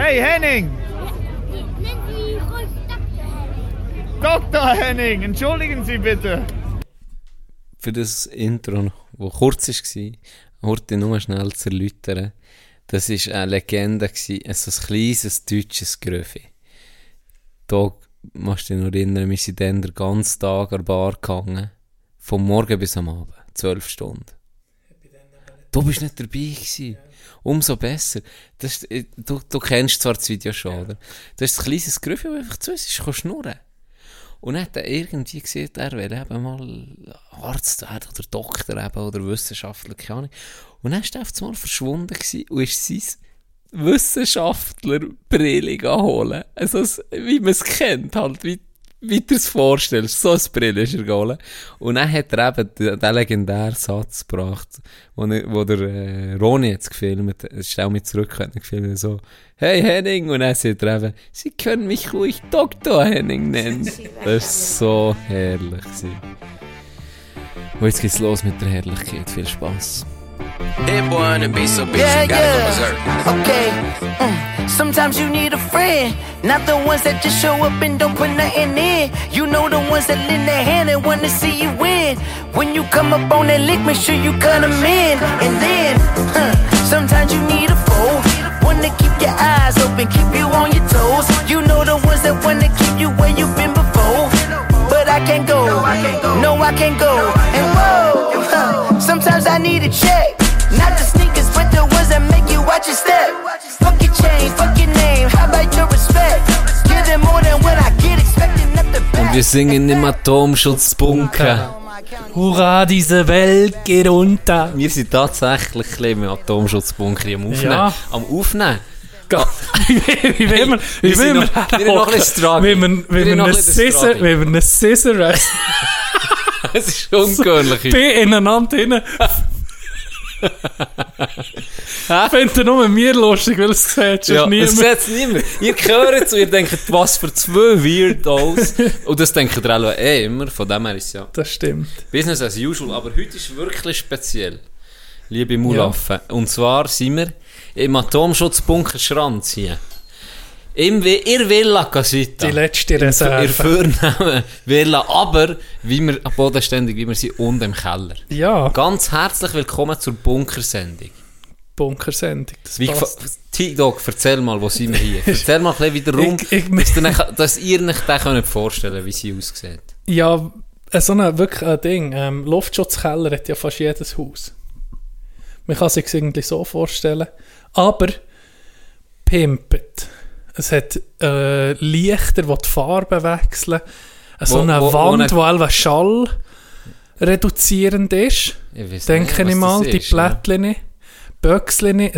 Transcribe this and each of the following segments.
Hey Henning! Dr. Henning, entschuldigen Sie bitte. Für das Intro, das kurz war, heute nur schnell zu erläutern, das war eine Legende, ein kleines deutsches Gröfi. Da musst du dich noch erinnern, wir sind dann den ganzen Tag an der Bar gegangen. Vom Morgen bis am Abend. Zwölf Stunden. Du bist nicht dabei gewesen. Umso besser. Das äh, du, du kennst zwar das Video schon, oder? Das ist ein kleines Grüffel, das einfach zu uns ist, kann schnurren. Und dann hat er irgendwie gesehen, er will eben mal Arzt werden oder Doktor eben oder Wissenschaftler, keine Ahnung. Und dann ist er auf einmal verschwunden gewesen und ist sein Wissenschaftler-Brille holen. Also, wie man es kennt, halt, wie wie du es vorstellst. So ein Brille ist er geholt. Und dann hat er eben den, den legendären Satz gebracht, wo, er, wo der äh, Roni jetzt gefilmt hat. Stell mich zurück, hat gefilmt, so, hey Henning, und dann sagt er eben, Sie können mich ruhig Dr. Henning nennen. Das war so herrlich. Gewesen. Und jetzt geht's los mit der Herrlichkeit. Viel Spaß. On the beat so big, Yeah, go yeah. berserk. Okay. Mm. Sometimes you need a friend, not the ones that just show up and don't put nothing in. You know the ones that lend their hand and wanna see you win. When you come up on that lick, make sure you cut 'em in. And then, huh, sometimes you need a foe. One to keep your eyes open, keep you on your toes. You know the ones that wanna keep you where you've been before. But I can't go, no, I can't go. And whoa, huh, sometimes I need a check. Not the sneakers, but the ones that make you watch your step. Und back. wir singen im Atomschutzbunker. Hurra, diese Welt geht unter. Wir sind tatsächlich im Atomschutzbunker am Aufnehmen. Ja. Am Aufnehmen. wie will man, wie will man noch- wir haben noch ein Struggle. Wie man, Wir wie man wie man Es ist ungewöhnlich. ineinander hinein. Findet nur mir lustig, weil es sieht Ja, schon es niemand. sieht niemand. Ihr hört und ihr denkt, was für zwei Weirdos. Und das denkt ihr alle eh immer. Von dem her ist es ja Das stimmt. Business as usual. Aber heute ist wirklich speziell, liebe Mulaffen. Und zwar sind wir im Atomschutzbunker Schranz hier. Im, in Villa Casita. Die letzte Reserve. Vornamen Villa. Aber, wie wir, bodenständig, wie wir sind, unten im Keller. Ja, Ganz herzlich willkommen zur Bunkersendung. Bunkersendung. Das Wie passt. T-Dog, erzähl mal, wo sind wir hier? Erzähl mal ein bisschen wieder rum, Ich- ich- dass, ihr nicht- dass ihr euch den könnt vorstellen wie sie aussieht. Ja, äh, so ein wirklich ein Ding. Ähm, Luftschutzkeller hat ja fast jedes Haus. Man kann sich irgendwie so vorstellen. Aber pimpet. Es hat äh, Lichter, die die Farbe wechseln. Äh, So Wo- eine wo- wo Wand, eine- die alle Schall reduzierend ist. Ich Denke nicht, ich mal, die ist? Plättchen, Böckchen, ein,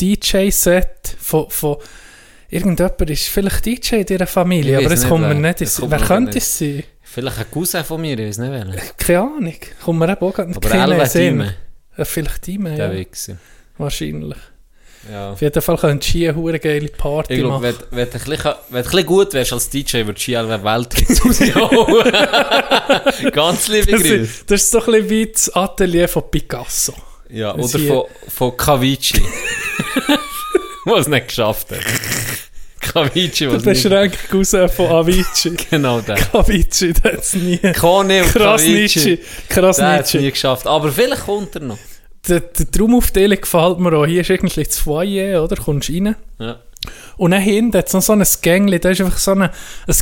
DJ-Set von, von irgendjemand ist vielleicht DJ in dieser Familie, aber es nicht, kommt mir nicht. Ins- Wer könnte nicht. es sein? Vielleicht ein Cousin von mir, ich weiß nicht welcher. Keine Ahnung. Kommt mir eben auch Aber Elva Sinn. Dime, Äh, Vielleicht der ja. Wahrscheinlich. Ja. Auf jeden Fall könnte Ski eine hure geile Party Ich glaube, machen. wenn, wenn, du ein bisschen- wenn du ein bisschen gut wärst als DJ, würdest du hier alle Welthits raushauen. Ganz liebe Das Grüße. ist, das ist so ein bisschen wie das Atelier von Picasso. Ja, Das oder von, von Cavici. was es nicht geschafft hat. Cavici, Der was nicht... beschränkte Cousin von Avicii. Genau der. Avicii, der hat es nie. Kone und Krasnitschi. Cavici. Der hat es nie geschafft. Aber vielleicht kommt er noch. Die, die Traumaufteilung gefällt mir auch. Hier ist irgendwie das Foyer, oder? Kommst rein. Ja. Und dann hinten hat es noch so ein Gängli, da ist einfach so ein, ein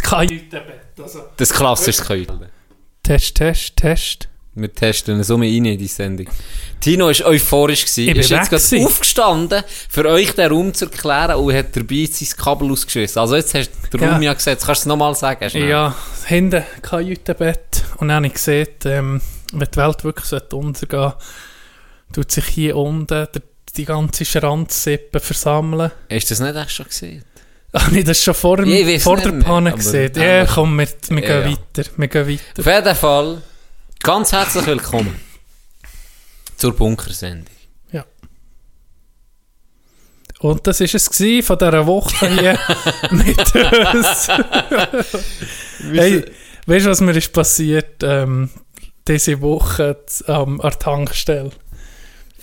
Kajütenbett. Also, Das klassische Keutel. Test, Test, Test. Wir testen so rein in die Sendung. Tino war euphorisch. Gewesen. Ich ist bin jetzt weg gerade aufgestanden, für euch den Raum zu erklären und hat dabei sein Kabel ausgeschissen. Also jetzt hast du den Ja. Raum ja gesetzt. Kannst du es nochmal sagen? schnell? Ja, hinten Kajütenbett. Und dann habe ich gesehen, ähm, wenn die Welt wirklich sollte untergehen tut sich hier unten die ganze Schranzsippe versammeln. Hast du das nicht echt schon gesehen? Habe ich das schon vor, dem, Ja, vor der Panne gesehen? Ja, komm, wir, wir Ja, gehen ja. weiter. Wir gehen weiter. Auf jeden Fall, ganz herzlich willkommen zur Bunkersendung. Und das war es gewesen von dieser Woche hier mit uns. hey, weißt du, was mir ist passiert ähm, diese Woche ähm, an der Tankstelle?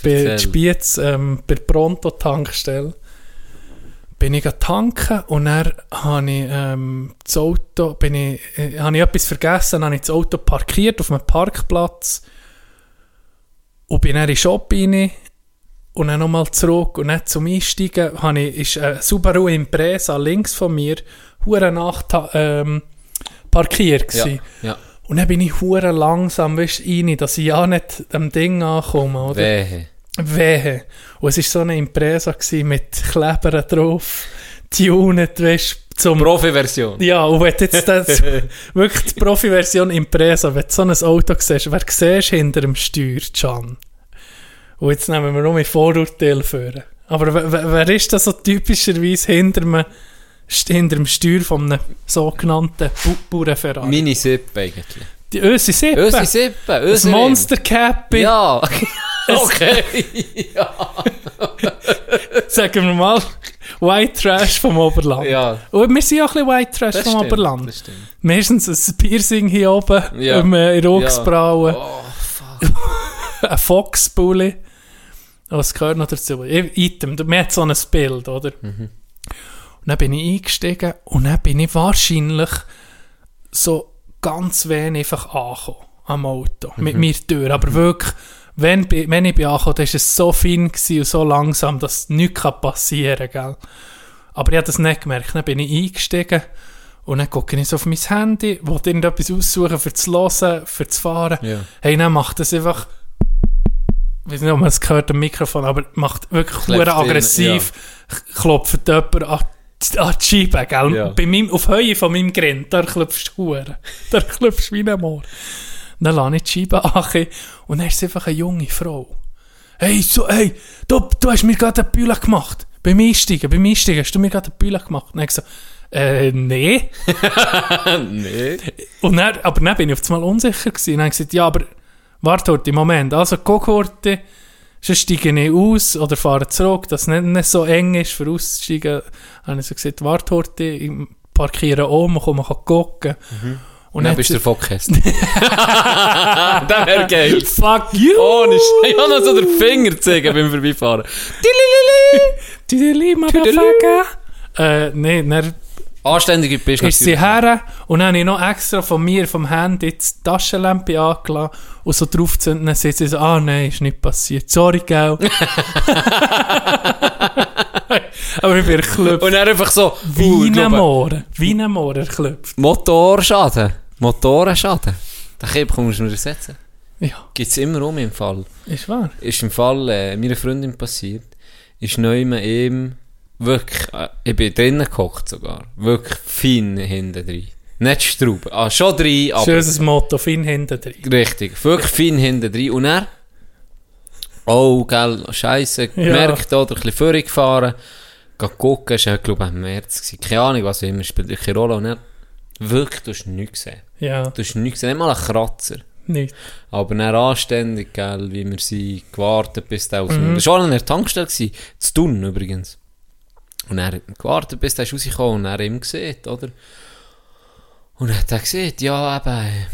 Bei. Spiez, ähm, bei der Pronto-Tankstelle. bin ich tanken und dann habe ich ähm, das Auto, bin ich, äh, habe ich etwas vergessen, habe ich das Auto parkiert auf einem Parkplatz und bin dann in den Shop rein und dann nochmal zurück und dann zum Einsteigen habe ich, ist ein Subaru Impreza links von mir hure nach ähm, parkiert Ja, gewesen. ja. Und dann bin ich hure langsam, weißt du, rein, dass ich ja nicht am Ding ankomme, oder? Wehe. Wehe. Und es war so eine Impresa gewesen mit Klebern drauf, tuned, weißt du, zum... Profi-Version. Ja, und wenn jetzt das, wirklich die Profi-Version Impresa, wenn du so ein Auto siehst, wer siehst du hinter dem Steuer, Can? Und jetzt nehmen wir nur mit Vorurteil führen. Aber wer, ist das so typischerweise hinter dem, hinter dem Steuer von einem sogenannten Bauernferrari? Meine Sippe eigentlich. Die Ösi Sippe. Ösi Sippe, Das. Monster Cappy. Ja. okay. Sagen wir mal, White Trash vom Oberland. ja. Und wir sind ja auch ein bisschen White Trash Das vom stimmt, Oberland. das stimmt. Meistens ein Piercing hier oben, Ja. um, äh, in Rucksbrauen, Oh, fuck. ein Foxbully. Was gehört noch dazu? Item, man hat so ein Bild, oder? Mhm. Dann bin ich eingestiegen und dann bin ich wahrscheinlich so ganz wenig einfach angekommen am Auto, mit Mhm. mir durch. Aber wirklich, wenn, wenn ich bin angekommen, dann war es so fein und so langsam, dass nichts passieren kann. Aber ich habe das nicht gemerkt. Dann bin ich eingestiegen und dann gucke ich so auf mein Handy, wollte irgendetwas aussuchen für zu hören, für zu fahren. Ja. Hey, dann macht das einfach, ich weiß nicht, ob man es gehört am Mikrofon, aber macht wirklich Klopft hure ihn, aggressiv, klopft jemand an, an die Scheibe, gell? Ja. Bei meinem, auf Höhe von meinem Grind, da klopfst du hure. Da klopfst du wie ein Moor. Dann lasse ich die Scheibe an und dann ist es einfach eine junge Frau. Hey, so, hey, du, du hast mir gerade eine Bühne gemacht. Beim Einsteigen, beim Einsteigen hast du mir gerade eine Bühne gemacht. Und dann habe ich so, äh, nee. nee. Und dann, aber dann bin ich auf einmal unsicher gewesen. Und dann habe ich gesagt, ja, aber warte heute, Moment. Also, guck heute, sonst steige ich aus oder fahre zurück, dass es nicht, nicht so eng ist für auszusteigen. Dann habe ich so gesagt, warte heute, ich parkiere oben, komme gucken. Und dann hat bist du der Fockkästchen. das wäre geil. Fuck you! Ohne Ich habe noch so den Finger gezeigt beim Vorbeifahren. Tüdeli, Motherfucker! Äh, nee, dann Anständige bist ist sie her und dann habe ich noch extra von mir, vom Handy, die Taschenlampe angelassen und so draufzünden, dann sieht sie so, ah nein, ist nicht passiert, sorry, gell. Aber ich bin erklüpft. Und dann einfach so... uh, Wie ich ein glaube, Moor. Wie ein Moor erklüpft. Motorschaden. Motorenschaden. Den Kipp kommst du mir ersetzen. Ja, Gibt es immer um im Fall. ist wahr. Ist im Fall äh, meiner Freundin passiert. Ist neu ihm wirklich... Äh, ich bin drinnen gehockt sogar. Wirklich fein hinten drin. Nicht Straub. Ah, schon drin, aber... Schönes Motto, fein hinten drin. Richtig, wirklich fein hinten drin. Und er, oh, gell, Scheiße, gemerkt, oder, ein bisschen vorgefahren, geh gucken, war, glaube ich, im März, gewesen. keine Ahnung, was immer, spielt keine Rolle. Und er, wirklich, du hast nichts gesehen. Ja, Du hast nichts gesehen, nicht mal einen Kratzer. nicht. Aber dann anständig, gell, wie wir sie gewartet, bis der aus dem... Das war an der Tankstelle, zu tun übrigens. Und er hat gewartet, bis der ist rausgekommen und er ihm gesehen, oder? Und er hat er gesehen, ja, eben, äh,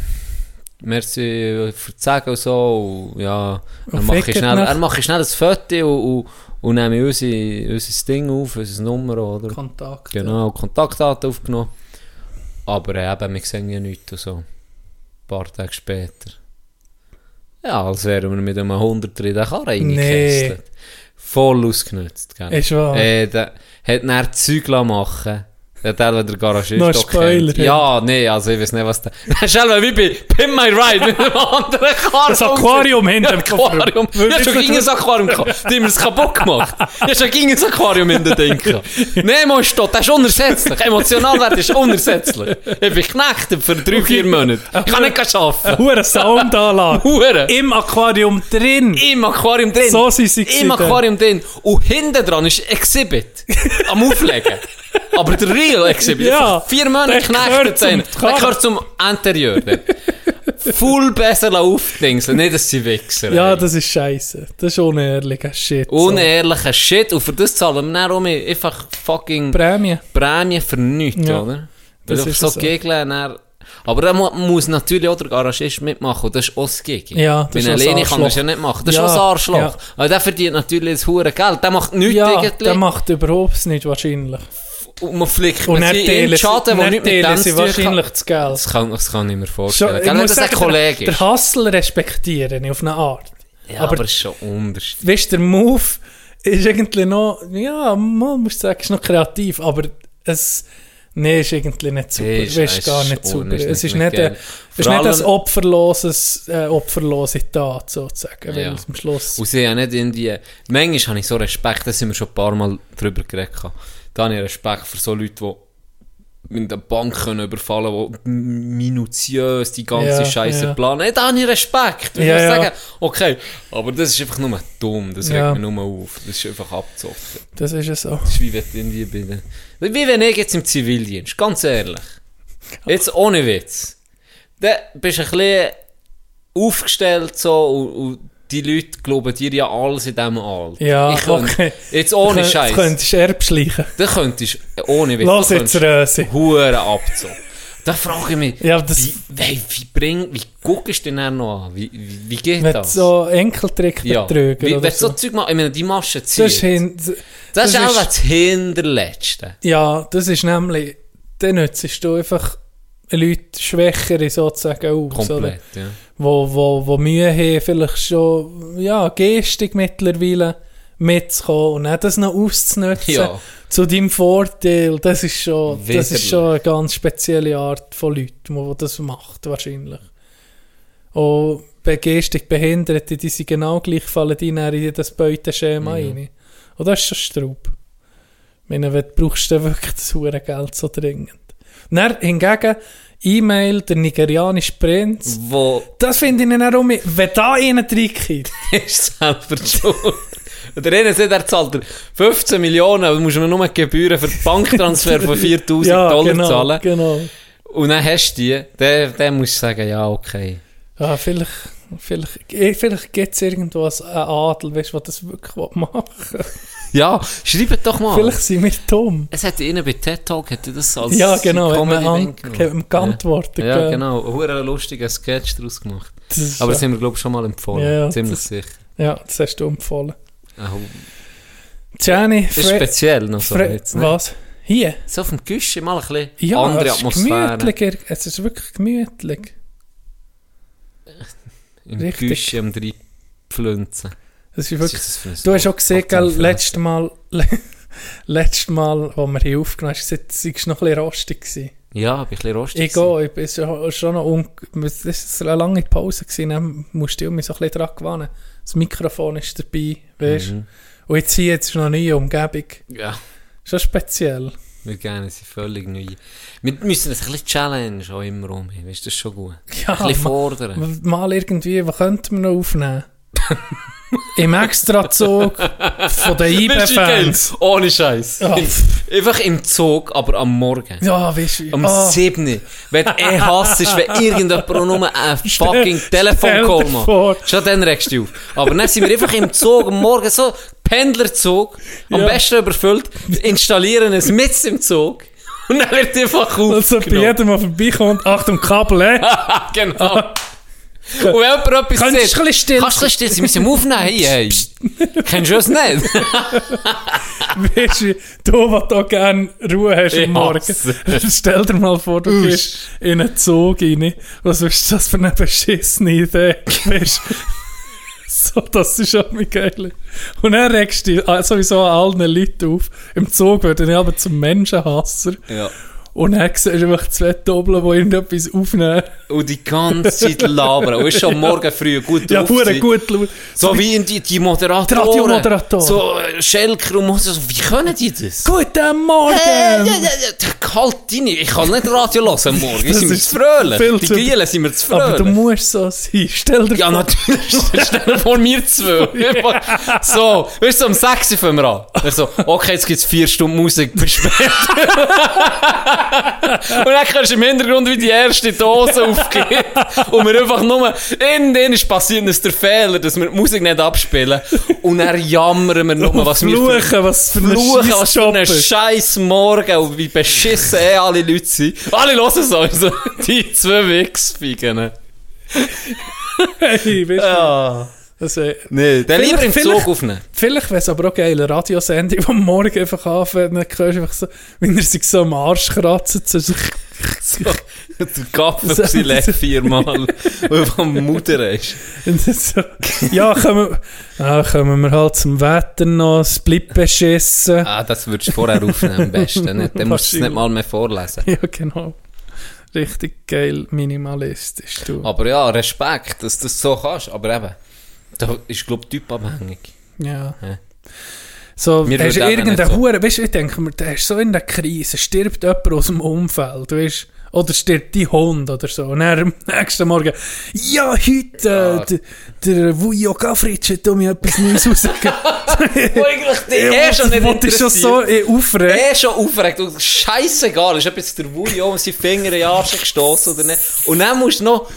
merci für das Sagen und so, und ja, er mache schnell, er mache schnell ein Foto und, und, und nehme unser, unser Ding auf, unser Nummer, oder? Kontakt. Genau, Kontaktdaten aufgenommen. Aber äh, eben, wir sehen ja nichts und so. Ein paar Tage später. Ja, als wären wir mit einem 100 in den Karren reingekesselt. Voll ausgenutzt, gell? Ist wahr. Äh, hat dann Zeug lassen machen Der der der Garagist Noch ein auch Spoiler, kennt. Ja, nee, also ich weiß nicht, was der... Schnell, wie bei Pin My Ride mit einem anderen Karren. Das Aquarium hinter Ja, dem. Aquarium. Ich hab schon gegen ein Aquarium gehabt. Die haben das kaputt gemacht. Ich hab schon gegen ein Aquarium in den gehabt. Nemo ist tot, das ist unersetzlich. Emotionalwert ist unersetzlich. Ich bin geknechtet für drei, vier Monate. Ich kann nicht arbeiten. Hure Soundanlage. Hure. Im Aquarium drin. Im Aquarium drin. So sind sie Im Aquarium drin. Und hinten dran ist Exhibit. Am Auflegen. Aber der Real Exhibit. Ja, Vier Monate geknechtet sein. Der gehört zum Interieur. Full besser aufdingseln. Nicht, dass sie wichsen. Ja, das ist scheiße. Das ist unehrlicher Shit. so. Unehrlicher Shit. Und für das zahlen wir dann auch einfach fucking Prämie. Prämie für nichts, Ja, oder? Weil das ist so so. Gegeln, dann Aber da mu muss natürlich auch der Garagist mitmachen, und das ist auch das Gig. Ja, das ein alleine kann Arschloch. ja nicht machen. Das Ja, ist auch ein Arschloch. ja. Aber der verdient natürlich das hure Geld. Der macht nichts Ja, irgendwie. der macht überhaupt nicht wahrscheinlich. Und man fliegt Und sie in den Schaden, der dann nicht mit dem sie wahrscheinlich das Geld. Das kann, das kann ich mir Schon, vorstellen. ich Gell, wenn muss das ein sagen, Kollege der, der Hustle respektiere ich auf eine Art. Ja, aber- aber es ist schon unterschiedlich. Weißt du, der Move ist irgendwie noch, ja, man muss sagen, ist noch kreativ, aber es, nee, ist irgendwie nicht super. Nee, ist- weißt gar nicht super. ist Es nicht ist nicht, geil. ein, ist nicht ein opferloses, äh, opferlose Tat, sozusagen, Ja. am Schluss, Und sie haben nicht in die... Manchmal habe ich so Respekt, da sind wir schon ein paar Mal drüber geredet. gehabt. Da habe ich Respekt für so Leute, die in der Bank können überfallen die minutiös die ganze Ja, Scheiße ja. planen. Da habe ich Respekt. Ich Ja, muss ja. sagen, okay, aber das ist einfach nur dumm. Das Ja. regt mich nur auf. Das ist einfach abzocken. das ist ja so. Das ist wie wenn irgendwie den- Wie wenn ich jetzt im Zivildienst, ganz ehrlich. Jetzt ohne Witz. Da bist du ein bisschen aufgestellt so und, und die Leute glauben dir ja alles in diesem Alter. Ja, ich könnte, okay. Jetzt ohne Du Scheiß. könntest erbschleichen. Da könntest du, ohne Witz, Lass jetzt Rösi. Huren abzogen. Da frage ich mich, Ja, das- wie, wie, wie, bring, wie guckst du den dann noch an? Wie, wie, wie geht Mit das? so Enkeltrick ja. betrügen Wie, oder wenn du so so. Zeug machst, ich meine, die Masche Das ziehen. ist, hin, Das, das ist auch das Hinterletzte. ja, das ist nämlich, dann nützt du einfach Leute Schwächere sozusagen aus, oder? Komplett, ja. Wo, wo, wo Mühe haben, vielleicht schon, ja, gestig mittlerweile mitzukommen und dann das noch auszunutzen Ja. zu deinem Vorteil, das ist schon, das ist schon eine ganz spezielle Art von Leuten, die das macht, wahrscheinlich. Und bei geistig Behinderten, die sind genau gleich, fallen die dann in das Beuteschema rein. Und das ist schon Straub. Ich meine, wenn du brauchst du wirklich das Geld so dringend. Dann hingegen, E-Mail, der nigerianische Prinz, Wo das finde ich auch, mit- wenn da einer reinkommt. ist selber schuld. Der eine sagt, er zahlt dir 15 Millionen, aber du musst mir nur Gebühren für den Banktransfer von 4000 Dollar genau, zahlen. genau. Und dann hast du die, dann, dann musst du sagen, ja, okay. Ja, vielleicht, vielleicht, eh, vielleicht gibt es irgendwo einen Adel, weißt du, der das wirklich machen will. Ja, schreibt doch mal. Vielleicht sind wir dumm. Es hat ihnen bei TED Talk er das als Ja, genau, man geantwortet. Ja, gell? genau. Einen lustigen Sketch daraus gemacht. Das Aber das ja, haben wir, glaube ich, schon mal empfohlen. Ja, ja, Ziemlich das- sicher. ja, das hast du empfohlen. Auch- Gianni, ist speziell noch so jetzt, ne? was? Hier? So auf dem Küche mal ein bisschen Ja, andere es ist Atmosphäre. gemütlicher. Es ist wirklich gemütlich. Im Richtig. Küche am drei Pflünzen. Es ist wirklich ist das Du hast auch gesehen, gell, letztes Mal, letztes Mal, wo wir hier aufgenommen haben, hast du es war noch ein bisschen rostig. Gewesen. Ja, bin ein bisschen rostig. Ich gehe, ich bin schon, noch un es war eine lange Pause, gewesen, dann musste ich mich so ein bisschen daran gewöhnen. Das Mikrofon ist dabei, weißt du. Mhm. Und jetzt hier, jetzt ist noch eine neue Umgebung. Ja, Schon speziell. wir gerne sind völlig neu. Wir müssen das ein bisschen Challenge auch immer um. Weißt du, das schon gut. Ja, ein bisschen fordern. Mal irgendwie, was könnten wir noch aufnehmen? Im Extrazug von den? IB-Fans. Ohne Scheiß. Ja. Einfach im Zug, aber am Morgen. Ja, weißt du. Am ah, 7. Wenn du eh hasst, wenn irgendjemand nur einen fucking Telefoncall macht. Schon dann regst du auf. Aber dann sind wir einfach im Zug am Morgen so Pendlerzug, am Ja. besten überfüllt, installieren es mit im Zug und dann wird einfach Also bei aufgenommen. jedem, der vorbeikommt, Achtung, Kabel, eh? genau. Und wenn jemand etwas Könntest sagt, du ein bisschen still kannst du ein bisschen still sein, wir müssen aufnehmen. Hey, hey. Kennst du das nicht? Weißt du, du, der da gerne Ruhe hast am Morgen, stell dir mal vor, du gehst in einen Zug rein. Was ist das für eine beschissene Idee? Weißt du? So, das ist auch mein geil. Und dann regst du dich äh, sowieso an allen Leuten auf. Im Zug werden ich aber zum Menschenhasser. Ja. Und dann siehst du einfach zwei Doppel, die irgendetwas aufnehmen. Und die ganze Zeit labern. Und ist schon morgen früh gut Ja, gut laut. So wie die, die Moderatoren. Die Radiomoderatoren. So äh, Schelker und Moses. Wie können die das? Guten Morgen! Äh, ja, ja, ja, halt deine. Ich kann nicht Radio hören Morgen. Das sind wir zu fröhlich. Die Gielen sind wir zu fröhlich. Aber du musst so sein. Stell dir Ja, natürlich. Stell dir vor mir zwei. Einfach so, weißt du, um 6 Uhr fangen wir an. So, okay, jetzt gibt's vier Stunden Musik, bis später. und dann kannst du im Hintergrund wie die erste Dose aufgeht. Und wir einfach nur, irgendwann ist passiert, dass der Fehler, dass wir die Musik nicht abspielen. Und dann jammern wir nur, was wir für Fluchen, was für ein Fluchen, was für Scheissjob ein ist. scheiß Morgen und wie beschissen eh alle Leute sind. Alle hören sowieso die zwei Wichsfigen. Hey, weißt du, Ja. Wär- Nee, dann lieber im Zug aufnehmen. Vielleicht wäre es aber auch geil, eine Radiosendung, die am Morgen einfach anfängt, dann hörst du einfach so, wie er sich so am Arsch kratzt, so So, der Kaffee auf sein Leg viermal, weil er Mutter ist. So, ja, kommen, ah, kommen wir halt zum Wetter noch, das Split beschissen. Ah, das würdest du vorher aufnehmen am besten. Nicht? Dann musst du es nicht mal mehr vorlesen. Ja, genau. Richtig geil minimalistisch, du. Aber ja, Respekt, dass du das so kannst. Aber eben, da ist, glaube ich, typabhängig. Ja. Ja. So, Wir hast du irgendeine so. Hure, weißt du, ich denke mir, der ist so in der Krise, stirbt jemand aus dem Umfeld, weißt oder stirbt die Hund oder so. Und dann am nächsten Morgen, ja, heute, Ja. äh, der, der Vujo Gafritsch hat mir etwas Neues rausgegeben. Wo eigentlich die eh schon nicht du schon so interessiert. eh, aufregt. Eh schon aufgeregt. Und Scheissegal, ist etwas der Wui um seine Finger in den Arsch gestossen oder nicht. Und dann musst du noch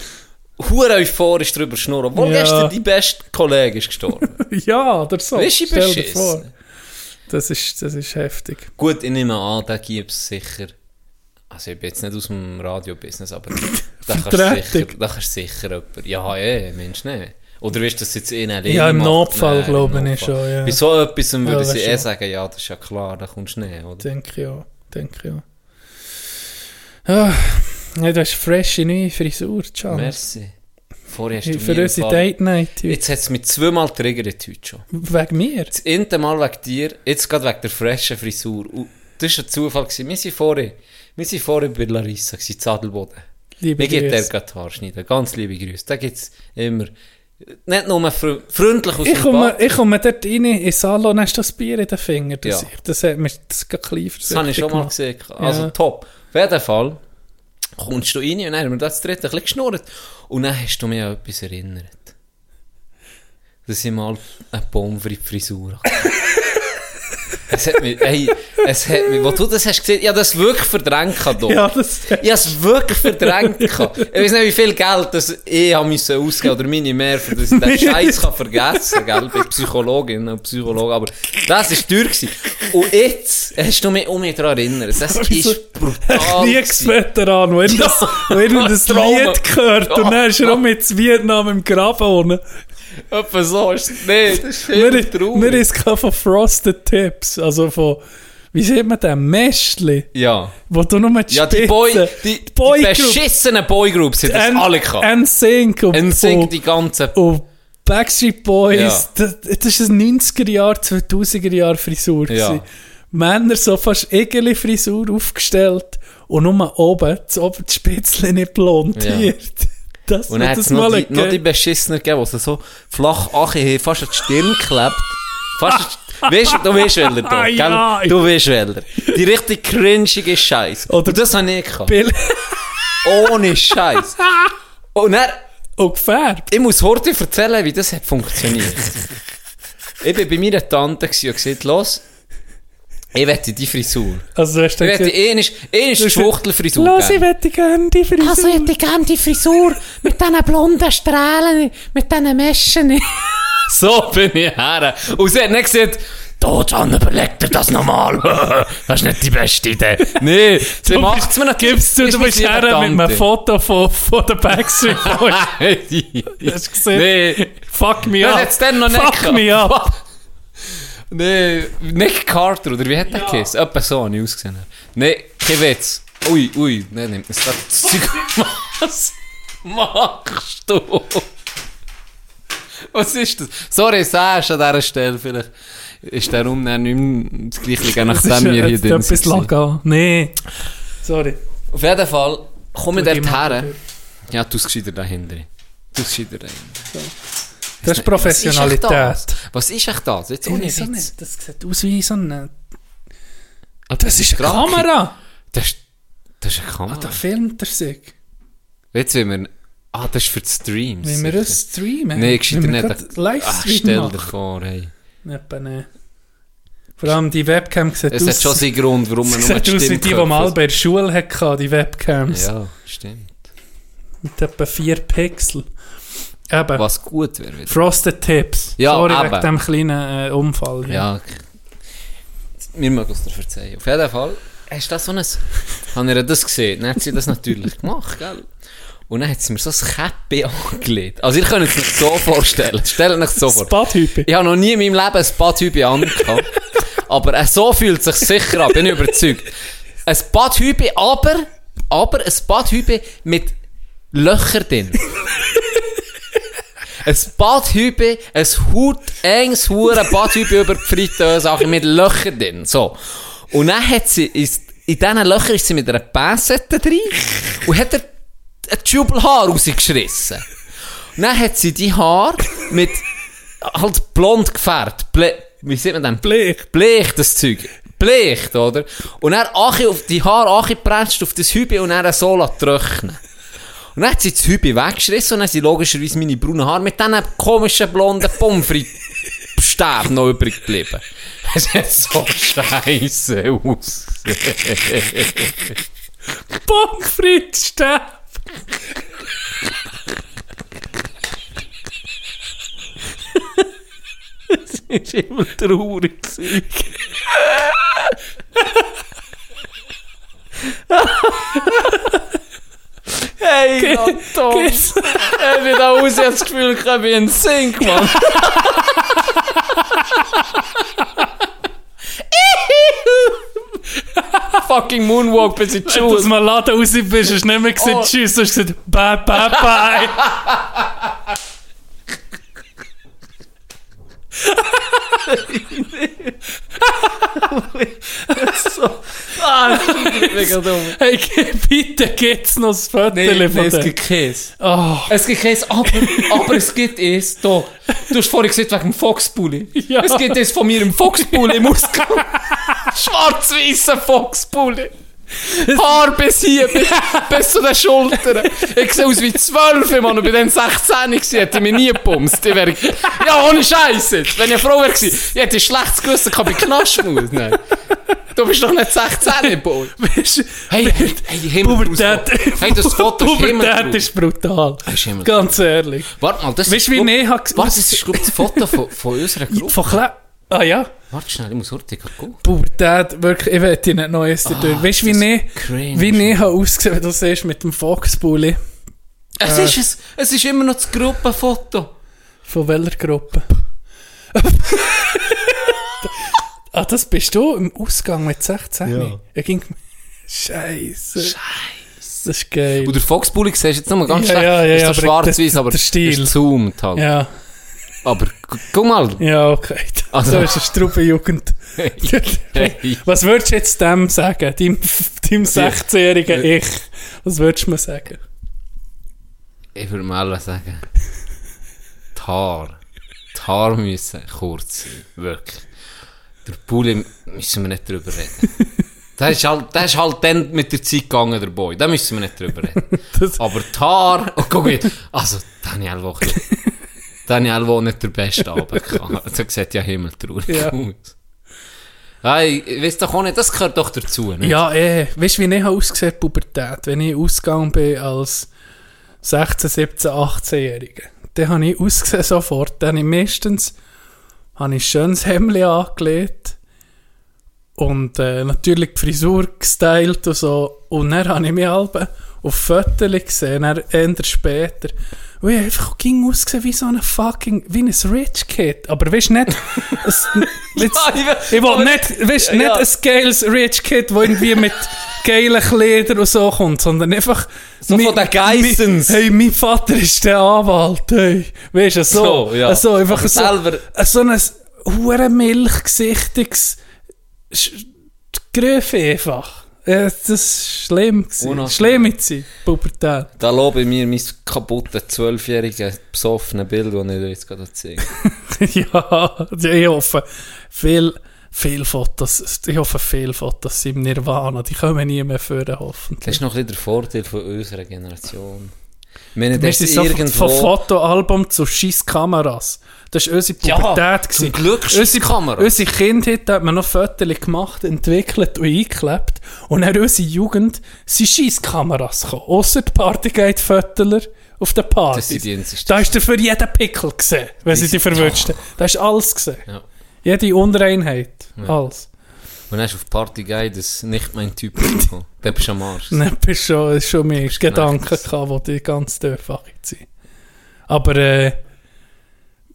hure euphorisch drüber schnurren. Obwohl Ja. gestern dein bester Kollege ist gestorben. Ja, oder so. Weißt du, Stell dir vor. Das ist, das ist heftig. Gut, ich nehme an, da gibt es sicher. Also ich bin jetzt nicht aus dem Radio-Business, aber da kannst du sicher, da kannst sicher jemand. Ja, eh, Mensch, nicht. Oder wirst du das jetzt eh nicht Ja, im? Notfall, Nein, im glaube ich schon, ja. Bei so etwas würde Ja, sie eh schon. sagen, ja, das ist ja klar, da kommst du nicht, oder? Denke ich auch. Denke ich auch. Ja, du hast frische neue Frisur, ciao. Merci. Vorher hast du Für mir unsere Date Night heute. Jetzt hat es mich zweimal triggert heute schon. Wegen mir? Das eine Mal wegen dir, jetzt gerade wegen der frischen Frisur. Und das war ein Zufall. Gewesen. Wir sind vorhin, wir sind vorhin bei Larissa, in Zadelboden. Liebe Mir gibt der Grüße. gerade die Haare schneiden. Ganz liebe Grüße. Da gibt es immer, nicht nur fr freundlich aus Ich dem komme, Bad. ich komme dort rein, in den Salon, hast du das Bier in den Fingern. Das, Ja. das hat mich das geht klein Das habe ich schon mal gesehen. Also Ja. top. Auf jeden Fall kommst du rein und dann haben wir das dritte ein bisschen geschnurrt. Und dann hast du mich an etwas erinnert. Dass ich mal eine Pommes frites Frisur hatte. es hat mich, ey, es hat mich, wo du das hast gesehen, ich habe das wirklich verdrängt doch. Ja, das, Ich habe es wirklich verdrängt. Ich weiß nicht, wie viel Geld das ich habe müssen ausgeben oder meine mehr, für das ich den Scheiß kann vergessen kann, bei Psychologinnen und Psychologen. Aber das war teuer. Gewesen. Und jetzt hast du mich um mich daran erinnert. Das ist brutal. Kriegsveteran, irgendein wo irgendein Trauma. Lied gehört und dann ist er auch mit Vietnam im Graben unten. Etwa so ist es. Nee, das ist Wir, viel traurig. wir ist von Frosted Tips, also von, wie sieht man den, Mäschli, Ja. wo du nur mit Ja, die Boy, die, die Boygroup. beschissenen Boygroups sind das alle gehabt. NSYNC und, NSYNC, die ganzen... und Backstreet Boys, Ja. das, das ist eine 90er-Jahr, 2000er-Jahr Frisur. Ja. Männer so fast Egeli-Frisur aufgestellt und nur oben, das, oben die Spitzle nicht blondiert. Das Und dann hat es noch, die- noch die Beschissener gegeben, die so flach ache fast an die Stirn klebt. Fast, weißt, du- du weißt welcher da, gell? Ja. Du weißt welcher. Die richtig cringige Scheiß. Oder- Und das habe ich gehabt. Bill Ohne Scheiß. Und dann, und gefärbt. ich muss heute erzählen, wie das hat funktioniert. ich war bei meiner Tante und gesagt, los, ich wette die Frisur. Also hast du Ich wette, eine ist, eine ist die Schwuchtelfrisur. Los, ich hätte gerne die Frisur. Also hätte ich gerne die Frisur mit diesen blonden Strahlen, mit diesen Meschen. So bin ich her. Und sie hat nicht gesagt, da, Can, überleg dir das nochmal. das ist nicht die beste Idee. Nee, sie Du macht es mir natürlich. Gibst du, Ist du bist her mit einem. Foto von, von der Backstreet Boys. Hast du gesehen? Nee. Fuck me Das up. Fuck me up. Nee, Nick Carter, oder wie hat der geheißen? Etwa so habe ich ausgesehen. Nee, kein Witz. Ui, ui, nee, nimmt das das Zeug. Was machst du? Was ist das? Sorry, sagst an dieser Stelle vielleicht. Ist der Umnehmen nicht mehr das gleiche, nachdem wir hier drin sind. lagen. Nee. Sorry. Auf jeden Fall komme ich dort her. Ja, du gescheiter dahinter. Du gescheiter dahinter. Das ist Was Professionalität. ist echt das? Was ist echt das? Jetzt ohne Ich auch Witz. nicht. Das sieht aus wie so eine... Ah, Das ist eine. Kamera. Das ist, das ist eine Kamera. Da filmt er sich. Jetzt will wir... Ah, das ist für die Streams. Wenn wir das streamen. Wenn wir nicht. Ach, Livestream stell dir vor, hey. Etwa nicht. Vor allem die Webcam sieht Es aus... hat schon seinen Grund, warum man nur sieht aus wie die, die man mal bei der Schule hatte, die Webcams. Ja, stimmt. Mit etwa 4 Pixel. Eben. Was gut wäre. Frosted Tips. Ja, Sorry eben. wegen dem kleinen äh, Unfall. Ja, wir mögen es dir verzeihen. Auf jeden Fall, hast du da so ein... habe ich ihr das gesehen. Dann hat sie das natürlich gemacht, gell? Und dann hat sie mir so ein Käppi angelegt. Also ihr könnt es euch so vorstellen. Stellt euch so vor. Das Badhübe. Ich habe noch nie in meinem Leben ein Badhübe angehabt. aber äh, so fühlt es sich sicher an, bin ich überzeugt. Ein Badhübe, aber, aber ein Badhübe mit Löcher drin. Ein Badhübe, ein Haut, enges hure Badhübe über die Fritteuse, auch mit Löchern drin. So. Und dann hat sie, ist, in diesen Löchern ist sie mit einer Pinsette drin und hat ein Schubelhaar rausgeschissen. Und dann hat sie die Haare mit, halt blond gefärbt. Wie sieht man denn? Blech. Blech, das Zeug. Blech, oder? Und dann Achi auf die Haare angepresst auf das Hübe und dann so trocknen. Und dann hat sie das Hübe weggeschrissen und dann sind logischerweise meine braunen Haare mit diesen komischen blonden Pommes frites Stäben noch übrig geblieben. Es hat so scheiße aus. Stäb. Das ist immer traurig. hey, Tom. Ich bin da raus, ich das Gefühl, ich bin ein Sink, Mann. Fucking Moonwalk bis in die Wenn du aus Schuhe. dem Laden raus bist, hast du nicht mehr gesagt, Oh. tschüss, du hast gesagt, bye, bye, bye. Ah, mega dumm. hey, bitte geht's noch das Foto Nee, nee, von es gibt Käse. Oh, Es gibt Käse, aber, aber es gibt es da. Du hast vorhin gesagt, wegen dem Foxbully. Ja. Es gibt es von mir im Foxbully im Ausgang. Schwarz-weißer Foxbully. Haar bis hier, bis, bis zu den Schultern. Ich sehe aus wie 12, Mann, und bei den 16 gewesen, hätte ich mich nie gepumst. Ich wäre, ja, ohne Scheiß jetzt. Wenn ich eine Frau wäre ich hätte ein schlechtes Gewissen gehabt bei Knaschmaus. Nein. Du bist doch nicht 16, Boy. Hey, hey, hey, Himmel Pubertät, Hey, das Foto ist Pubertät ist brutal. ist. Ganz ehrlich. Warte mal, das Weißt du, wie Neha... Warte, das ist, glaube ich, das Foto von, von unserer Gruppe. Von. Ah ja, Warte schnell, ich muss heute gucken. Pubertät, wirklich, ich will dich nicht Neues ah, durch. Weißt du, wie ne, cringe. wie ausgesehen, wenn du siehst mit dem Foxbully? Es ist es, es ist immer noch das Gruppenfoto. Von welcher Gruppe? ah, das bist du im Ausgang mit 16? Ja. Er ging... Scheiße. Scheiße. Das ist geil. Und der Foxbully siehst du jetzt nochmal ganz Ja, schlecht. ja, ja, ist ja, so aber schwarz-weiß, der- aber der Stil. ist zoomt halt. Ja, Aber gu- guck mal. ja, okay. Also- So ist eine Struppenjugend. Hey. Was würdest du jetzt dem sagen? Deinem, deinem 16-jährigen Ich? Was würdest du mir sagen? Ich würde mal sagen, die Haare. Die Haare müssen kurz sein. Wirklich. Der Pulli müssen wir nicht drüber reden. Der ist, halt, der ist halt dann mit der Zeit gegangen, der Boy. Da müssen wir nicht drüber reden. Aber die Haare... Oh, guck jetzt. Also, Daniel, wo... Daniel, wo nicht der beste Abend kann. So sieht ja himmeltraurig Ja. aus. Hey, weiss doch auch nicht, das gehört doch dazu, nicht? Ja, eh. Weißt du, wie ich ausgesehen habe, Pubertät? Wenn ich ausgegangen bin als 16, 17, 18-Jähriger, dann habe ich ausgesehen sofort. Dann habe ich meistens habe ich ein schönes Hemd angelegt und äh, natürlich die Frisur gestylt und so. Und dann habe ich mich halb auf Fotos gesehen, dann eher später. Und ich einfach ging ausgesehen wie so ein fucking, wie ein Rich Kid. Aber weißt nicht, es, ich will- ich will nicht, weißt, Ja, nicht ja. ein geiles Rich Kid, der irgendwie mit geilen Kleidern und so kommt, sondern einfach... So von den Geissens. mi- Hey, mein Vater ist der Anwalt, hey. Weißt du, so. So, ja. So, einfach Aber so, selber- so ein hure milchgesichtiges Gröfe einfach. Ja, das ist schlimm. Unangenehm. Schlimme Zeit, Pubertät. Da lobe ich mir mein kaputtes zwölfjähriges besoffene Bild, das ich dir jetzt gerade zeige. ja, ich hoffe, viel, viel Fotos, ich hoffe, viel Fotos sind im Nirvana, die kommen nie mehr führen, Das hoffentlich. ist noch ein bisschen der Vorteil von unserer Generation. Ich meine, das ist so von- irgendwo... von Fotoalbum zu scheiß Kameras. Das war unsere Ja, Pubertät. zum gewesen. Glück unsere, Scheisskamera. unsere Kindheit hat man noch Fotos gemacht, entwickelt und eingeklebt. Und dann unsere Jugend sind Scheisskameras gekommen. Ausser die Partygate-Fotoler auf. Das die einzigsten. Da ist dir für jeden Pickel gesehen, wenn sie Die- dich verwünscht haben. Da ist alles gesehen. Ja. Jede Unreinheit. Alles. Und dann hast du auf Party das nicht mein Typ bekommen. Der bist am Arsch. Nein, bist schon, ist schon mehr Gedanken gehabt, die die ganz dürfen sind. Aber, äh,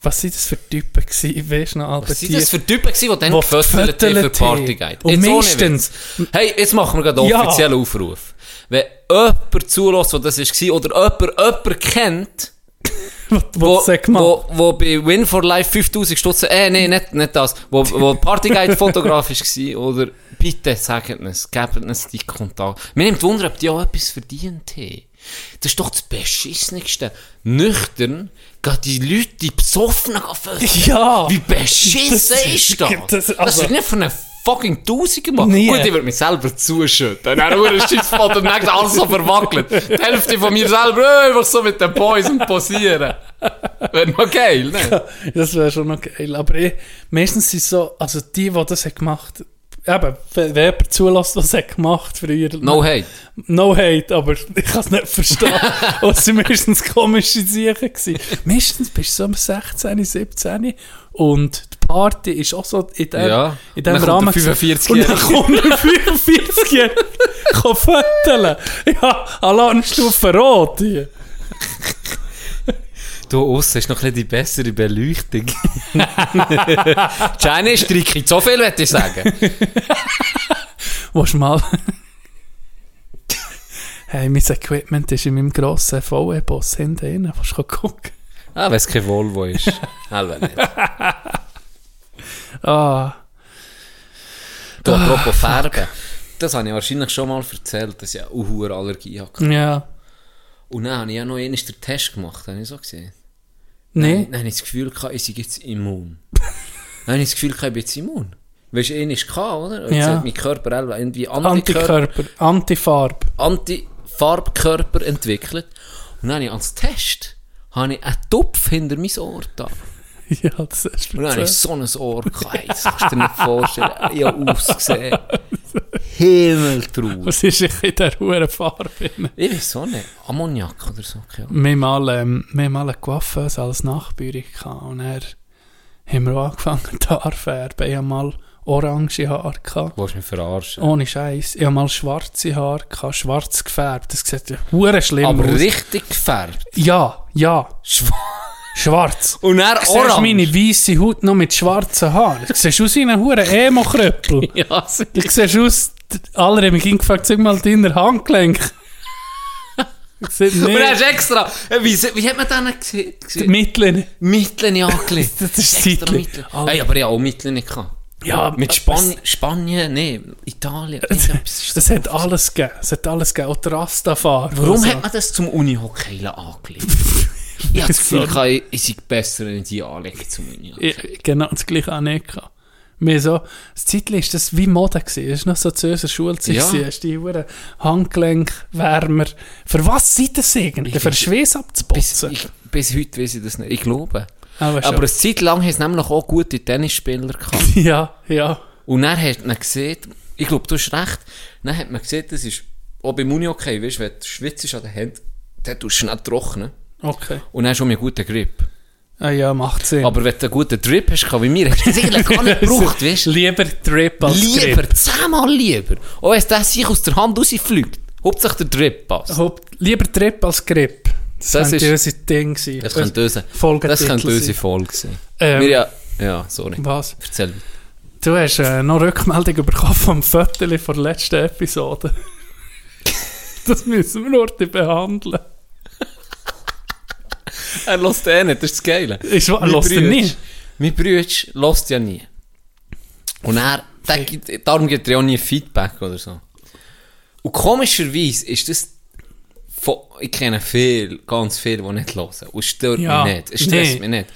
was sind das für Typen gewesen? Weißt du noch, Albert? Was sind das für Typen gewesen, die dann gefötelt für gefötelt Party haben? Guide? Und meistens-. Hey, jetzt machen wir gerade einen Ja. offiziellen Aufruf. Wenn jemand zulässt, der das war, oder jemand jemanden kennt, was, wo, wo, wo bei Win for Life 5000 Stutz, äh, nee, nicht, nicht das, wo, wo Partyguide fotografisch war, oder bitte sagt uns, gebt uns die Kontakt. Mir nimmt Wunder, ob die auch etwas verdient haben. Das ist doch das Beschissenste. Nüchtern, die Leute, die besoffen gehen Ja. Wie beschissen Das- ist das? das- Das, also- ist nicht von einem fucking Tausiger machen. Nie. Gut, ich würde mich selber zuschütten. Dann habe ich einen Scheissspot und dann alles so verwackelt. Die Hälfte von mir selber, äh, einfach so mit den Boys und posieren. Wäre noch geil, ne? Das wäre schon noch geil. Aber ich, meistens sind es so, also die, die das haben gemacht eben, wenn jemand zulässt, was er gemacht früher. No hate. No hate, aber ich kann es nicht verstehen. Und es waren meistens komische Sachen. gewesen. Meistens bist du so um 16, 17 und die Party ist auch so in dem, Ja. in dem Rahmen. der gewesen. 45-Jährige. Und dann kommt der 45-Jährige kann föteln. Ja, Alarmstufe rot hier. Du aussen hast noch ein bisschen die bessere Beleuchtung. Jenny streicht so viel, würde ich sagen. Willst du mal... hey, mein Equipment ist in meinem grossen VW-Boss hinten drin. Willst du gucken? Ah, wenn es kein Volvo ist. Hallo nicht. Ah, Du, apropos Farben. Das habe ich wahrscheinlich schon mal erzählt, dass ich eine Allergie hatte. ja. Und dann habe ich ja noch einmal den Test gemacht, habe ich so gesehen. Nee. Dann habe ich das Gefühl gehabt, ich sei jetzt immun. dann habe ich das Gefühl gehabt, ich bin jetzt immun. Weißt du, einmal gehabt, oder? Und Jetzt Ja. hat mein Körper irgendwie Antikörper, Antikörper, Antifarbe. Antifarbkörper entwickelt. Und dann habe ich als Test habe ich einen Tupf hinter mein Ohr da. Ja, das ist Und dann habe ich so ein Ohr gehabt. Das kannst du dir nicht vorstellen. Ich habe ausgesehen. Himmeltraum. Was ist ich in dieser hohen Farbe? Ich weiß auch nicht. Ammoniak oder so. Ahnung. Wir haben mal, ähm, wir haben mal eine Coiffeuse als Nachbürin gehabt und dann haben wir auch angefangen zu färben. Ich hatte mal orange Haare. Gehabt. Du willst mich verarschen. Ohne Scheiß. Ich hatte mal schwarze Haare, gehabt, schwarz gefärbt. Das sieht ja schlimm Aber aus. richtig gefärbt. Ja, ja, Schwarz. Schwarz. Und siehst orange. meine weisse Haut noch mit schwarzen Haaren. Du siehst aus wie ein hure Emo-Kröppel. Ja, sie- Du siehst aus, alle haben mich gefragt, sag mal deiner Handgelenk. Und hast du extra, äh, wie, wie hat man den gesehen? die Mitteln. Mitteln angelegt. Das ist. Mitteln. Alter. Hey, aber ich habe auch Mitteln gehabt. Ja, Mit Span Spanien, nee, Italien. ist Es hat alles gegeben. Es hat alles gegeben. Auch der Rastafari. Warum Also, hat man das zum Unihockey angelegt? Ich habe das Gefühl, ich, ich sei besser, wenn ich die anlege zum Unihockey. ich, Genau, das gleiche auch nicht. Mir so, das Zeitli ist das wie Mode gewesen. Das ist noch so zu unserer Schulzeit. Ja. Ja. Hast die Huren Handgelenkwärmer. Für was sind das eigentlich? Für Schweiß Bis, abzuputzen? ich, bis heute weiß ich das nicht. Ich glaube. Aber schon. Aber eine Zeit lang haben es nämlich auch gute Tennisspieler gehabt. ja, ja. Und dann hat man gesehen, ich glaube, du hast recht, dann hat man gesehen, das ist auch beim Unihockey, weißt du, wenn du schwitzt an den Händen, dann tust du schnell trocknen. Okay. Und dann hast du auch einen guten Grip. Ah, ja, macht Sinn. Aber wenn du einen guten Drip hast, wie mir, hast du das eigentlich gar nicht gebraucht, weißt du? Lieber Trip als Lieber, Grip. zehnmal lieber. Auch wenn das sich aus der Hand rausfliegt. Hauptsache der Drip passt. Haupt- Lieber Trip als Grip. Das, Das könnte ist- unser Ding sein. Das könnte unsere, Folgetitel das könnte unsere sein. Folge sein. Ähm, Wir ja, ja, sorry. Was? Erzähl. Du hast äh, noch Rückmeldung bekommen vom Viertel von der letzten Episode. das müssen wir heute behandeln. Er lässt eh nicht, das ist das Geile. Ist, Mein lässt er nie? Mein Brütsch lässt ja nie. Und er, der gibt, darum gibt er ja auch nie Feedback oder so. Und komischerweise ist das, von, ich kenne viel, ganz viele, die nicht hören. Und es stört Ja, mich nicht. Es stresst nee. mich nicht.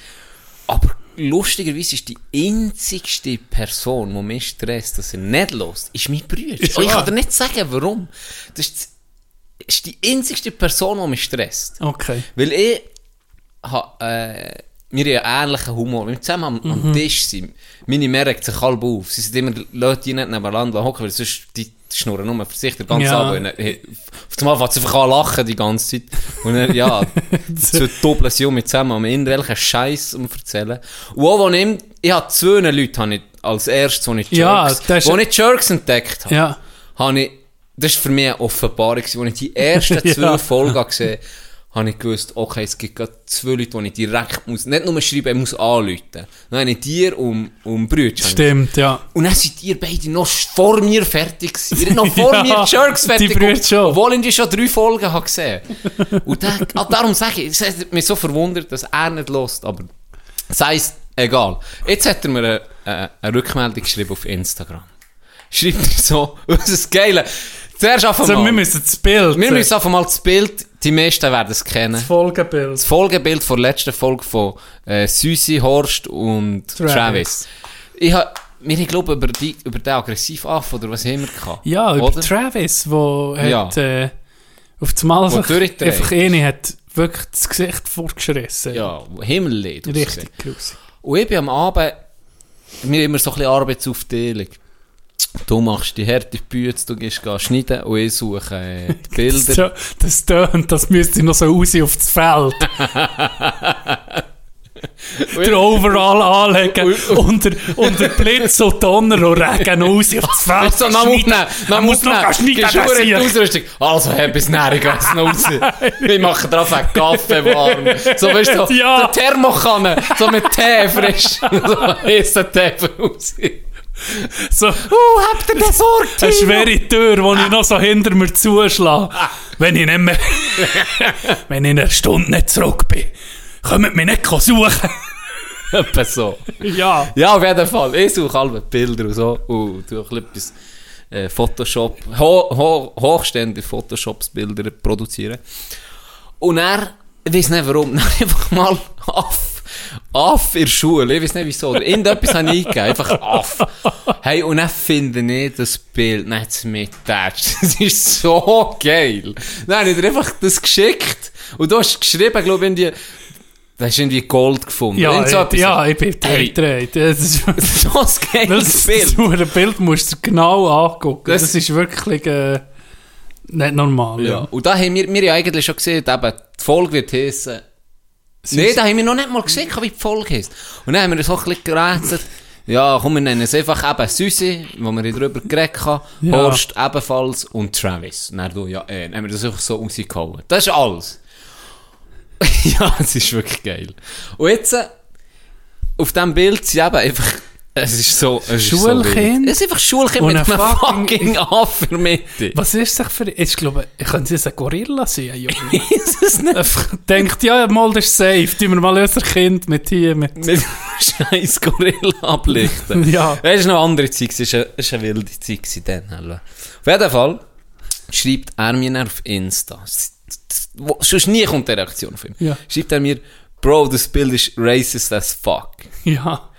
Aber lustigerweise ist die einzigste Person, die mich stresst, dass er nicht hört, ist mein Bruder. Ist Und ich kann dir nicht sagen, warum. Das ist, das ist die einzigste Person, die mich stresst. Okay. Weil ich ha, äh, wir haben einen ähnlichen Humor. Wenn wir zusammen am, Mhm. am Tisch sind, meine Mehr regt sich halb auf. Sie sind immer Leute, die nicht nebeneinander hocken, weil sonst die die schnurren nur für sich den ganzen Ja. Abend. He- Auf einmal fängt sie einfach an lachen die ganze Zeit. Und er, ja, zwei doppeltes Junge zusammen am irgendwelchen Scheiß um erzählen. Und auch, ich, ich habe zwei Leute habe ich als erstes, wo ich Ja, Jerks, ist- wo ich Jerks entdeckt habe, Ja. habe ich, das ist für mich eine Offenbarung. Als ich die ersten zwei Ja. Folgen gesehen habe ich gewusst, okay, es gibt gerade zwei Leute, die ich direkt muss, nicht nur schreiben, ich muss anrufen. Dann habe ich dir um, um Brüder. Stimmt, ja. Und dann sind ihr beide noch vor mir fertig gewesen. Ihr noch vor Ja, mir Jerks die fertig Brüder gemacht, schon. Obwohl ich die schon drei Folgen habe gesehen. Und dann, ah, darum sage ich, es hat mich so verwundert, dass er nicht lost, aber sei es egal. Jetzt hat er mir eine, eine, eine Rückmeldung geschrieben auf Instagram. Schreibt er so, das ist geil. Zuerst einfach Also, mal. wir müssen das Bild wir müssen einfach mal das Bild, die meisten werden es kennen. das Folgebild. Das Folgebild von der letzten Folge von äh, Susi, Horst und Travis. Travis. Ich hab, wir haben, glaube über, die, über den Aggressivaff oder was wir gehabt? Ja, über Oder? Travis, wo Ja. hat, äh, auf das Mal sich einfach eine hat wirklich das Gesicht vorgeschrissen. Ja, Himmellied. Richtig grusig. Und ich bin am Abend, wir haben immer so ein bisschen Arbeitsaufteilung. Du machst die harte Bütze, du gehst schneiden und ich suche äh, die Bilder. Das tönt, das müsste noch so raus auf das Feld. der Overall anlegen, unter, unter Blitz und Donner und Regen raus auf das Feld. So, dann aufnehmen, dann muss noch aufnehmen. schneiden, Gehst das du in die. Ausrüstung. Also, hab ich's näher, noch raus. Ich mache drauf einen Kaffee warm. So, weißt du, so, Ja. der Thermokanne, so mit Tee frisch. so, heissen Tee raus. So, Uh, habt ihr den Sorge, eine schwere Tür, die ich noch so hinter mir zuschlage. Wenn ich nicht mehr, wenn ich in einer Stunde nicht zurück bin, kommt mich nicht suchen. Etwa so. Ja. Ja, auf jeden Fall. Ich suche alle Bilder und so. Und tu ein bisschen etwas äh, Photoshop, ho, ho, hochstehende Photoshops-Bilder produzieren. Und er, ich weiß nicht warum, dann einfach mal auf, auf in der Schule, ich weiß nicht wieso, oder irgendetwas habe ich eingegeben, einfach auf. Hey, und dann finde ich das Bild, dann hat es mich getatscht. Das ist so geil. Dann habe ich dir einfach das geschickt. Und du hast geschrieben, glaube ich, in die, du hast irgendwie Gold gefunden. Ja, so ich, ja, ich bin Hey. durchgedreht. Das ist, So ein geiles das, Bild. das Bild. Bild musst du genau angucken. Das- Das, ist wirklich äh, nicht normal. Ja. Ja. Und da haben wir, wir ja eigentlich schon gesehen, eben, die Folge wird heissen. Nein, da haben wir noch nicht mal gesehen, wie die Folge heisst. Und dann haben wir so ein bisschen gerätselt. Ja, komm, wir nennen es einfach eben Susi, wo wir darüber geredet haben. Ja. Horst ebenfalls und Travis. Und dann du, ja, äh, dann haben wir das einfach so rausgehauen. Das ist alles. ja, es ist wirklich geil. Und jetzt, äh, auf diesem Bild sind eben einfach, es ist so, es ist so Schulkind. es ist einfach Schulkind Und mit ein einem fucking- fucking Affe Mitte. Was ist das für... Ich glaube, ich könnte es ein Gorilla sein, ein Junge. ist es nicht? Einfach denkt, ja, mal, das ist safe. Tun wir mal unser Kind mit hier, mit... mit scheiß Gorilla ablichten. Ja. Das war noch eine andere Zeit, es war eine, es war eine wilde Zeit dann. Auf jeden Fall schreibt er mir auf Insta, wo- sonst nie kommt eine Reaktion von ihm, Ja. schreibt er mir, Bro, das Bild ist racist as fuck. Ja,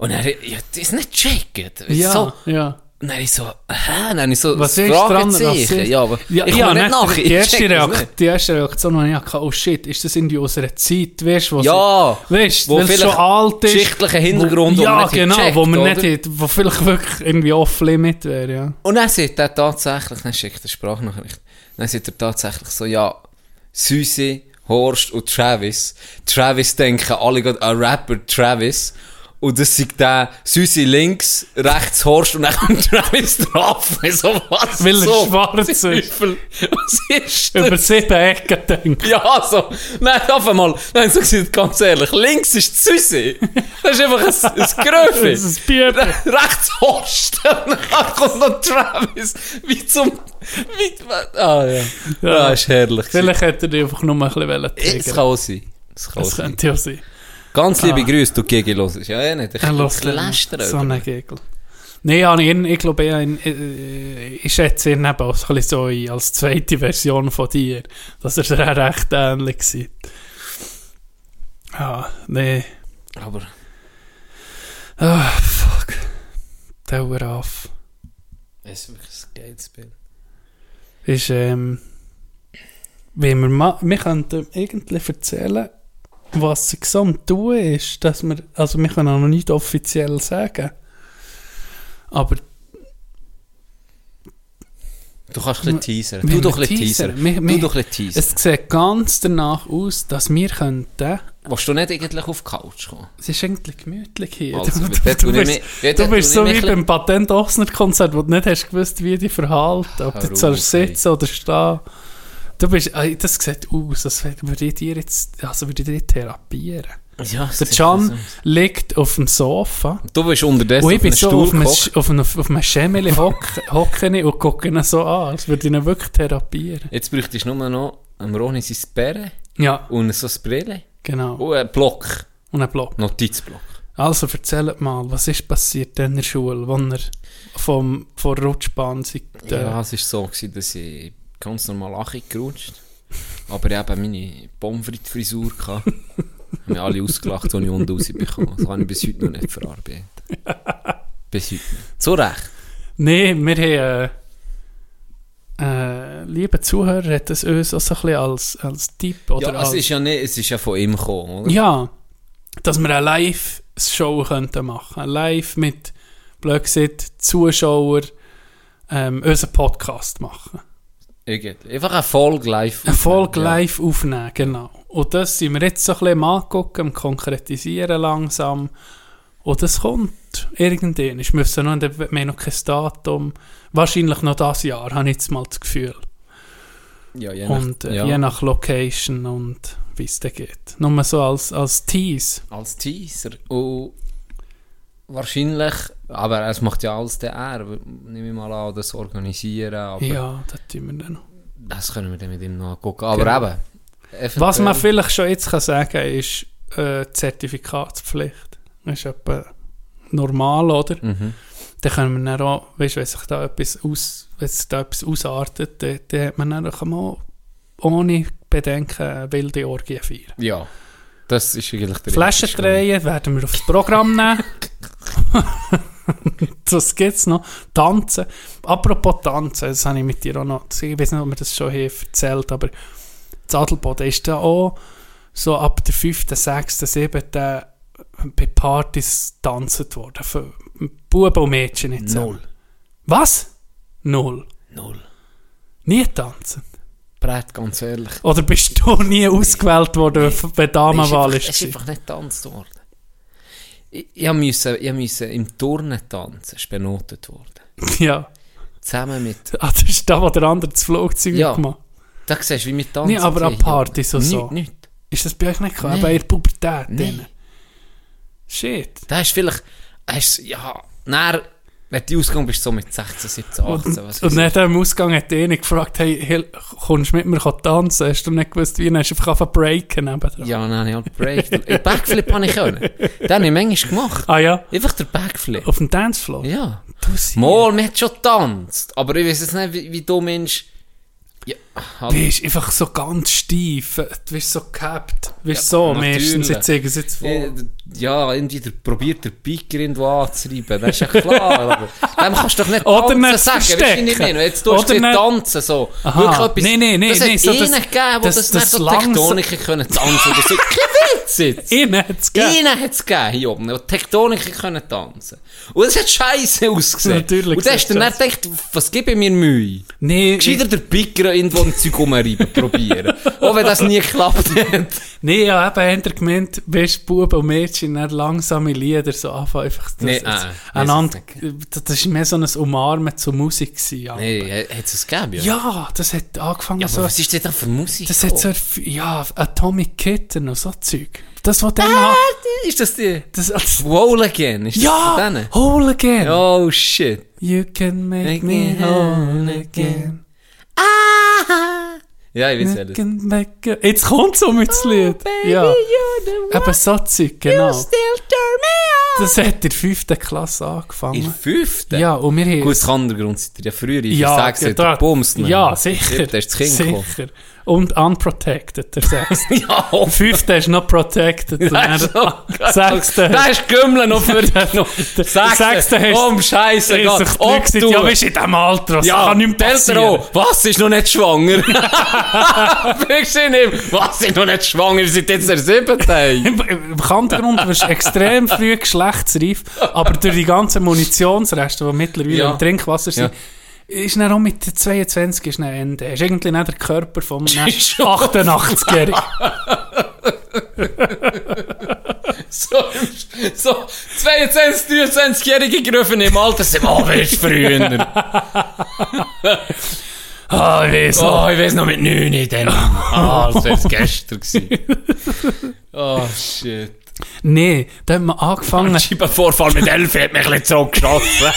Und er, ja, das ist nicht checked. ja, So, ja. und dann ich so, hä? Dann ich so, Was ist dran? Fragezeichen. Was ist- Ja, aber ja, ich ja, nicht nach. Die erste, check das Reakt nicht. die erste Reaktion, die ich oh shit, ist das irgendwie aus einer Zeit, weißt du, Ja, weißt, wo es schon vielleicht alt ist. geschichtlichen Hintergrund, wo, Ja, genau, gecheckt, wo man nicht, hat, wo vielleicht wirklich irgendwie off-limit wäre, ja. Und dann sagt er tatsächlich, dann schickt er Sprachnachricht, dann sagt er tatsächlich so, ja, Susi, Horst und Travis. Travis denken alle gerade an Rapper Travis. Und das sind der Susi links, rechts Horst und dann kommt Travis drauf. Ich So, was? Weil er so, schwarz ist. Was ist das? Über sieben Ecken denkt. Ja, so. Nein, auf einmal. Nein, so gesagt, ganz ehrlich. Links ist die Susi. Das ist einfach ein, ein Gröfe. Das ist ein Bier. rechts Horst. Und dann kommt noch Travis. Wie zum, wie, ah, ja. Ja, ist herrlich. Vielleicht hätte er dich einfach nur ein bisschen Es kann auch sein. Es kann auch Das sein. könnte ja sein. Ganz liebe Ah. Grüße, du Gigi los. Ja, ja, nicht. Ich Er lässt lästern. so einen Gegel. Nein, ja, ich, ich glaube, ich, ich, ich schätze ihn eben auch so ein bisschen so ein, als zweite Version von dir, dass er auch recht ähnlich sieht. Ja, nee. Aber, Ah, fuck. Dauer auf. es ist wirklich ein geiles Bild. Ist, ähm, wenn wir wir könnten irgendwie erzählen, was sie gesamt tun ist, dass wir, also wir können auch noch nicht offiziell sagen, aber Du kannst ein bisschen teasern. Du doch ein bisschen teasern. Du doch ein teasern. Es sieht ganz danach aus, dass wir könnten... Willst du nicht eigentlich auf die Couch kommen? Es ist eigentlich gemütlich hier. Also, du, du, ich bist, du bist so wie beim Patent Osner Konzert, wo du nicht hast gewusst, wie dich verhalten, ob du jetzt sollst sitzen oder stehen. Du bist, das sieht aus, als würde ich dir jetzt, also würde ich dir therapieren. Ja, Der Can liegt auf dem Sofa Du bist unterdessen und ich auf bin einem so Stuhl auf einem, gehockt. Sch- auf einem, auf hocken und gucke ihn so an, als würde ich ihn wirklich therapieren. Jetzt bräuchtest du nur noch einen Ronny sein Bären Ja, und so ein Brille genau. und einen Block, Und ein Block. Notizblock. Also erzählt mal, was ist passiert in der Schule, wo er vom, von der Rutschbahn seid, äh, Ja, es war so, gewesen, dass ich ganz normal Achi gerutscht aber ich habe meine Pommes frites Frisur gehabt. haben mich alle ausgelacht, als ich unten rausbekommen Das habe ich bis heute noch nicht verarbeitet. bis heute nicht. Zu Recht. Nein, wir haben, äh, äh, liebe Zuhörer, hat das uns auch so ein bisschen als, als Tipp oder Ja, es als, ist ja, nicht, es ist ja von ihm gekommen, oder? ja, dass wir eine Live-Show könnten machen. Live mit, blöd gesagt, Zuschauer, ähm, unseren Podcast machen. Irgendwie. Einfach eine Folge live. Folge Ja. live aufnehmen, genau. Und das sind wir jetzt so ein bisschen angucken, am konkretisieren langsam. Und das kommt irgendwann. Ich müsste noch, wir haben noch kein Datum. Wahrscheinlich noch das Jahr, habe ich jetzt mal das Gefühl. Ja, je nach, und äh, ja. je nach Location und wie es dann geht. Nur so als, als Tease. als Teaser. Und wahrscheinlich, aber es macht ja alles der er, nehme ich mal an, das organisieren. Aber Ja, das tun wir dann noch. Das können wir dann mit ihm noch angucken. Aber Genau. eben. eventuell- Was man vielleicht schon jetzt kann sagen ist äh, die Zertifikatspflicht. Das ist etwa normal, oder? Mhm. Dann können wir dann auch, weißt wenn sich da etwas, aus, wenn sich da etwas ausartet, dann, dann hat man dann kann auch ohne Bedenken wilde Orgie feiern. Ja. Das ist eigentlich der Flaschen drehen werden wir aufs Programm nehmen. das gibt's noch. Tanzen. Apropos Tanzen, das habe ich mit dir auch noch, ich weiß nicht, ob wir das schon hier erzählt, aber das Adelboden ist da auch so ab der 5., 6., 7. bei Partys tanzt worden. Für Buben und Mädchen nicht zusammen. Null. Was? Null. Null. Nie tanzen. Brett, ganz ehrlich. Oder bist du nie ausgewählt worden, wenn Damenwahl es ist ist? einfach nicht getanzt worden. Ich, ich musste, ich musste im Turnen tanzen, ist benotet worden. Ja. Zusammen mit... Ah, das ist da, wo der andere das Flugzeug Ja. gemacht Da siehst du, wie wir tanzen. Nee, aber an. Partys und so. Nicht, nicht. Ist das bei euch nicht gekommen? Nee. Bei der Pubertät? Nee. drin? Shit. Da ist vielleicht... Hast, ja... Dann, wenn du ausgegangen bist, so mit 16, 17, 18, was Und dann am Ausgang hat einer gefragt, hey, hey, kommst du mit mir tanzen? Hast du nicht gewusst, wie? Dann hast du einfach angefangen breaken nebendran. ich. Ja, habe ich halt breakt. Backflip habe ich können. Den habe ich manchmal gemacht. Ah ja? Einfach der Backflip. Auf dem Dancefloor? Ja. Du siehst. Mal, man hat schon getanzt. Aber ich weiß jetzt nicht, wie, wie du Mensch... Ja, Du bist einfach so ganz steif. Du bist so gehabt. Du bist so, meistens. Ich zeige es jetzt vor. Ja, irgendwie der, probiert der Piker irgendwo anzutreiben, das ist ja klar. aber dem kannst du doch nicht Oder nicht sagen, weißt du, verstecken. meine? Jetzt tust du nicht nicht- tanzen, so. Wirklich etwas, Nee, nee, nee, das nee, hat so das- gegeben, wo das- das, das so Tektoniker können tanzen oder so. Kein Witz jetzt. Ihnen hat es gegeben. Einen hat es gegeben hier oben, die Tektoniker können tanzen. Und es hat scheiße ausgesehen. Natürlich Und dann hast du dann gedacht, was gebe ich mir Mühe? Nee, Gescheiter der Piker irgendwo ein Zeug rumreiben, probieren. Auch wenn das nie geklappt hat. Nee, ja, eben, haben gemeint, weißt Buben und Mädchen, dann langsame Lieder so anfangen, einfach das, Nee, das, äh, einander, das das war mehr so ein Umarmen zur Musik gewesen. Nee, hat es gegeben, ja? ja das hat angefangen Ja, so, was ist denn da für Musik? das hat so, ja, Atomic Kitten und so Zeug. Das, was dann ah, Ist das die? das, das, Wall Again? Ist das ja, von denen? whole again. Oh shit. You can make Make me whole again. Ja, ich weiß You alles. can make a- Jetzt kommt so mit das Lied. ja, eben so Zeug, genau. Das hat in der fünften Klasse In angefangen. fünften? Ja, und wir haben... Gut, das kann der Grund sein. Ja, früher in Ja, ja, sechs ja, da- Bums Ja, sicher. Da ist das Kind gekommen. Und unprotected, der sechste. Ja, Der fünfte ist noch protected. ist noch Sechste. Da ist Gümmel noch für dich. noch. Sechste hast- Oh, Scheiße, Ist die Leute gesagt, ja, du, in diesem Alter, das Ja, kann nicht der passieren. Was, ist noch nicht schwanger? Wirklich nicht. Was, ist noch nicht schwanger? Ihr seid jetzt der siebte. Im Kantengrund wirst du extrem früh geschlechtsreif, aber durch die ganzen Munitionsreste, die mittlerweile Ja. im Trinkwasser sind, Ja. Ist dann auch mit der 22 ist dann Ende. Ist irgendwie nicht der Körper vom Schon. 88-Jährigen. So, so 22, 23-jährige Grüffen im Alter sind oh, wer ist früher? Ah, ich weiß noch. Oh, ich weiß noch mit 9 dann. Ah, das war gestern gewesen. Oh, shit. Nee, da hat man angefangen. Ein Scheibenvorfall mit 11 hat mich ein bisschen zurückgeschossen.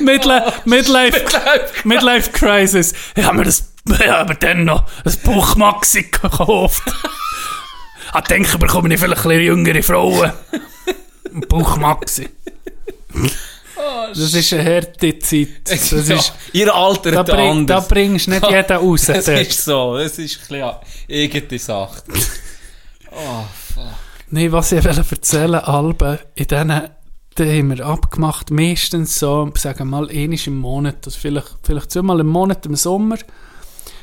Midlife, Midlife, Midlife Crisis. Ich habe mir das, habe mir dann noch ein Buchmaxi gekauft. Ich denke, bekomme ich vielleicht ein bisschen jüngere Frauen. Ein Buchmaxi. Das ist eine harte Zeit. Das ja, ist, ihr Alter da, bring, da anders. bringst du nicht jeden raus. Es dort. ist so, es ist ein irgendeine Sache. Oh, fuck. Nee, was ich wollte erzählen, Alben, in denen, die haben wir abgemacht, meistens so, sagen wir mal, einmal im Monat, also vielleicht, vielleicht zweimal im Monat im Sommer,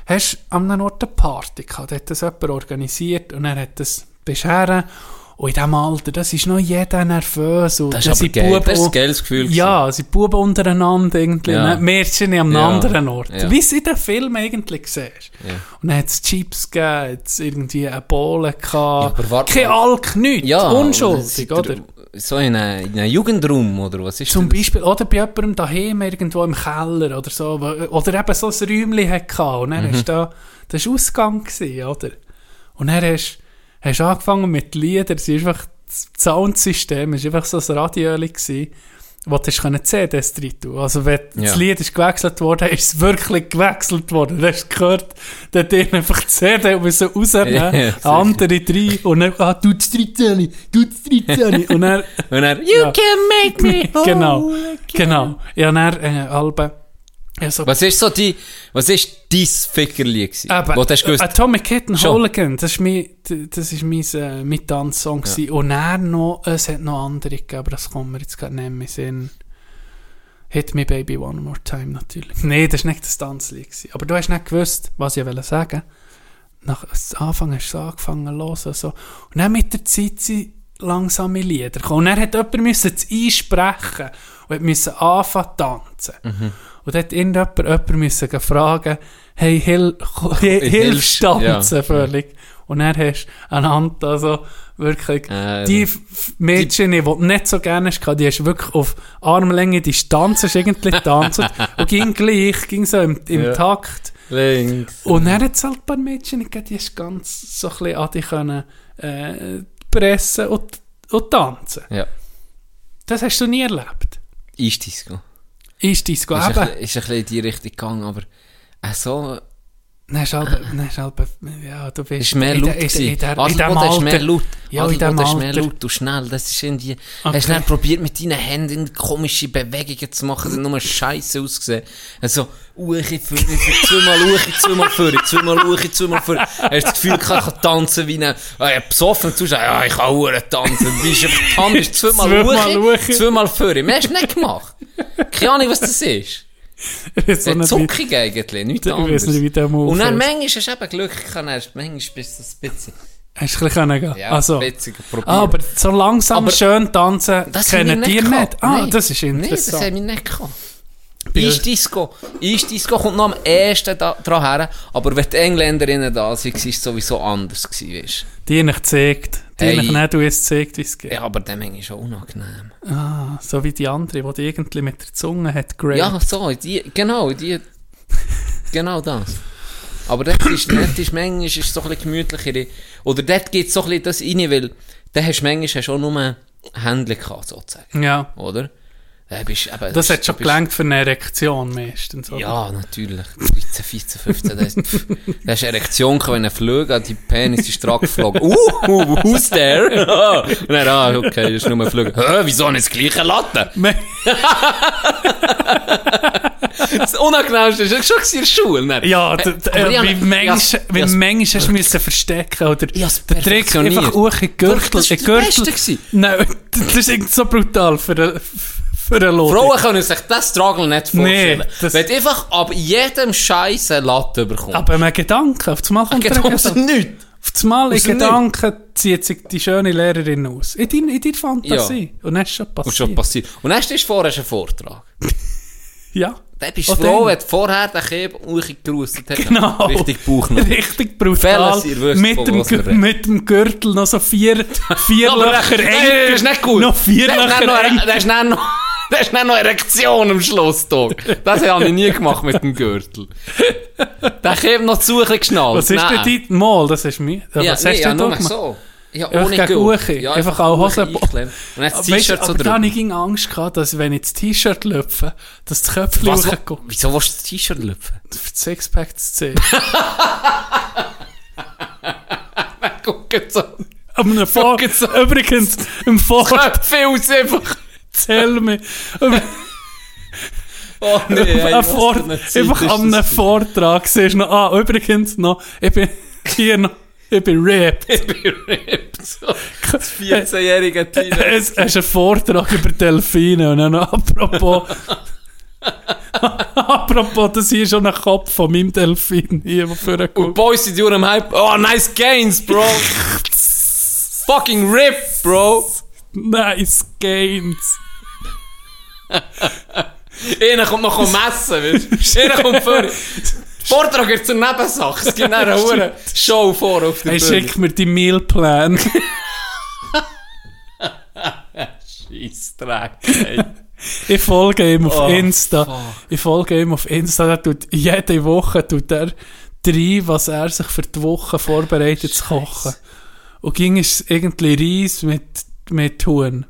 hast du an einem Ort eine Party gehabt, da hat das jemand organisiert und er hat das bescheren und in diesem Alter, das ist noch jeder nervös. Und Das ist sind geil. Buben Das ist ein geiles Gefühl Ja, sie Buben untereinander irgendwie, Ja. ne? Mädchen am Ja. anderen Ort. Ja. Wie es in den Filmen eigentlich siehst. Ja. Und dann hat es Chips gegeben, es irgendwie eine Bohle gehabt. warte Kein. Alk, nichts. Ja, unschuldig, oder? So in einem, in einem Jugendraum, oder was ist Zum das? Beispiel, oder bei jemandem daheim irgendwo im Keller oder so, oder eben so ein Räumchen hatte und dann Mhm. du da, das war Ausgang gewesen, oder? Und dann hast hast angefangen mit Liedern, es ist einfach, das Soundsystem ist einfach so ein Radioöli gewesen, wo du können CDs drin tun. Also wenn Ja. das Lied ist gewechselt worden, ist es wirklich gewechselt worden. Du hast gehört, der hat einfach die CD müssen rausnehmen, Ja, andere rein und dann, ah, du das 13, du das 13. und dann, Und er, ja. can make me whole Genau, again. genau. Ja, dann, äh, Alben. Ja, so, was ist so die, was ist dein Fickerli gewesen? aber, Wo hast gewusst, Atomic Kitten Schon. Hooligan, das ist mein, das ist mein, äh, mein Tanzsong gewesen. Und dann noch, es hat noch andere gegeben, aber das kommt mir jetzt gerade nicht mehr Sinn. Hit Me Baby One More Time natürlich. Nein, das war nicht das Tanzlied. Gewesen. Aber du hast nicht gewusst, was ich wollte sagen. Nach Anfang hast du so angefangen zu hören. So. Und dann mit der Zeit sind langsame Lieder gekommen. Und dann hat jemand müssen einsprechen und hat müssen anfangen zu tanzen. Und hat irgendjemand jemand müssen fragen, hey, hil hilfst Hilfst- tanzen ja. völlig. Und dann hast du anhand also wirklich Äh, die Mädchen, die du nicht so gerne hast, die hast du wirklich auf Armlänge Distanz hast irgendwie getanzt und ging gleich, ging so im, im Ja. Takt. links. Und dann hat es halt ein paar Mädchen gegeben, die hast ganz so ein bisschen an dich können, äh, pressen und, und tanzen. Ja, Das hast du nie erlebt. Ist Disco Ist, ein eben. bisschen- ist ein bisschen in die Richtung gegangen, aber äh, so, Dann hast du halt, dann hast du halt, ja, du bist ist mehr laut in, der- in, der- in dem ist mehr laut. Ja, in dem ist mehr laut und schnell. Das ist irgendwie, Okay. hast du dann probiert mit deinen Händen komische Bewegungen zu machen, die nur scheiße ausgesehen. Also, Uchi, für zweimal Uchi, zweimal für, zweimal Uchi, zweimal für. Hast du das Gefühl, ich kann tanzen wie ein, äh, besoffen Zuschauer, ja, ich kann auch tanzen. Du bist einfach, ist zweimal Uchi, zweimal für. Mehr hast du nicht gemacht. Keine Ahnung, was das ist. so Äh, Zuckig eigentlich, nichts Ich nicht, wie der Und dann ist. manchmal hast du eben Glück gehabt, manchmal bist du ein bisschen, Hast du ein bisschen gehen? ja, also. Ah, aber so langsam Aber schön tanzen kennen die nicht. Ah, Nein. das ist Nein, das interessant. haben wir nicht gehabt. Bei- Eisdisco. Eisdisco kommt noch am ersten da, dran her, aber wenn die Engländerinnen da waren, war es sowieso anders. Gewesen, weißt. die nicht gezeigt. Die Hey. nicht nicht, du es zeigt, wie es geht. Ja, aber dem ist schon unangenehm. Ah, so wie die andere, die irgendwie mit der Zunge hat geraped. Ja, so, die, genau, die, genau das. Aber dort ist, dort ist manchmal ist es so ein bisschen gemütlicher. Oder dort geht so ein bisschen das rein, weil da hast du manchmal auch nur Händchen gehabt, sozusagen. ja. Oder? Da bist, eben, Das hat schon bist- gelangt für eine Erektion meistens. oder? Ja, natürlich. 13, 14, 15. Da hast pff, da hast du Erektion wenn flög, an die Penis ist dran geflogen. Uh, uh, who's there? Und dann, ah, okay, das ist nur ein Flug. Hä, wieso nicht das gleiche Latte? Das Unangenehmste ist schon in der Schule. ne? Ja, d- d- Aber äh, wie manchmal, hast du müssen verstecken oder hab's der Trick einfach auch in Gürtel. Das war die Gürtel. Beste. Nein, das ist irgendwie so brutal für einen für einen Lodi. Frauen können sich das Struggle nicht vorstellen. Nee, das- Wenn du einfach ab jedem Scheiß eine Latte bekommst. Aber mein Gedanke, auf einmal kommt Geht der ums Gedanke. nichts. Auf das Mal in Gedanken zieht sich die schöne Lehrerin aus. In deiner in deiner Fantasie. Und dann ist schon Und passiert. schon passiert. Und dann stehst du vor, hast einen Vortrag. Ja. Dann bist du Oh, froh, wenn du vorher den Keb gerustet hast. Genau. Richtig Bauch noch. Richtig brutal. Mit, dem, mit dem Gürtel noch so vier, vier Löcher eng. das ist nicht gut. Noch vier ist Löcher eng. da ist dann noch, da ist dann noch Erektion am Schluss, Dog. Das habe ich nie gemacht mit dem Gürtel. Da Keb noch zu ein bisschen geschnallt. Was ist denn dein Mal? Das ist mir. Ja, Ja, was nee, hast ja, du gemacht? so. Ja, ohne gegen Gürtel. Einfach auch einklemmen. Und dann das T-Shirt so hatte ich ging Angst, gehabt, dass wenn ich das T-Shirt lüpfe, dass das Köpfchen hochkommt. wieso willst du das T-Shirt lüpfen? Für das Sixpack zu sehen. Guck jetzt so. übrigens, im Vor Köpfe aus einfach. Zähl mir. Oh nee, ey, Ein Vor einfach an einem? Vortrag siehst noch, ah, übrigens noch, ich bin hier noch, ich bin ripped. Ich bin ripped. So. Das 14-jährige Tina. Es es ist ein Vortrag über Delfine und dann noch apropos, apropos, das hier ist schon ein Kopf von meinem Delfin hier, der vorher Und. Boys sind am Hype. Oh, nice gains, bro. Fucking rip, bro. Nice Gains. Einer kommt noch messen, weißt du? Einer kommt vor. Vortrag wird zur Nebensache. Es gibt eine hohe Show vor auf der Hey, Bühne. schick mir die Mealplan. Scheissdreck, ey. Ich folge ihm auf Oh, Insta. Ich folge ihm auf Insta. Der tut, jede Woche tut er drei, was er sich für die Woche vorbereitet zu kochen. Und ging es irgendwie Reis mit, mit Huhn.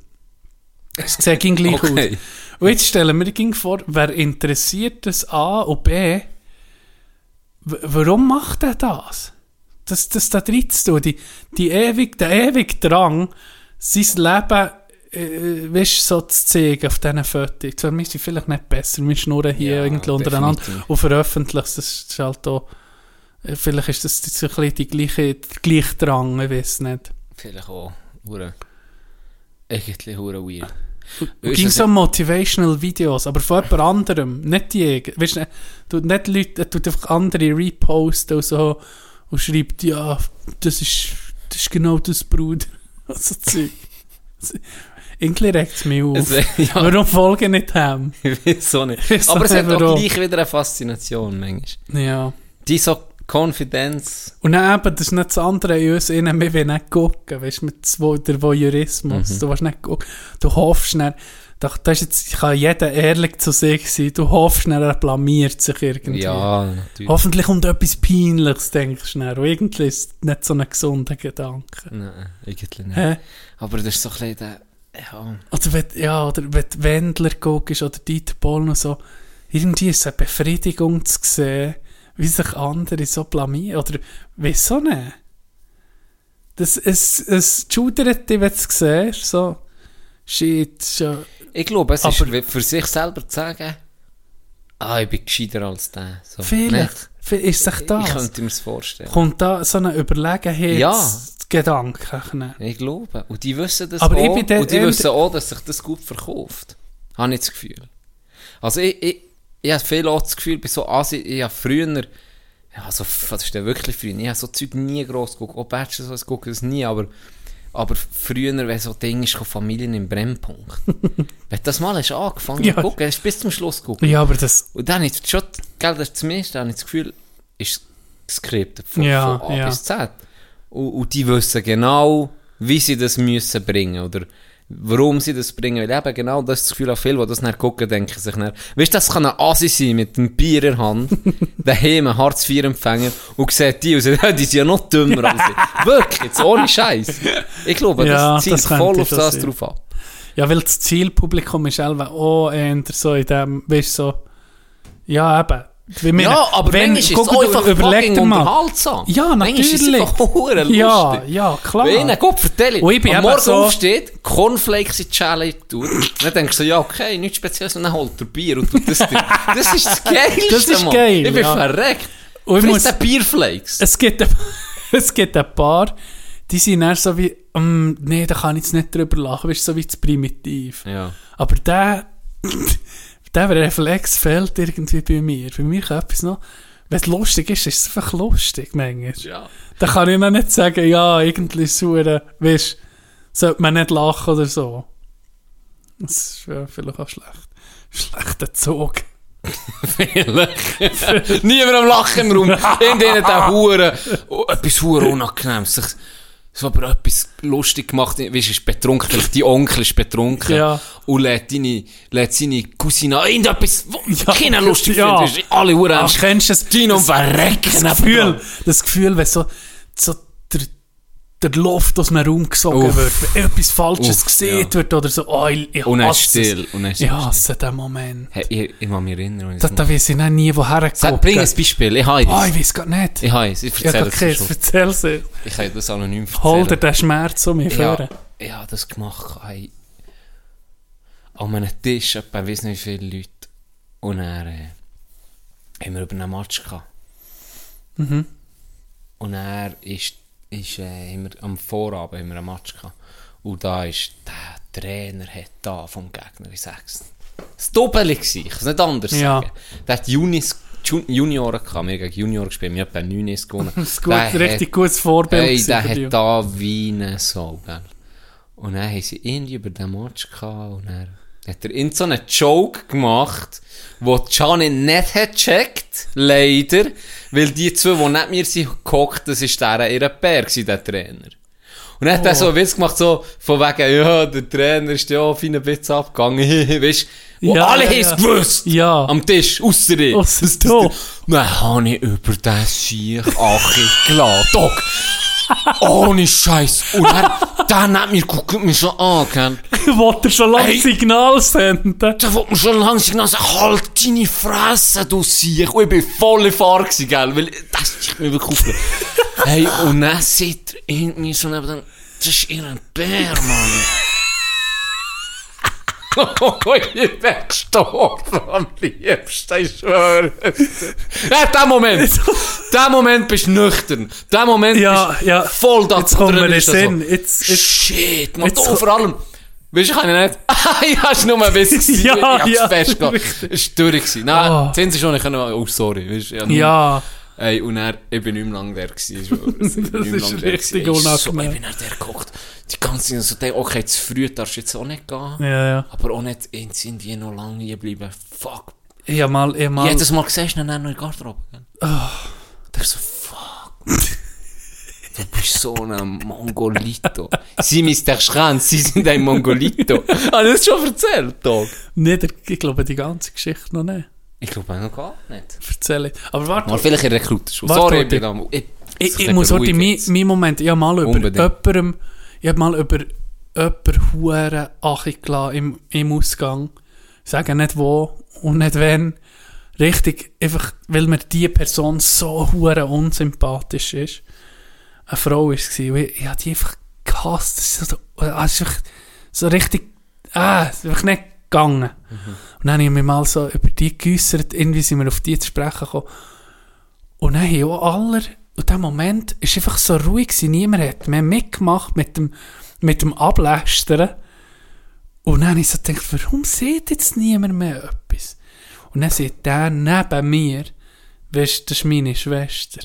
Es sieht gleich Okay. aus. Und jetzt stellen wir ging vor, wer interessiert das A und B? Warum macht er das? Das, das da drin zu tun, die, die ewig, der ewige Drang, sein Leben, äh, weißt, so zu zeigen auf diesen Fotos. Zwar, wir sind vielleicht nicht besser, wir schnurren hier Ja, irgendwie untereinander definitiv. und veröffentlichen. Das ist halt auch, äh, vielleicht ist das so ein bisschen die gleiche, der gleiche Drang, ich weiß nicht. Vielleicht auch. Hure. Eigentlich hure weird. Ging du, so Motivational Videos, aber von jemand anderem, nicht die. Weißt du, nicht Leute, tut einfach andere reposten und so und schreibt, ja, das ist, das ist genau das, Bruder. Also, Zeug. Irgendwie regt es mich auf. Es, ja, Warum folge ich nicht ihm? ich weiß auch nicht. Aber es hat auch warum. gleich wieder eine Faszination, manchmal. Ja. Die so Konfidenz. Und dann eben, das ist nicht das andere in uns innen, wir wollen nicht gucken, weißt du, mit so, der Voyeurismus, Mhm. du willst nicht gucken, du hoffst schnell, da, das jetzt, kann jeder ehrlich zu sich sein, du hoffst schnell, er blamiert sich irgendwie. Ja, natürlich. Hoffentlich kommt etwas Peinliches, denkst du schnell, und irgendwie ist es nicht so ein gesunder Gedanke. Nein, eigentlich nicht. Hä? Aber das ist so ein bisschen der... Ja, Oder wenn, ja, oder wenn du Wendler guckst, oder Dieter Bohlen und so, irgendwie ist es eine Befriedigung zu sehen, wie sich andere so blamieren, oder wieso nicht? Das, es, es schudert dich, wenn du es siehst, so, shit, schon, ich glaube, es Aber- ist für sich selber zu sagen, ah, ich bin gescheiter als der. So. vielleicht, vielleicht ist sich Nicht. das. Ich könnte mir das vorstellen. Kommt da so eine Überlegenheitsgedanke ja. Ich glaube. Und die wissen das Aber auch. und die wissen auch, dass sich das gut verkauft. Habe ich das Gefühl. Also ich, ich, ich habe viel auch das Gefühl, bei so Asi, ich habe früher, ja, so, was ist denn wirklich früher? Ich habe so Zeug nie gross geguckt. Auch Bachelor, so, ich gucke das nie, aber, aber früher, wenn so Ding ist, Familien im Brennpunkt. wenn das mal hast angefangen Ja. zu gucken, hast du bis zum Schluss geguckt. ja, aber das, Und dann habe ich schon, gell, das ist zumindest, dann habe ich das Gefühl, ist geskriptet von, Ja, von A ja. bis Z. Und, und die wissen genau, wie sie das müssen bringen oder warum sie das bringen. Weil eben genau das, ist das Gefühl, auch viele, die das nicht gucken, denken sich dann, weißt du, das kann ein Asi sein mit einem Bier in der Hand, daheim ein Hartz IV empfänger und sieht die und sagt, «Ja, die sind ja noch dümmer als ich. Wirklich, jetzt ohne Scheiß. Ich glaube, Ja, das zielt das voll auf das drauf ab. ja, weil das Zielpublikum ist selber auch eher so in dem, weißt du, so, ja, eben. Meine, Ja, aber wenn- manchmal ist es auch einfach überleg fucking dir mal. unterhaltsam. Ja, Manchmal ist es natürlich. Ja, ja, klar. Wenn einer Gott vertelle, Und ich bin am Morgen so- aufsteht, Cornflakes in die Schale tut, dann denkst du ja, okay, nichts Spezielles, und dann holt er Bier und tut das drin. Das ist das Geilste, Das ist Mann. geil, Ich bin ja. verreckt. Und ich Frisst muss, Bierflakes. es gibt, ein, es gibt ein paar, die sind eher so wie, um, nee, da kann ich jetzt nicht drüber lachen, weißt so wie zu primitiv. Ja. Aber der, der Reflex fehlt irgendwie bei mir. Bei mir kann etwas noch wenn es lustig ist, ist es einfach lustig, manchmal. Ja. Da kann ich noch nicht sagen, ja, irgendwie sauer, weißt sollte man nicht lachen oder so. Das ist ja vielleicht auch schlecht. Schlechter Zug. Vielleicht. Niemand am Lachen im Raum. In denen der Hure, oh, etwas Hure Unangenehmes. So aber etwas lustig gemacht. Weißt du, ist betrunken. Vielleicht die Onkel ist betrunken. Ja. Und lädt deine, lädt seine Cousine an. Irgendetwas, wo Ja. keiner lustig Ja. findet. Weisst du, Alle Hure Ach, kennst du das? Dino am Verrecken. das Gefühl, das Gefühl, wenn so, so der, Luft aus dem Raum gesogen Uff. wird, wenn etwas Falsches Uff, gesehen ja. wird oder so, oh, ich, ich Und er hasse still. es. Und er ist Ich hasse den Moment. Hey, ich, ich kann mich erinnern. Da, da weiss ich nie, woher Sag, bring ein Beispiel. Ich habe Oh, es. ich weiß gar nicht. Ich habe es. Ich Ja, erzähle okay, es. erzähl es. Ich kann das anonym erzählen. Hol dir den Schmerz um mich ja, führen. ich habe das gemacht. Hey, an einem Tisch, etwa, ich weiß nicht wie viele Leute. Und dann äh, haben wir über einen Match gehabt. Mhm. Und er ist, ist äh, haben wir, am Vorabend haben wir einen Match gehabt. Und da ist der Trainer hat da vom Gegner, ich sag's. Das Doppel gsi, ich kann es nicht anders Ja. sagen. Der hat Junis, Jun Junioren gehabt, wir gegen Junioren gespielt, wir haben etwa 9 gewonnen. Das ist gut, Der richtig hat- gutes Vorbild. Gewesen der hat da Weine so, gell. Und dann haben sie irgendwie über den Match gehabt und dann hat er in so einen Joke gemacht, wo Gianni nicht hat gecheckt, leider, weil die zwei, die nicht mir sind gehockt, das ist der ihr Bär gewesen, der Trainer. Und dann hat er so einen Witz gemacht, so, von wegen, ja, der Trainer ist ja auf einen Witz abgegangen, weißt du, Ja, alle ja, haben es ja. gewusst. Ja. Am Tisch, ausser ich. Ausser Das- du. das- Dann habe ich über den Sieg Achi gelassen. Ohne Scheiß. Und dann, dann hat mir guckt mich so an, gell. Wollt ihr schon lange Hey. Signal senden? Da wollte mir schon langsam sagen, also, halt deine Fresse, du Sieg. Und ich bin voll in Fahrt gewesen, gell, weil das ist mir aufgeregt. Hey, und dann sieht er irgendwie so neben dem, das ist ihr Bär, Mann. Oh, ich bin gestorben am liebsten, ich schwöre. Ja, der Moment. der Moment bist du nüchtern. Der Moment Ja, bist ja. voll da Jetzt kommt mir drin der ist das Sinn. So. Jetzt- jetzt- Shit, man. jetzt Oh, ko- vor allem. Weißt du, kann ich nicht. ja, ist nur ein bisschen. Ja, ich hab's ja, festgehabt. richtig. Es war durch. gewesen. Nein, Oh. oh. sie schon nicht können. Oh, sorry. Weißt, du, ich hab nie- Ja. Ey, und er, ich bin nicht mehr lang der gewesen. Das ist lang richtig unangenehm. Ich bin nach der geguckt. Die ganze Zeit so, denk, okay, zu früh darfst du jetzt auch nicht gehen. Ja, ja. Aber auch nicht in irgendwie noch lange hier bleiben. Fuck. Ich hab mal, hab mal... Jedes Mal siehst du ihn dann noch in der Garderobe. gell? Der ist so, fuck. Du bist so ein Mongolito. Sie müssen dich schreien, sie sind ein Mongolito. Hast du das schon erzählt, Dog? Nicht, ich glaube die ganze Geschichte noch nicht. Ich glaube noch gar nicht. Erzähle. Aber warte, Mal vielleicht in Rekrutenschule. Warte, Sorry, warte. ich bin da... Ich, ich, ich muss heute mein, mein Moment, ich habe mal über jemandem, ich habe mal über jemanden huere Achi gelassen im, im Ausgang. Ich sage nicht wo und nicht wenn. Richtig, einfach, weil mir die Person so hure unsympathisch ist. Eine Frau war es. und Ich, ich habe die einfach gehasst. Das ist so, einfach so richtig, ah, einfach nicht gegangen. Und dann habe ich mich mal so über die geäussert, irgendwie sind wir auf die zu sprechen gekommen. Und dann haben auch alle, und der Moment ist einfach so ruhig gewesen, niemand hat mehr mitgemacht mit dem, mit dem Ablästern. Und dann habe ich so gedacht, warum sieht jetzt niemand mehr etwas? Und dann sieht der neben mir, weißt das ist meine Schwester.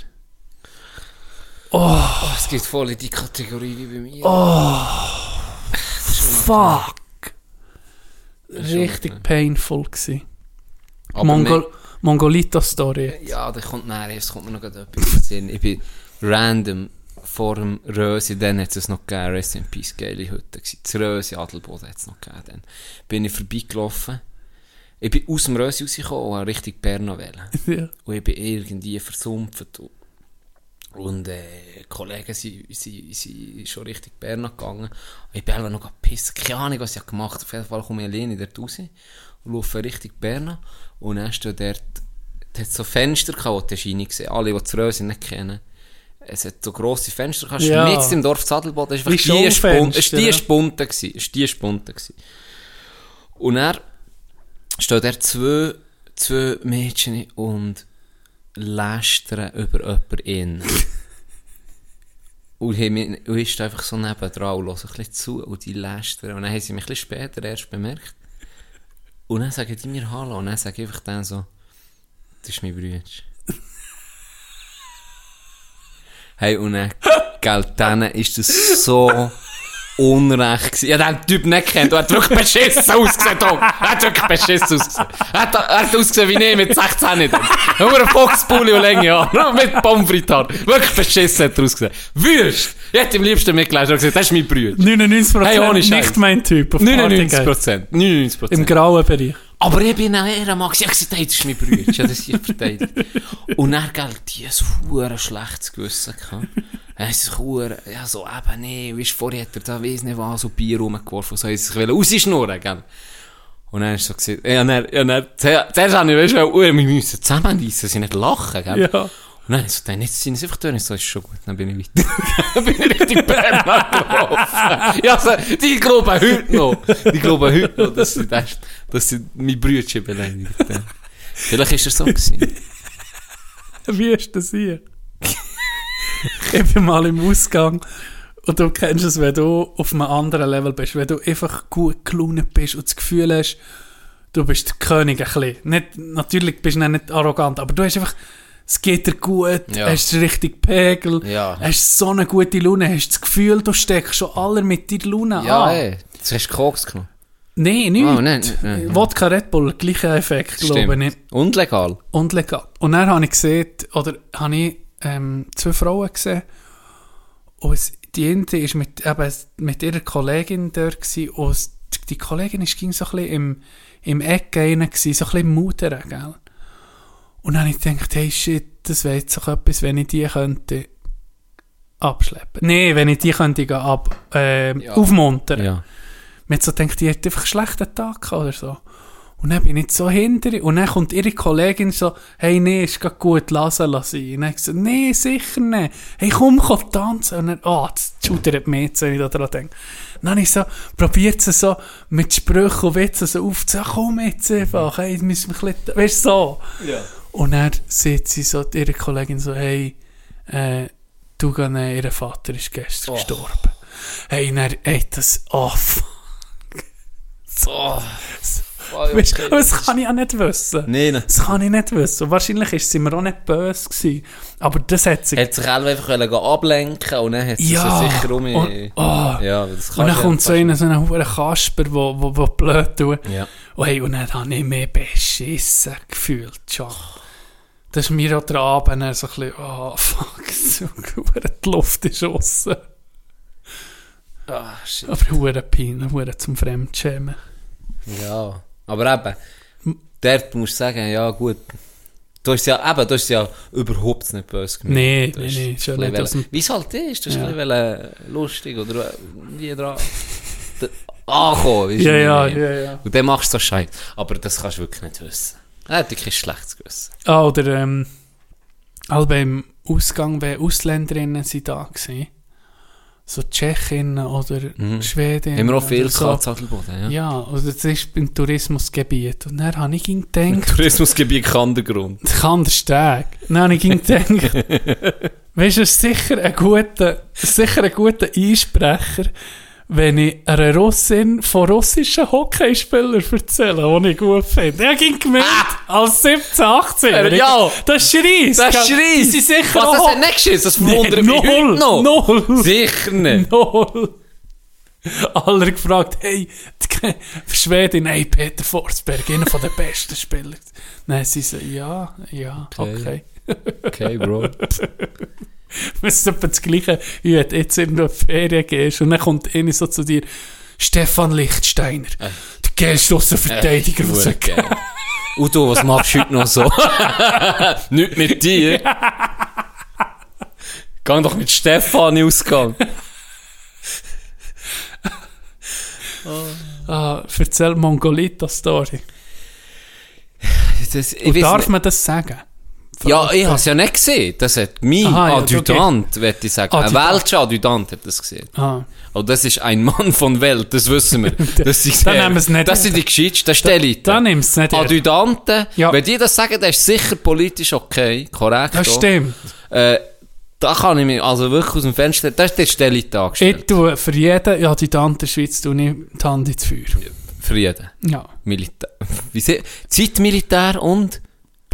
Oh, es geht voll in die Kategorie wie bei mir. Fuck! Richtig painful gewesen. Aber Mongol Mongolito-Story. mir- Ja, da kommt nachher, es kommt mir noch etwas Sinn. Ich bin random vor dem Rösi, dann hat es noch gegeben, Rest in Peace, geile Hütte. Das Rösi, Adelboden hat es noch gegeben. Dann bin ich vorbeigelaufen. Ich bin aus dem Rösi rausgekommen und habe Richtung Bern wählen. Ja. Und ich bin irgendwie versumpft. Und, und äh, Kollegen sind, sind, sind schon Richtung Bern gegangen. Ich bin noch gepisst. Keine Ahnung, was ich gemacht habe. Auf jeden Fall komme ich alleine dort raus und laufe Richtung Bern. Und dann steht dort, hat so Fenster gehabt, die du reingesehen. Alle, die das Rösi nicht kennen. Es hat so grosse Fenster gehabt. Ja. Mitten im Dorf Zadelboden. Es war die Spunte. Es war die. Spunte. Es war die. Und er stehen da zwei, zwei Mädchen und lästern über jemanden in. Und, ich stand einfach so nebendran und höre ein bisschen zu und die lästern. Und dann haben sie mich ein bisschen später erst bemerkt. Und dann sagen die mir Hallo. Und dann sage ich einfach dann so, das ist mein Bruder. hey, und dann, gell, dann ist das so unrecht gewesen. Ja, den Typ nicht kennt, er hat wirklich beschissen ausgesehen, Tom. Er hat wirklich beschissen ausgesehen. Er hat, er hat ausgesehen wie ich mit 16 nicht. Nur ein Foxpulli und Länge, ja. Nur mit Pommes. Wirklich beschissen hat er ausgesehen. Wüst! Ich hätte am liebsten mitgelesen und gesagt, das ist mein Bruder. 99% Hey, nicht mein Typ auf 99 Partygate. Prozent. 99 Im Prozent. grauen Bereich. Aber ich bin ein Ehrenmann. gewesen. Ich habe gesagt, das ist mein Bruder. Das hier verteidigt. Und dann, gell, die ein hure schlechtes Gewissen gehabt. Er ist sich ja, so, eben, nee, weißt, vorher hat er da, weiss nicht was, so Bier rumgeworfen, so, hat er wollen rausschnurren, gell. Und dann ist so gesagt, ja, dann, ja, dann, zuerst habe ich, weißt du, wir müssen zusammenreissen, sie nicht lachen, gell. Ja. Und dann ich so, dann, jetzt sind sie einfach ich so, ist schon gut, dann bin ich weiter. dann bin ich richtig Bernhard drauf. ja, so, die glauben heute noch, die glauben heute noch, dass sie, das, dass sie mein Brütchen beleidigt haben. Vielleicht ist er so gewesen. Wie ist das hier? ich bin mal im Ausgang und du kennst es, wenn du auf einem anderen Level bist, wenn du einfach gut gelaunt bist und das Gefühl hast, du bist der König ein bisschen. Nicht, natürlich bist du nicht arrogant, aber du hast einfach, es geht dir gut, Ja. hast den richtigen Pegel, Ja. hast so eine gute Laune, hast das Gefühl, du steckst schon alle mit deiner Laune Ja, an. ey. Jetzt hast du Koks genommen. Nein, nicht. Oh, nein, nein, nein. Wodka Red Bull, gleicher Effekt, glaube ich. Und legal. Und legal. Und dann habe ich gesehen, oder habe ich ähm, zwei Frauen gesehen. Und die eine war mit, eben, mit ihrer Kollegin dort. Gewesen, und die Kollegin ging so ein bisschen im, im Eck rein, so ein bisschen im Mutern, gell? Und dann habe ich gedacht, hey shit, das wäre jetzt doch etwas, wenn ich die könnte abschleppen. Nee, wenn ich die könnte ab, ähm, aufmuntern. Ja. Man hat so gedacht, die hat einfach einen schlechten Tag oder so. Und dann bin ich so hinter ihr. Und dann kommt ihre Kollegin so, hey, nee, ist grad gut, lass sie lass sie. Und dann gesagt, nee, sicher nicht. Hey, komm, komm tanzen. Und dann, oh, das schudert mich jetzt, wenn ich da dran denke. Dann habe ich so, probiert sie so mit Sprüchen und Witzen so aufzusagen, komm jetzt einfach, hey, müssen wir ein bisschen, weißt du, so. Und dann sieht sie so, ihre Kollegin so, hey, äh, du, äh, ihr Vater ist gestern gestorben. Hey, und dann, ey, das, oh, fuck. So. Weißt, du, das kann ich auch nicht wissen. Nein. Das kann ich nicht wissen. Und wahrscheinlich ist sie mir auch nicht böse gewesen. Aber das hat sie... Er hat sich auch einfach wollen ablenken und dann hat sie Ja. so sicher um Und- oh. Ja, das kann und dann kommt so einer, so ein hoher Kasper, wo, wo, wo blöd tut. Ja. Und, hey, und dann habe ich mich beschissen gefühlt. Schon. Das ist mir auch der Abend so ein bisschen, oh fuck, so die Luft ist aussen. Ah, shit. Aber hure Pein, hure zum Fremdschämen. Ja. Aber eben, dort musst du sagen, ja gut. Du hast ja, eben, du hast ja überhaupt nicht böse gemeint. Nee, nee, nee, schon nicht wollen- Wie es halt ist, du hast Ja. ein bisschen lustig oder wie dran. Ankommen, weisst du, Ja, ja, ja, ja. Und dann machst du so Scheiß. Aber das kannst du wirklich nicht wissen. Er hat wirklich ein schlechtes Gewissen. Ah, oder ähm, all beim Ausgang, wenn Ausländerinnen sind da gewesen. So Tschechinnen oder Schwedinnen. Haben wir auch viel oder so. ja. Ja, also das ist beim Tourismusgebiet. Und dann habe ich ihn gedacht, Tourismusgebiet Kandergrund. das kann der Steg. Dann habe ich ihn gedacht, weißt du, sicher ein guter, sicher ein guter Einsprecher, wenn ich einer Russin von russischen Hockeyspielern erzähle, die ich gut finde. Er ging gemeint, als 17, 18 Ah! Ja. Das ist Schreis. Das. Die sind sicher Was, das hat nicht geschissen? Das verwundert mich null, noch. null. Sicher nicht. Null. Alle gefragt, hey, die Schwedin, hey, Peter Forsberg, einer von den besten Spieler. Nein, sie so, ja, ja, okay. Okay, Bro. Es ist etwa das Gleiche, wie wenn du jetzt in eine Ferien gehst und dann kommt einer so zu dir, Stefan Lichtsteiner, der geilste Verteidiger, was es Geil. Und du, was machst du heute noch so? Nicht mit dir. Gang doch mit Stefan ausgegangen. Ah, erzähl Mongolita-Story. Darf nicht. man das sagen? Ja, ich habe es ja nicht gesehen. Das hat mein Aha, ja, Adjutant, würde ich sagen. Ein Adjutant. welcher Adjutant hat das gesehen. Ah. Und das ist ein Mann von Welt, das wissen wir. Das, sind, Dann nehmen wir es nicht das sind die Gescheitsten, das ist die Elite. Dann du es nicht. Adjutanten, Ja. wenn die das sagen, das ist sicher politisch okay, korrekt. Das stimmt. Äh, da kann ich mich also wirklich aus dem Fenster, das ist die Elite angestellt. Ich tue für jeden Adjutant der Schweiz tue ich die Hand ins Feuer. Für jeden. Ja, Militär. Zeitmilitär und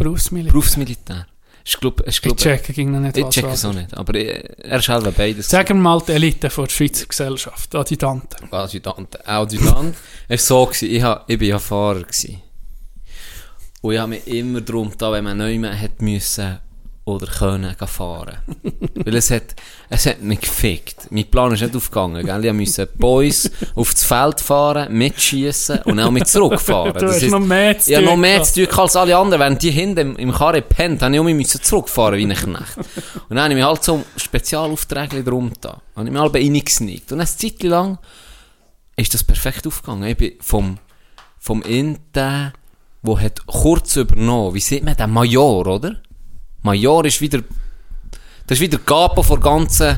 Berufsmilitär. Berufsmilitär. Ich glaube, ich Ich glaube, checke ging noch nicht, ich was check was es auch nicht. Aber ich, er ist halt beides. Sagen wir mal die Elite der Schweizer Gesellschaft, Adjutanten. Adjutant. Adjutant. es war so, gewesen, ich, ha, ich bin ja Fahrer. Gewesen. Und ich habe mich immer darum getan, wenn man neu hätte müssen oder können fahren. Weil es hat, es hat mich gefickt. Mein Plan ist nicht aufgegangen, gell? Ich musste Boys auf das Feld fahren, mitschießen und auch mit zurückfahren. Du hast noch mehr zu Ich habe noch tun mehr zu tun als alle anderen. Wenn die hinten im, im Karre pennt, habe ich auch mich zurückfahren wie ein Knecht. Und dann habe ich mich halt so Spezialaufträge drum da. Habe ich mich halb reingesneakt. Und eine Zeit lang ist das perfekt aufgegangen. Ich bin vom, vom Inten, wo hat kurz übernommen, wie sieht man den Major, oder? Major ist wieder, das ist wieder Capo vor ganzen,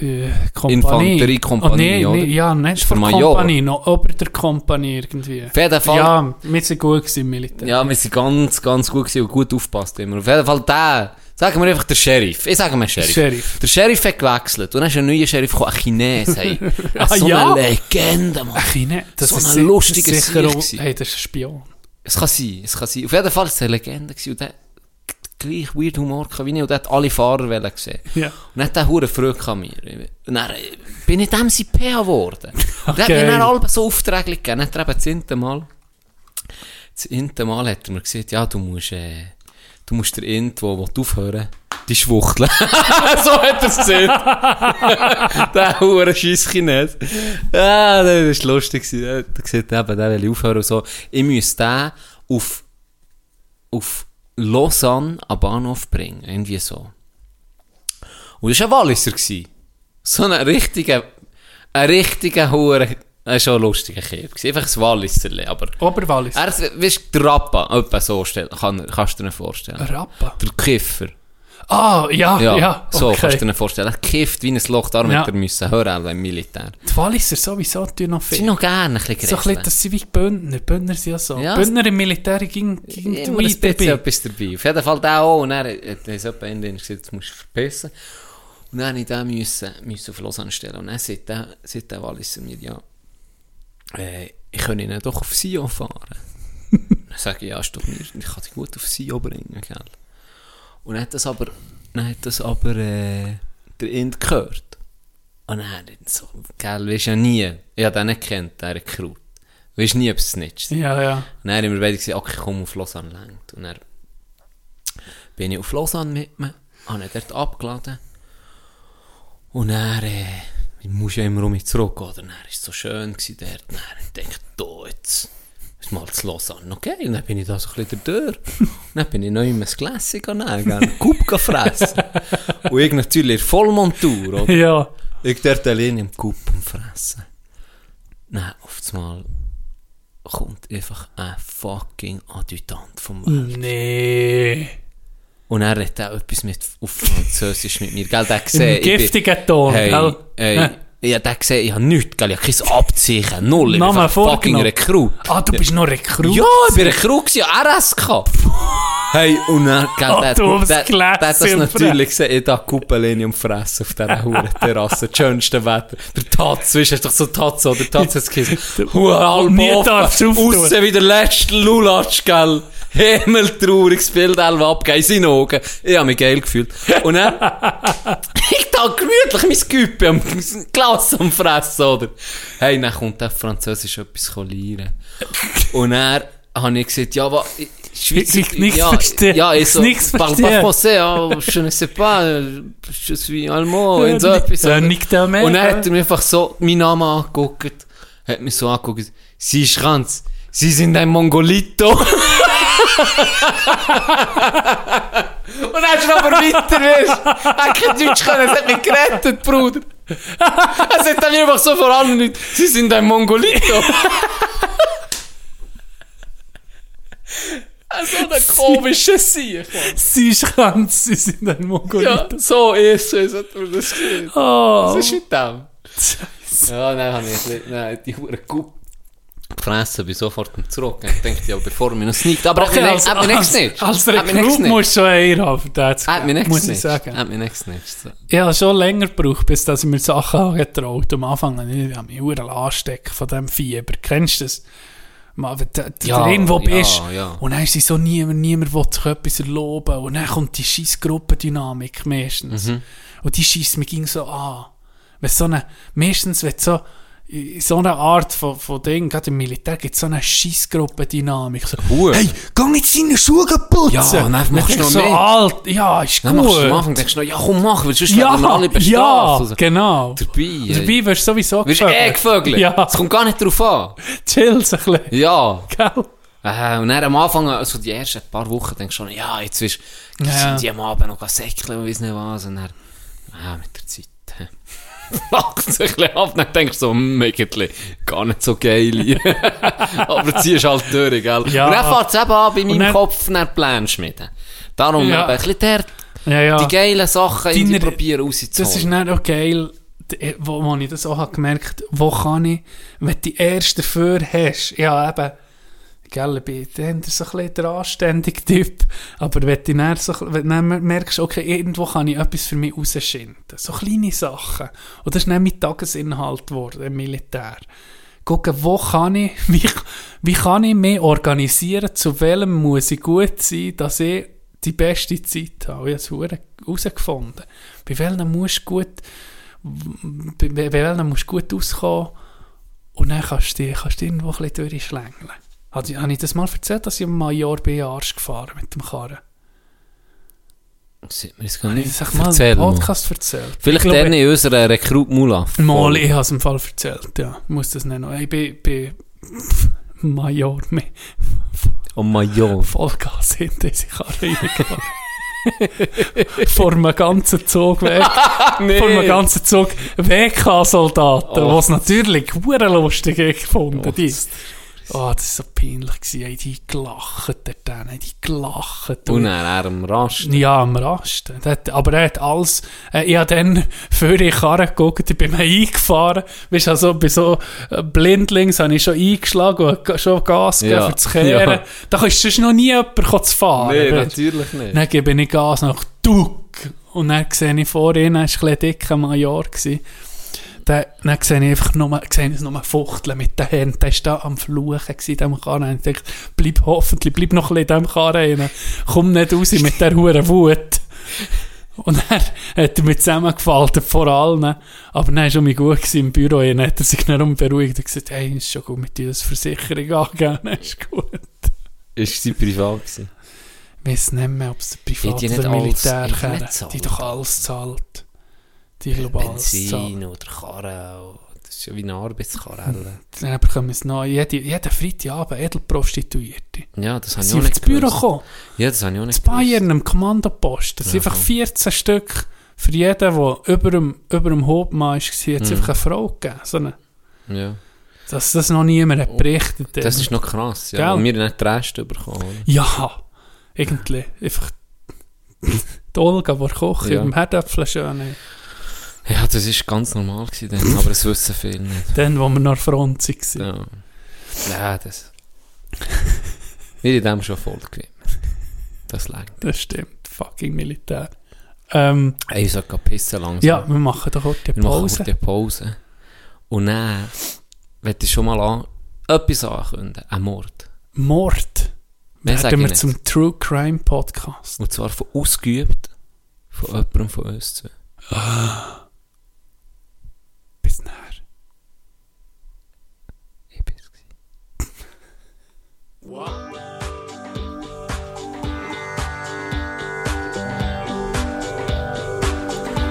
Äh, Kompanie. Infanteriekompanie, oh, nee, oder? nee, ja, nicht von Major. Kompanie, noch ober der Kompanie irgendwie. auf jeden Fall, Ja, wir sind gut gewesen im Militär. Ja, wir sind ganz, ganz gut gewesen und gut aufgepasst immer. Auf jeden Fall der, sagen wir einfach der Sheriff. Ich sage mal Sheriff. Sheriff. Der Sheriff hat gewechselt und dann ist ein neuer Sheriff gekommen, ein Chines, hey. Ah, so ja? eine Legende, Mann. Ich nicht. Das So ist ein lustiger sicher. Hey, das ist ein Spion. Es kann sein, es kann sein. Auf jeden Fall war es eine Legende gewesen gleich weird Humor gehabt wie ich und der hat alle Fahrer wollen gesehen. Ja. Und dann hat der hure Freude an mir. Und dann äh, bin ich dem sein PA geworden. Und der hat Okay. mir dann alle so Aufträge gegeben. Dann hat er eben das zehnte Mal, das zehnte Mal hat er mir gesagt, ja, du musst, äh, du musst der Int, wo, wo du aufhören, die schwuchteln. so hat er es gesehen. der hure Scheisschines. Ja, das war lustig. Er hat gesagt, eben, der will aufhören und so. Ich müsste den auf, auf Lausanne am Bahnhof bringen. Irgendwie so. Und das war ein Walliser. So ein richtiger, ein richtiger Hure, er war schon ein lustiger Kerl. Einfach ein Walliserli, aber... Oberwallis. Er ist, weißt du, der Rappa, etwa so stellen, kann, kannst du dir vorstellen. Rappa. Der Kiffer. Ah, ja, ja. Ja, so okay. kannst du dir vorstellen. Er kifft wie ein Loch, darum Ja. hätte er müssen hören, im Militär. Die Walliser sowieso tun noch Sie viel. noch gerne ein bisschen So ein bisschen, grätseln. das sind wie Bündner. Bündner sind ja so. Ja, Bündner im Militär ging, ging Immer ein bisschen etwas dabei. Auf jeden Fall der auch. Und dann hat er jemand gesagt, jetzt musst du verpissen. Und dann musste ich den müssen, müssen auf Lausanne stellen. Und dann sagt der, sagt der Walliser mir, ja, äh, ich könnte ihn doch auf Sion fahren. dann sage ich, ja, stopp mir, ich kann dich gut auf Sion bringen, gell. Und dann hat das aber, dann hat das aber, äh, der Ind gehört. Und dann hat er so, gell, weisst ja nie, ich habe den nicht gekannt, der Rekrut. Weisst nie, ob es snitcht. Ja, ja. Und dann haben wir beide gesagt, okay, komm auf Lausanne längt. Und dann bin ich auf Lausanne mit ihm, habe ihn dort abgeladen. Und dann, äh, ich muss ja immer um mich zurück, oder? Dann war es so schön gewesen dort. Und dann dachte ich, da, jetzt mal zu Lausanne, okay? Und dann bin ich da so ein bisschen durch. Dann bin ich noch immer ein Gläschen gegangen, einen Kup fressen. Und ich natürlich Vollmontur, oder? Ja. Ich dort alleine im am Fressen. Nein, auf einmal kommt einfach ein fucking Adjutant vom Welt. Nee. Und er hat auch etwas mit, auf Französisch mit mir. Gell, der gesehen, Im giftigen Ton, hey, gell? hey, ich hab den gesehen, ich hab nichts, gell, ich hab kein Abzeichen, null, ich bin fucking. Rekrut. Ah, du bist noch Rekrut. Ja, ich bin Rekrut gewesen, RSK. Hey, und dann, gell, Oh, der, du der, der, der hat das natürlich gesehen, ich da Kuppellinie am Fressen auf dieser hohen Terrasse, schönste Wetter. Der Tatz, weißt du, hast doch so Tatz, oder? Der Tatz hat es gesagt, Huah, halb offen, aussen wie der letzte Lulatsch, gell. Himmeltrauriges Bild, Elva abgegeben in seinen Augen. Ich hab mich geil gefühlt. Und dann, ich da gemütlich mein Güppe am Glas am Fressen, oder? Hey, dann kommt der Französisch etwas lernen. Und dann habe ich gesagt, ja, aber... Schweizer, Ich- ich nichts ja, verstehe. ja, ich so, Nichts parle pas français, ah, je ne sais pas, je suis allemand, und so Ja, etwas. ja, nicht der mehr, Und dann ja. hat er mir einfach so meinen Namen angeguckt, hat mich so angeguckt, Sie Schranz, Sie sind ein Mongolito. Und hast du aber weiter. Er hat kein Deutsch können, es hat mich gerettet, Bruder. Er sagt mir einfach so vor allem nicht, Sie sind ein Mongolito. so ein komischer Sieg. Sie ist ganz, sie sind ein Mongolit. Ja, so ist es, hat mir das gesehen. Oh. Was ist mit dem? Ja, dann habe ich bisschen- nein, die Hure Kup gefressen, bin sofort zurück. Ich dachte, ja, bevor mir noch sneakt. Aber Okay, als, hat mich nicht als, gesnitcht. als nicht Rekrut musst du schon eher haben, hat mich nicht muss ich sagen. Hat mich nicht gesnitcht. Ich habe schon länger gebraucht, bis dass ich mir Sachen angetraut Am Anfang habe ich mich verdammt anstecken von diesem Fieber. Kennst du das? mal, wenn du Ja, irgendwo ja, bist. ja. Und dann ist so niemand, niemand will sich etwas erlauben. Und dann kommt die scheiß Gruppendynamik meistens. Mhm. Und die schießt mich ging so an. Wenn so eine, meistens, wenn so, so eine Art von, von Ding, gerade im Militär, gibt es so eine Scheissgruppendynamik. So, Hure. hey, geh jetzt deine Schuhe putzen! Ja, dann machst du noch so, mehr. alt, ja, ist Dann machst du am gut. Anfang, denkst du noch, ja komm, mach, weil sonst Ja, werden alle ja, bestraft. Also, genau. Dabei, ey. Dabei wirst du sowieso Wirst du eh gevögelt? Ja, Es kommt gar nicht drauf an. chill's ein bisschen. Ja. Gell? Äh, und dann am Anfang, also die ersten paar Wochen, denkst du schon, ja, jetzt wirst du Ja. sind die am Abend noch säckeln und weiss nicht was. Und dann, ah, mit der Zeit. Lacht sich ein bisschen ab, dann denkst du so, hm, eigentlich gar nicht so geil. Aber ziehst halt durch, gell? Ja. Und dann fährt es eben an, bei meinem dann- Kopf, dann Pläne schmieden. Darum Ja. eben ein bisschen der, Ja, ja. die geilen Sachen irgendwie Deine- probieren Das ist rauszuholen. dann auch geil, wo, wo ich das auch habe gemerkt wo kann ich, wenn du die erste dafür hast, ja eben, gell, ich bin so ein bisschen der anständige Typ, aber wenn du dann, so, wenn du merkst, okay, irgendwo kann ich etwas für mich rausschinden, so kleine Sachen, und das ist dann mein Tagesinhalt geworden im Militär. Gucken, wo kann ich, wie, wie kann ich mich organisieren, zu welchem muss ich gut sein, dass ich die beste Zeit habe. Ich habe es herausgefunden. Bei welchen musst du gut, bei, bei welchen musst du gut auskommen und dann kannst du, kannst du irgendwo ein bisschen durchschlängeln. Habe ich, habe ich das mal erzählt, dass ich im Major bin Arsch gefahren mit dem Karren? Sieht man, das ich nicht das mal erzählen. im. Podcast erzählt? Vielleicht Ich glaube, in unserer Rekrut Mulaf. Mal, ich habe es im Fall erzählt, ja. Ich muss das nicht noch. Ich bin, bin Major Oh Major. Vollgas hinter diese Karre reingefahren. Vor einem ganzen Zug weg. nee. Vor einem ganzen Zug WK-Soldaten, Oh. was natürlich lustig gefunden. Oh, die. Oh, das war so peinlich. Gewesen. Haben die gelacht, der dann, haben die gelacht. Und dann er am Rast. Ja, am Rast. Der hat- Aber er hat alles, äh, ich habe dann für die Karre geguckt, ich bin mir eingefahren. Weißt du, also bei so äh, Blindlings habe ich schon eingeschlagen und schon Gas gegeben Ja, für das Kehren. ja. Da kannst du sonst noch nie jemanden zu fahren. Du. natürlich nicht. Dann gebe ich Gas nach Duck. Und dann sehe ich vor ihnen, er war ein dicker Major. Gewesen. Dann, dann sehe ich einfach nur, sehe ich nur Fuchteln mit den Händen. Der war da am Fluchen in diesem Karren. Und ich dachte, bleib hoffentlich, bleib noch ein bisschen in diesem Karren rein. Komm nicht raus mit der hohen Wut. Und dann hat er mich zusammengefaltet vor allen. Aber dann war schon mal gut gewesen im Büro. Dann hat er sich dann beruhigt und gesagt, hey, ist schon gut mit dir, das Versicherung angeben. Dann ist gut. Ist sie privat gewesen? Ich weiß nicht mehr, ob es Privat oder Militär zahlt? Die doch alles zahlt. Die alles zahlt. Benzin oder Karre. und Das ist ja wie eine Arbeitskarre. Dann bekommen wir es noch. Jede, jeden Freitagabend Edelprostituierte. ja, das habe ich Sie auch sind ins nicht Büro gewusst. gekommen. Ja, das habe ich auch nicht Das Bayern am Kommandopost. Das sind Ja, einfach voll. 14 Stück. Für jeden, der über dem, über dem Hauptmann war, hat es Mhm. einfach eine Frau gegeben. So eine, Ja. dass das noch niemand hat berichtet. Oh, Das ist noch krass. Ja. Gell? Und wir haben nicht die Reste bekommen. oder? Ja, irgendwie. Einfach die Olga, die kocht, Ja. im Herdöpfel schön. Ja, das war ganz normal gewesen aber das wissen viele nicht. Dann, wo wir noch Front waren. Ja, ja das... Wir haben dem schon voll gewidmet. Das längt. Das stimmt. Fucking Militär. Ähm, Ey, ich soll pissen langsam. ja, wir machen doch heute wir machen Pause. die Pause. Und dann möchte ich schon mal an, etwas ankündigen. Ein Mord. Mord. Mehr Werden wir nicht. zum True Crime Podcast. Und zwar von ausgeübt von jemandem von uns zwei. Bis nachher. Ich bin's gewesen.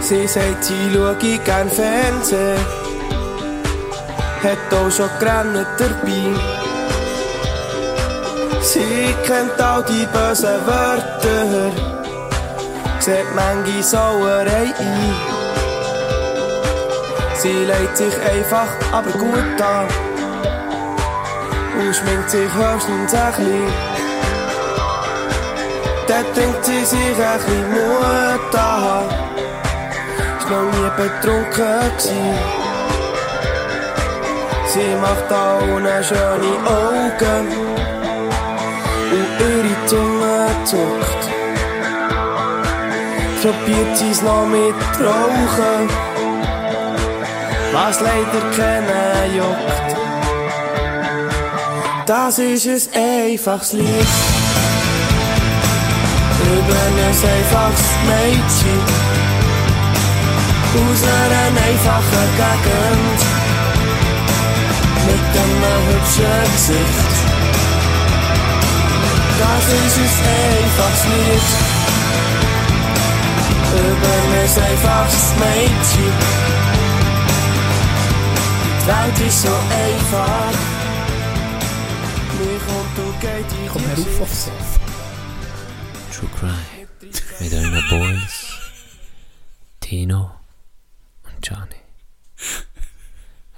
Sie sagt, sie schaue gern Fernsehen. Hat auch schon gerannt dabei. Sie kennt all die bösen Wörter. Sieht manche Sauerei ein. Sie legt sich einfach, aber gut an. Und schminkt sich höchstens ein bisschen. Dann trinkt sie sich ein bisschen Mut an ist noch nie betrunken gsi. Sie macht allen schöne Augen und ihre Zunge zuckt. Probiert sie's noch mit Rauchen, was leider keinen juckt. Das ist ein einfaches Lied. Über ein einfaches Mädchen. Aus einer einfachen Gegend. Mit einem hübschen Gesicht. Das ist ein einfaches Lied. Über ein einfaches Mädchen. Die Welt ist so einfach. Mich und du geht in Komm die her auf aufs Sofa. True Crime. Mit euren Boys. Tino und Gianni.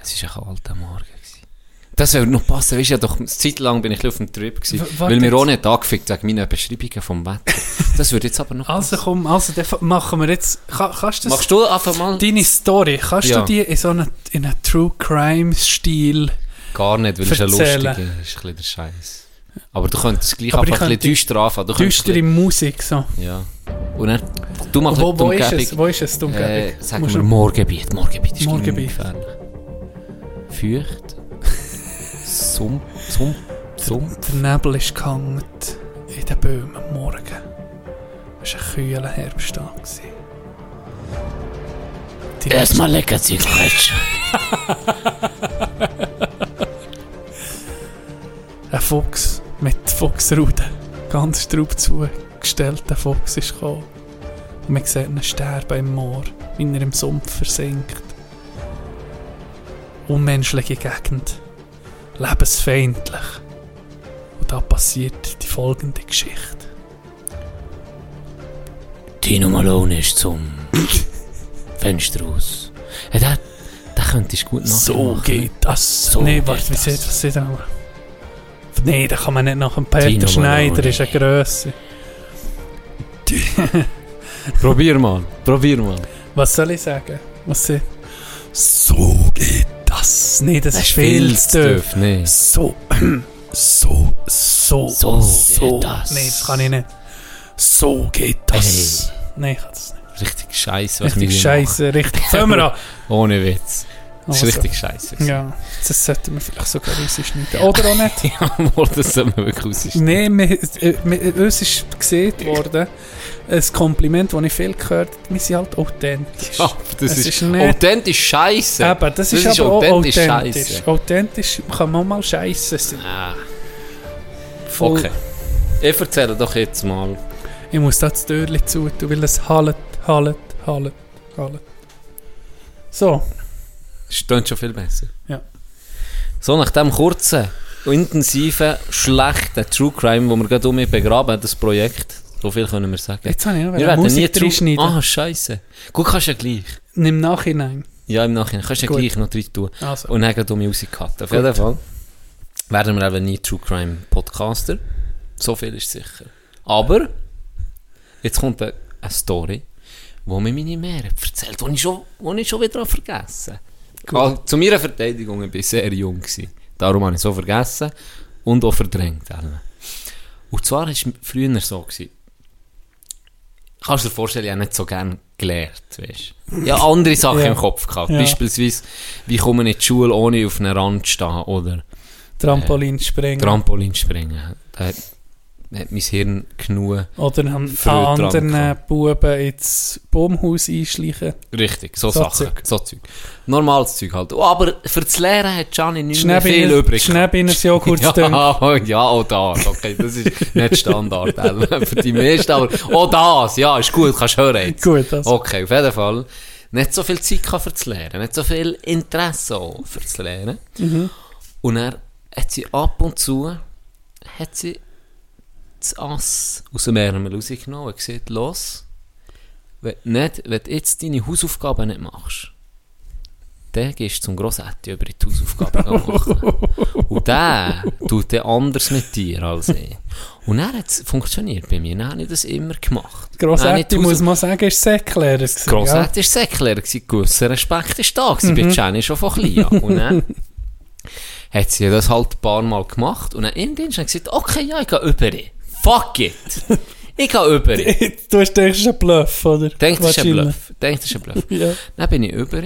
Es war ein kalter Morgen. Das würde noch passen, weißt du, ja doch, eine Zeit lang bin ich auf dem Trip gewesen, W- weil mir auch nicht angefickt wegen meinen Beschreibungen vom Wetter. Das würde jetzt aber noch Also passen. komm, also machen wir jetzt... Kann, kannst du das... Machst du einfach mal? Deine Story, kannst Ja. du die in so einem, in True Crime Stil... Gar nicht, weil es ein Erzählen. lustiger ist, ein bisschen der Scheiß. Aber du könntest gleich Aber einfach ein bisschen düster anfangen. Du Düstere Musik, so. bisschen- Ja. Und dann, du machst Wo, wo ist es? Wo ist es, die Umgebung? Äh, sagen wir Moorgebiet. Moorgebiet ist. Moorgebiet. gefährlich. Feucht. Sumpf. Sumpf. Sumpf. Der Nebel ist gehangen in den Bäumen am Morgen. Es war ein kühler Herbsttag. Erstmal lecker Zigaretten. Ein Fuchs mit Fuchsruden, ganz drauf zugestellt. Der Fuchs ist gekommen. Und man sieht ihn sterben im Moor, wie er im Sumpf versinkt. Unmenschliche Gegend. Lebensfeindlich. Und da passiert die folgende Geschichte. Tino Malone ist zum Fenster raus. Ja, den, den könntest du gut So nachmachen. geht das. So nee, warte, wie das. sieht was sieht er noch? Nee, da kann man nicht nach dem Peter Tino Schneider, Malone. ist eine Grösse. Probier mal. Probier mal. Was soll ich sagen? Was sie... So geht das. Nee, das, ist viel zu tief. Nee. So, so, so, So so. geht das. Nee, das kann ich nicht. So geht das. Nee, ich kann das nicht. Richtig scheiße, was Richtig wir scheiße, richtig. Wir an. Ohne Witz. Das ist Also, richtig scheiße. Ja, das sollten wir vielleicht sogar rausschneiden. Oder auch nicht. Ja, wohl, das soll man wirklich rausschneiden. Nee, wir, äh, wir, uns ist gesehen worden, ein Kompliment, das ich viel gehört habe, wir sind halt authentisch. Ja, das Es ist, ist nicht- authentisch scheiße. Eben, das, Das ist, ist aber auch authentisch authentisch. scheisse. Authentisch kann man mal scheiße sein. Ah, Voll. okay. Ich erzähle doch jetzt mal. Ich muss da das Türchen zu tun, weil es hallet, hallet, hallet, hallet. So, Das klingt schon viel besser. Ja. So, nach dem kurzen, intensiven, schlechten True Crime, wo wir gerade um begraben, das Projekt, so viel können wir sagen. jetzt habe ich noch wir werden nie Musik True... reinschneiden. Ah, scheiße. Gut, kannst du ja gleich. Im Nachhinein. Ja, im Nachhinein. Kannst du ja gleich noch rein tun. Also, Und dann um Musik cutten. Auf Gut. jeden Fall werden wir eben nie True Crime Podcaster. So viel ist sicher. Aber, jetzt kommt eine, eine Story, wo mir meine Mehr erzählt, die ich schon, die ich schon wieder vergessen habe. Zu meiner Verteidigung, ich war sehr jung. Gewesen. Darum habe ich so vergessen und auch verdrängt. Und zwar war es früher so. Gewesen, kannst du dir vorstellen, ich habe nicht so gerne gelernt, weißt du. Ja, andere Sachen Ja. im Kopf gehabt. Ja. Beispielsweise, wie komme ich in die Schule, ohne auf einem Rand zu stehen, oder Trampolin springen. Trampolin springen. Da hat, mein Hirn genug. Oder an, an anderen. Buben ins Baumhaus einschleichen. Richtig, so, So Sachen. Zeug. So Zeug. Normales Zeug halt. Oh, aber für das Lehren hat Gianni nicht mehr viel übrig. Schnäppchen Joghurt dünn. Ja, ja, auch das. Okay, das ist nicht Standard für die meisten, aber auch das, ja, ist gut, kannst hören jetzt. Gut, also. Okay, auf jeden Fall. Nicht so viel Zeit für das Lernen, nicht so viel Interesse für das Lernen. Mhm. Und er hat sie ab und zu hat sie das Ass aus dem Ärmel rausgenommen und gesagt, los, wenn, du nicht, wenn du jetzt deine Hausaufgaben nicht machst, dann gehst du zum Grossetti über die Hausaufgaben machen. Und der tut dann anders mit dir als ich. Und dann hat es funktioniert bei mir. Dann habe ich das immer gemacht. Grossetti, muss man sagen, ist Säcklehrer. gewesen, Grossetti war Säcklehrer, gewesen. gewisser Respekt war da, gewesen, bei Jenny schon von klein. Und dann hat sie das halt ein paar Mal gemacht und dann hat sie gesagt, okay, ja, ich gehe über. Fuck it! Ich gehe über. Du das ist ein Bluff, oder? Denkt, das ist ein Wahrscheinlich. Bluff. Das ist ein Bluff. Ja. Dann bin ich über.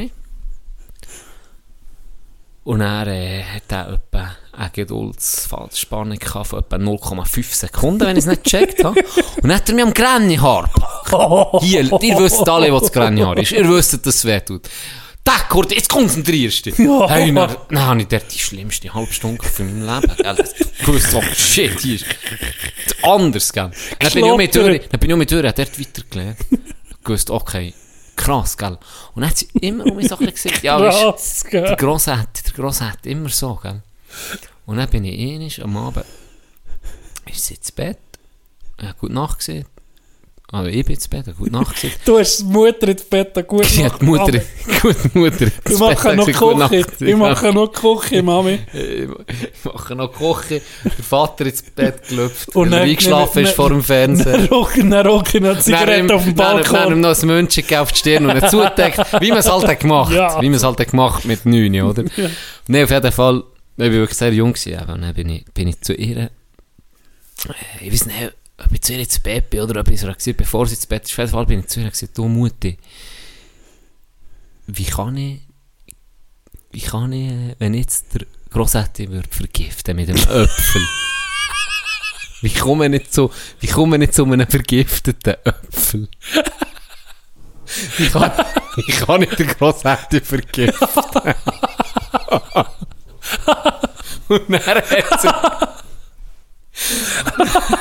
Und er äh, hat er etwa eine Geduldsspannung gehabt von etwa 0,5 Sekunden, wenn ich es nicht gecheckt habe. Und dann hat er mich am Grennyhaar gepackt. Hier, ihr wisst alle, was das Grennyhaar ist. Ihr wisst, dass es weh tut. Tack, Kurt, jetzt konzentrierst du dich. Ja. Hey, dann, dann habe ich dort die schlimmste halbe Stunde von meinem Leben. Ich wusste, oh shit, hier ist anders, gell? Dann bin ich auch mit durch, dann bin ich auch mit hat dort weitergelernt. Ich wusste, okay, krass, gell? Und dann hat sie immer um mich so ein gesagt, ja, Krass, der gell? Grosse hat, der Grosse hat immer so, gell? Und dann bin ich einig am Abend, ist sie ins Bett, ja, gute Nacht gesehen. Also ich bin ins Bett, gute Nacht. Du hast die Mutter ins Bett, gut Die hat die Mutter, gute Mutter. Ich mache noch gute Nacht. Küche. Ich mache noch Küche, Mami. Ich mache noch Küche, der Vater ins Bett gelüpft, Und er eingeschlafen ist vor dem Fernseher. Dann rocken, dann rocken noch Zigaretten auf dem Dann, dann ihm Balkon. noch ein München auf die Stirn und er zudeckt, wie man es halt gemacht Ja. Wie man es halt gemacht mit 9, oder? Nein, auf jeden Fall, ich war wirklich sehr jung gewesen. Und dann bin ich, bin ich zu ihr, äh, ich weiß nicht, ob ich zu ihr ins Bett bin oder ob ich es bevor sie ins Bett ist. Auf jeden Fall bin ich zu ihr gesagt, du Mutti, wie kann ich, wie kann ich, wenn ich jetzt der Grossetti würde vergiften mit einem Äpfel? Wie komme ich nicht zu, wie komme ich nicht zu einem vergifteten Äpfel? Wie kann, wie kann ich den Grossetti vergiften? Und dann hat sie...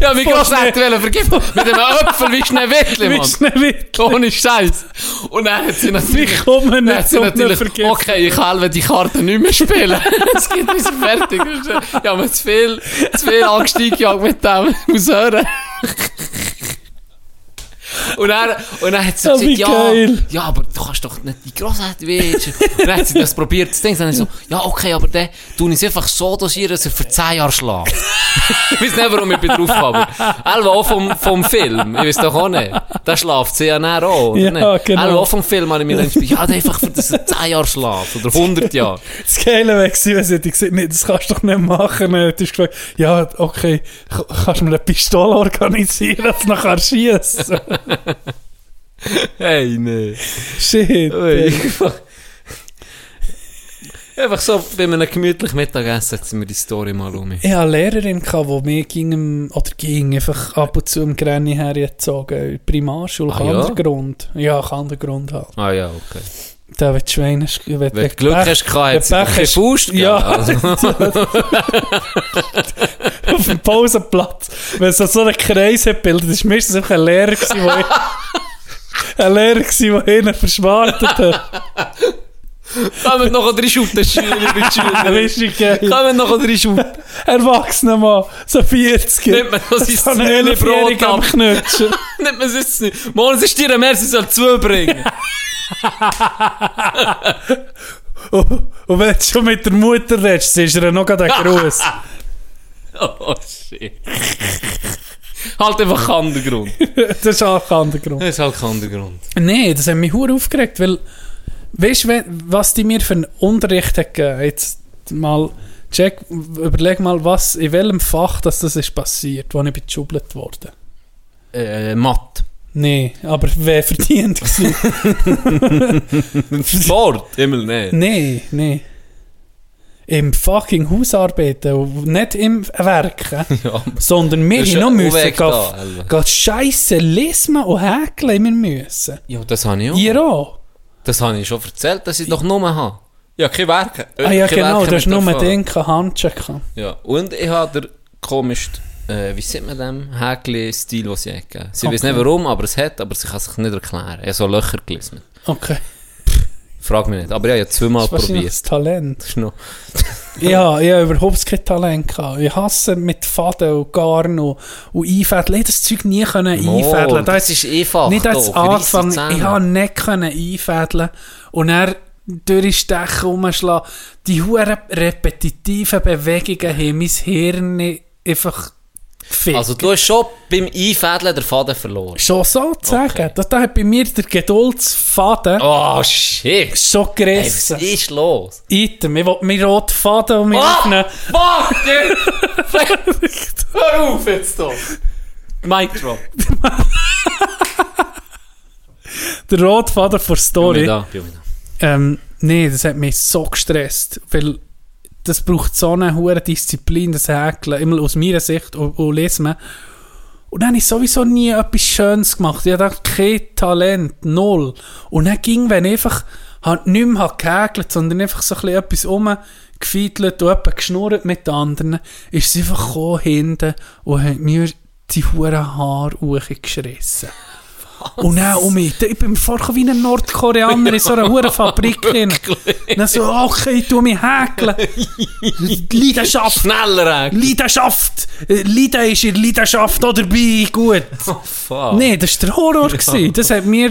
ja, mein Grossetti wollte vergiften. Mit einem Äpfel wie Schneewittli, Wie Mann. schnell Ohne Scheiß. Und dann hat sie Wie natürlich... kommen wir Dann nicht sie natürlich, Vergiftung? okay, ich kann die Karte nicht mehr spielen. es geht nicht so fertig. Ja, aber zu viel, zu viel angestiegen mit dem. Muss hören. Und dann, und dann hat sie Oh, gesagt, ja, geil. ja, aber du kannst doch nicht die Grossheit wehtun. Und dann hat sie das probiert zu denken. Dann so, ja, okay, aber dann tue ich es einfach so dosieren, dass er für 10 Jahre schläft. ich weiß nicht, warum ich bin drauf habe. Elva auch vom, vom Film. Ich weiß doch auch nicht. Da schläft sie ja näher auch, Ja, nicht? genau. Elva auch vom Film habe ich mir gespielt. Ja, einfach für das er 10 Jahre schläft. Oder 100 Jahre. Das Geile wäre gewesen, wenn sie gesagt, nee, das kannst du doch nicht machen. Du gefragt, ja, okay, kannst du mir eine Pistole organisieren, dass du nachher schießen? Hey, nee. Shit. Einfach, so, bei einem gemütlichen Mittagessen setzen wir die Story mal um. Ich hatte eine Lehrerin, die mir ging, im- oder ging einfach ab und zu im Granny hergezogen. Primarschule, Ah, kein ja? Ja, kein anderer Grund halt. Ah ja, okay. Der wird Schweine... Wenn, Wenn du Glück hast, gehabt, hat sie Pech dir ein hast- Faust. Ja. Also, auf dem Pausenplatz. Wenn so, so einen Kreis hat gebildet, ist meistens einfach ein Lehrer gewesen, der... ein Lehrer gewesen, der ihnen verschwartet hat. Kommen noch drei Schuten, Schüler und Schüler. Richtig geil. Kommen noch drei Schuten. Erwachsener Mann, so 40. Nimmt man noch sein so ein Zähnchen Brot Elfjähriger am. Knutschen. Nimmt man es jetzt nicht. Morgen ist dir mehr, sie soll zubringen. Und, und wenn du schon mit der Mutter redest, ist er noch gerade ein Gruß. Oh shit. halt einfach keinen anderen Grund. das ist auch kein anderer Grund. Das ist halt kein anderer Grund. Nein, das hat mich hure aufgeregt, weil, weißt du, was die mir für einen Unterricht hat gegeben? Jetzt mal, check, überleg mal, was, in welchem Fach das, das ist passiert, wo ich bin geschubbelt worden. Äh, Matt. Nein, aber wer verdient gewesen? Sport? Himmel, nee. Nein, nein. Im fucking Hausarbeiten, und nicht im Werken, Ja, sondern wir haben noch müssen gehen, gehen scheisse lesen und häkeln wir müssen. ja, das habe ich auch. Ihr auch? Das habe ich schon erzählt, dass ich doch nur habe. Ja, kein Werke. Ah ja, Kein genau, Werke du hast nur den kein Handschuh gehabt. Ja, und ich habe den komischsten, äh, wie sieht man dem, Häkli-Stil, den sie hat gegeben. Sie weiß Okay. nicht warum, aber es hat, aber sie kann sich nicht erklären. Ich habe so Löcher gelesen. Okay. Frag mich nicht. Aber ja, ich habe zweimal Das ist wahrscheinlich probiert. das Talent. Das ist noch... Ja, ich habe überhaupt kein Talent gehabt. Ich hasse mit Faden und Garn und, und Einfädeln. Ich das Zeug nie können einfädeln. Da das hat- ist einfach. nicht als angefangen, Zähne. ich habe nicht können einfädeln und er durchstechen, umschlagen. Die huren repetitiven Bewegungen haben mein Hirn einfach gefickt. Also du hast schon beim Einfädeln den Faden verloren. Schon so zu sagen. Okay. Da, da hat bei mir der Geduldsfaden Oh, shit. schon Hey, was gerissen. ist los? Item, ich will meinen roten Faden um mich Ah! aufnehmen. Fuck, dude! Hör auf jetzt doch! Mic drop. der Rotfaden vor Story. Da, bin da. Ähm, nee, das hat mich so gestresst, weil das braucht so eine hohe Disziplin, das Häkeln, immer aus meiner Sicht, und, und lesen. Und dann habe ich sowieso nie etwas Schönes gemacht. Ich hatte kein Talent, null. Und dann ging, wenn ich einfach halt nicht mehr gehäkelt, sondern einfach so ein etwas rumgefiedelt und etwas geschnurrt mit anderen, ist sie einfach gekommen hinten und hat mir die hohen Haare hochgeschissen. Und dann um mich. Ich bin vorgekommen wie ein Nordkoreaner in so einer hohen Fabrik. drin. Dann so, okay, ich tu mich häkeln. Leidenschaft. Schneller, ey. Leidenschaft. Leiden ist in Leidenschaft auch dabei. Gut. Oh, fuck. Nee, das war der Horror. gewesen. Das hat mir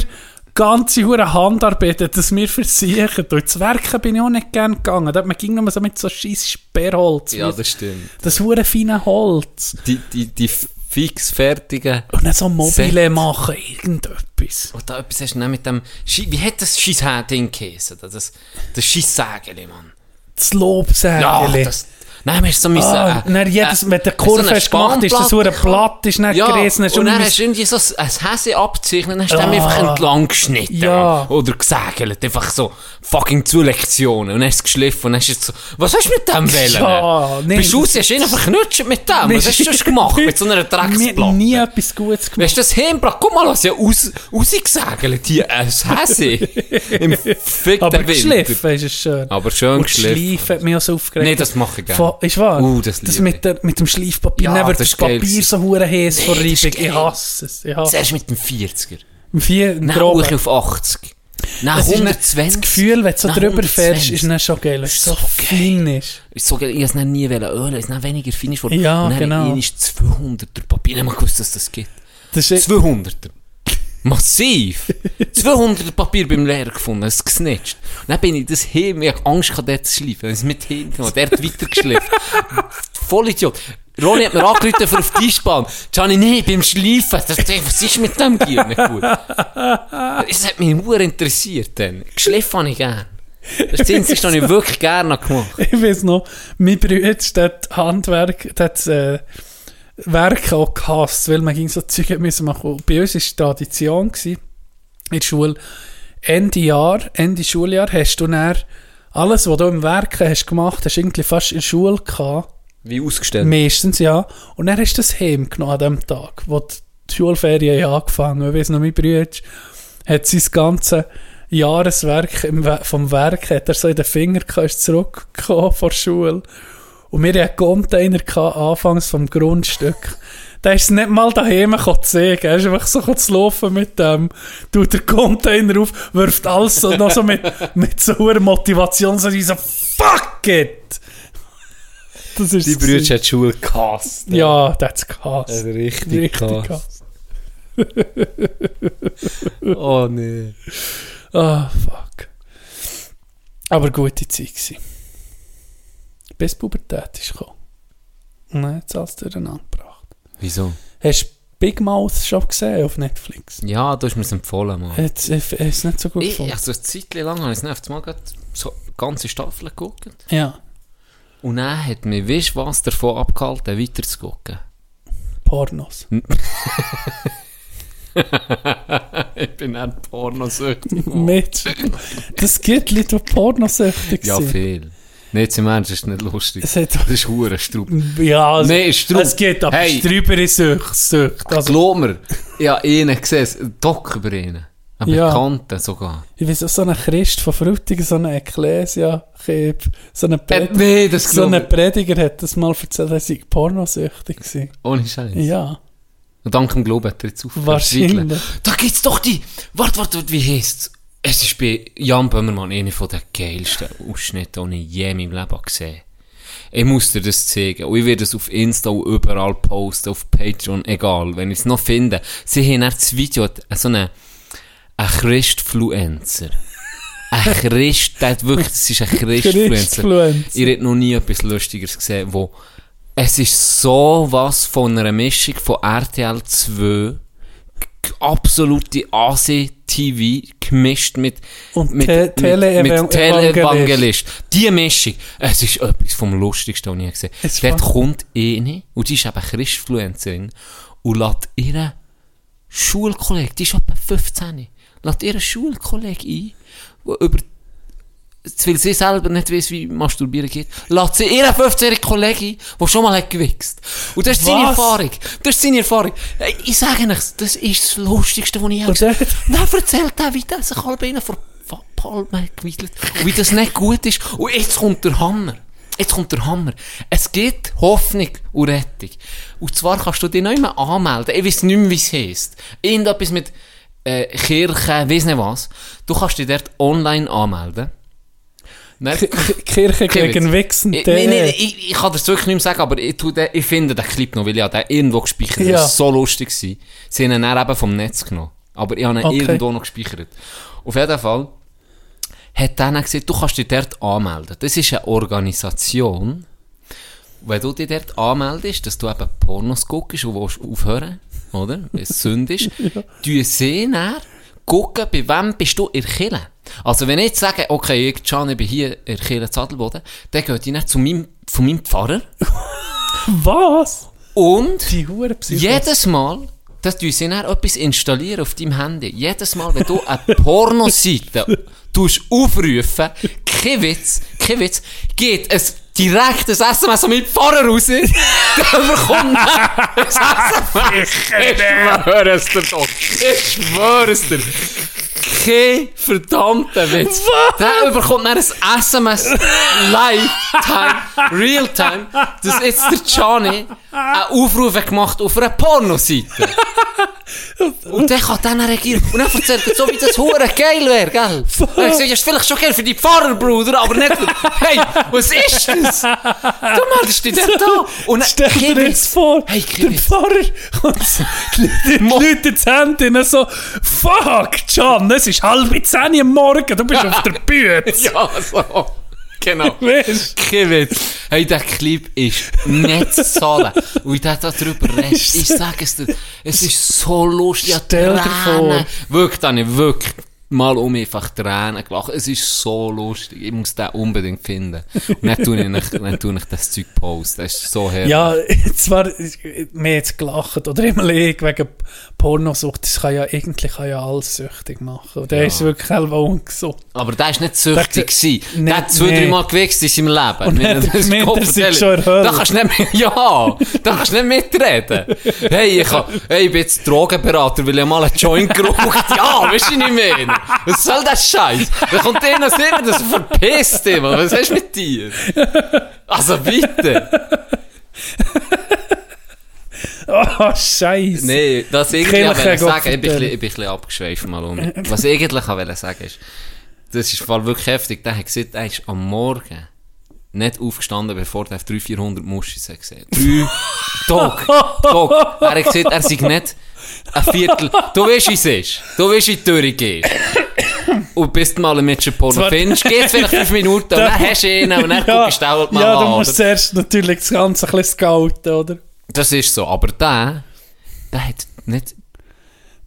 ganze hure Handarbeit, das mir versichern. Und ins Werken bin ich auch nicht gern gegangen. Da hat man ging nur so mit so scheiß Sperrholz. Ja, das stimmt. das hure feine Holz. Die, die, die fix fertigen. Und dann so Mobile Set. machen, irgendetwas. Und da etwas hast du mit dem... Schi Wie hat das geheissen? Das, das, Scheiss-Sägeli, Mann. Das Lobsägeli. Ja, das... Nein, hast so müssen... Ah, äh, dann jedes, äh, wenn der so Kurve eine hast gemacht, ist das so ein Blatt, ist nicht Ja, gerissen. du und dann hast du irgendwie so ein Häse abgezeichnet, dann hast du Ah. einfach entlang geschnitten. Ja. Oder gesägelt, einfach so fucking zu Lektionen. Und dann hast du es geschliffen und hast du so, was hast du mit dem wollen? Ja, nee, Bist du raus, das- hast du ihn einfach geknutscht mit dem? Was hast du sonst gemacht mit so einer Drecksplatte? nie etwas Gutes gemacht. Weißt du, das Hirnblatt, guck mal, was ja aus, rausgesägelt hier, ein Häse. Im fickten Aber Winter. geschliffen ist es schön. Aber schön Und geschliffen. Schleifen hat mich auch so aufgeregt. Nee, das mache ich gerne. Von- Ist wahr? Uh, das liebe mit, der, mit dem Schleifpapier. Ja, wird das das, ist Papier so hure heiß Nee, vor das ist Reibung. Ich hasse es. Ich hasse Zuerst mit dem 40er. es. Vier, Dann grob. hoch auf 80. Dann Das ist ein- 120. Das Gefühl, wenn du so Dann drüber 120. fährst, ist dann schon geil. Es so, So geil. fein ist. Ist so geil, ich wollte es nie ölen, es ist weniger finish geworden. Ja, und dann genau. ist 200er Papier, ich habe gewusst, dass das gibt. Das ist, 200er. Massiv. 200er Papier beim Lehrer gefunden, es gesnitcht. Und dann bin ich das heim, ich hatte Angst, dort zu schleifen. Ich es mit hingenommen, der hat weitergeschliffen. Voll Idiot. Ronny hat mir angerufen für auf die Eisbahn. Gianni, nee, beim Schleifen. Das, was ist mit dem Gier nicht gut? Es hat mich nur interessiert dann. Geschliffen habe ich gern. Das ist das habe ich wirklich gerne gemacht. ich weiß noch, mein Bruder hat Handwerk, der hat äh, Werk auch gehasst, weil man ging so Zeug müssen machen. Bei uns war es Tradition gewesen, in der Schule. Ende Jahr, Ende Schuljahr hast du dann alles, was du im Werk hast gemacht hast, irgendwie fast in der Schule gehabt. Wie ausgestellt. Meistens, ja. Und dann hast du das heim genommen an dem Tag, wo die Schulferien angefangen haben. Ich weiss noch, mein Bruder hat sein ganzes Jahreswerk vom Werk, hat er so in den Finger gehabt, ist zurückgekommen von der Schule. Und wir hatten Container gehabt, anfangs vom Grundstück. Da ist es nicht mal daheim sehen. Er ist einfach so zu laufen mit dem, tut den Container auf, wirft alles so, noch so mit, mit so einer Motivation, so diese Fuck it! Das ist Die Brüder hat die Schule gehasst. Ja, der hat es gehasst. Richtig, Richtig gehasst. Oh nee. Ah, fuck. Aber gute Zeit gewesen. Bis die Pubertät ist gekommen. Und dann hat es alles durcheinander gebracht. Wieso? Hast du Big Mouth schon gesehen auf Netflix? Ja, du hast mir es empfohlen, Mann. Hat es nicht so gut Ich, gefunden? also eine Zeit lang habe ich es nicht Mal so ganze Staffel geguckt. Ja, Und dann hat mich, weißt du was, davon abgehalten, weiter zu gucken. Pornos. ich bin nicht pornosüchtig. Mit. Das gibt Leute, die pornosüchtig Ja, sind. Viel. Nicht zum Ernst, das ist nicht lustig. Es hat- Das ist hure Strub. Ja, also, Nee, ist Strub. es geht aber Hey. drüber Sucht. Sucht. Also, Glaub mir, ich habe einen gesehen, einen Doc über ihn. Einen Ja. Bekannten sogar. ich weiß auch, so ein Christ von Frutigen, so ein Ecclesia, so ein Äh, Pred nee, das so ein. Prediger hat das mal erzählt, er sei pornosüchtig gewesen. Ohne Scheiß. Ja, Und dank dem Glauben hat er jetzt aufgehört. Wahrscheinlich. Da gibt's doch die. Warte, warte, warte, wie heisst's? Es ist bei Jan Böhmermann einer den geilsten Ausschnitte, die ich je in meinem Leben gesehen habe. Ich muss dir das zeigen. Und ich werde es auf Insta und überall posten, auf Patreon, egal, wenn ich es noch finde. Sie haben das Video, so einen, einen Christfluencer. Ein Christ, der hat wirklich, das ist ein Christfluencer. Christfluencer. Ich hätte noch nie etwas Lustigeres gesehen, wo es ist so was von einer Mischung von RTL 2, g- absolute AC-TV gemischt mit, Und mit, Te- mit, mit Televangelist. Die Mischung, es ist etwas vom Lustigsten, was ich gesehen habe. Dort war- kommt eine, und die ist eben Christfluencerin, und lässt ihre Schulkollegin, die ist etwa 15, lädt ihren Schulkollegen ein, der über weil sie selber nicht weiss, wie Masturbieren geht, lässt sie ihren 15-jährigen Kollegen, der schon mal hat gewichst. Und das ist seine Was? Erfahrung. Das ist seine Erfahrung. Ey, Ich sage euch, das ist das Lustigste, was ich habe. dann erzählt er, wie der sich halb einer vor Fa- Palme hat gewieselt. Und wie das nicht gut ist. Und jetzt kommt der Hammer. Jetzt kommt der Hammer. Es gibt Hoffnung und Rettung. Und zwar kannst du dich nicht mehr anmelden. Ich weiß nicht mehr, wie es heisst. Irgendetwas mit äh, Kirche, weiss nicht was. Du kannst dich dort online anmelden. Dann- Kirche gegen. Wichsen. Ich, nein, nein, ich, ich kann das wirklich nicht mehr sagen, aber ich, tu den, ich finde den Clip noch, weil ich den irgendwo gespeichert habe. Ja. Das war so lustig. gewesen. Sie haben ihn dann eben vom Netz genommen. Aber ich habe ihn Okay. irgendwo noch gespeichert. Auf jeden Fall hat er dann gesagt, du kannst dich dort anmelden. Das ist eine Organisation, wenn du dich dort anmeldest, dass du eben Pornos guckst und willst aufhören, oder? Wenn es Sünde ist, ja. sie dann gucken, bei wem bist du in der Kirche. Also wenn ich jetzt sage, okay, ich, Can, ich bin hier in der Kirche Zadelboden, dann geht ich dann zu meinem, von meinem Pfarrer Was? und Die jedes Mal, dass du sie dann etwas installieren auf deinem Handy. Jedes Mal, wenn du eine Pornoseite tust aufrufen, kein Witz, kein Witz, geht es direkt ein SMS an meinen Pfarrer raus, der bekommt dann ein SMS. Ich schwöre es dir doch. Ich schwöre es dir. Kein verdammter Witz. Der bekommt dann ein SMS Lifetime, Realtime, dass jetzt der Gianni einen Aufruf hat gemacht auf einer Pornoseite. Und der kann dann reagieren. Und dann erzählt er so, wie das hure geil wäre, gell? Und er sagt, ja, ist vielleicht schon geil für die Pfarrer, Bruder, aber nicht. Hey, was ist das? Du meldest dich dort an. Und dann, Stell dir jetzt vor, Hey, der. Pfarrer kommt, die Leute ins Handy und so, fuck, Can, es ist halb zehn am Morgen, du bist auf der Bühne. Ja, so. Genau. Weißt Witz. Hey, der Clip ist nicht zu zahlen. Und ich darf darüber reden. Ich sage es dir. Es ist so lustig. Stell dir Tränen. Wirklich, ich wirklich mal um einfach Tränen gelacht. Es ist so lustig. Ich muss den unbedingt finden. Und dann tue ich, nicht- dann tue ich das Zeug posten. Das ist so herrlich. Ja, zwar, mir jetzt gelacht, oder immer ich wegen Pornosucht, das kann ja, eigentlich kann ja alles süchtig machen. Und der Ja. ist wirklich selber ungesund. Aber der war nicht süchtig. Der- gewesen. Nee, der hat zwei, nee. drei Mal gewichst in seinem Leben. Und er das sei erzählt. schon der Hölle. Da kannst du nicht mehr, ja, da kannst du nicht mitreden. Hey, ich, kann, hey, ich bin jetzt Drogenberater, weil ich mal einen Joint geraucht Ja, weißt du nicht mehr. Was soll das Scheiß? Da kommt einer sehen, das verpisst dich, Mann. Was hast du mit dir? Also bitte. Oh, Scheiße. Nee, das irgendwie wollte ich sagen, ich bin, ein bisschen- vertellen. ich bin ein bisschen abgeschweift mal um. Was ich eigentlich wollte sagen ist, das ist voll wirklich heftig. Der hat gesagt, er ist am Morgen nicht aufgestanden, bevor er 300, 400 Muschis hat gesehen. Drei, Dog, Dog. Er hat gesagt, er sei nicht ein Viertel. Du weißt, wie es ist. Du weißt, wie die Tür geht. Und bis du mal Mädchen Porno findest, geht's vielleicht fünf Minuten und dann hast du ihn und dann guckst du auch mal ja, an. du musst zuerst natürlich das Ganze ein bisschen scouten, oder? Das ist so. Aber der, der hat nicht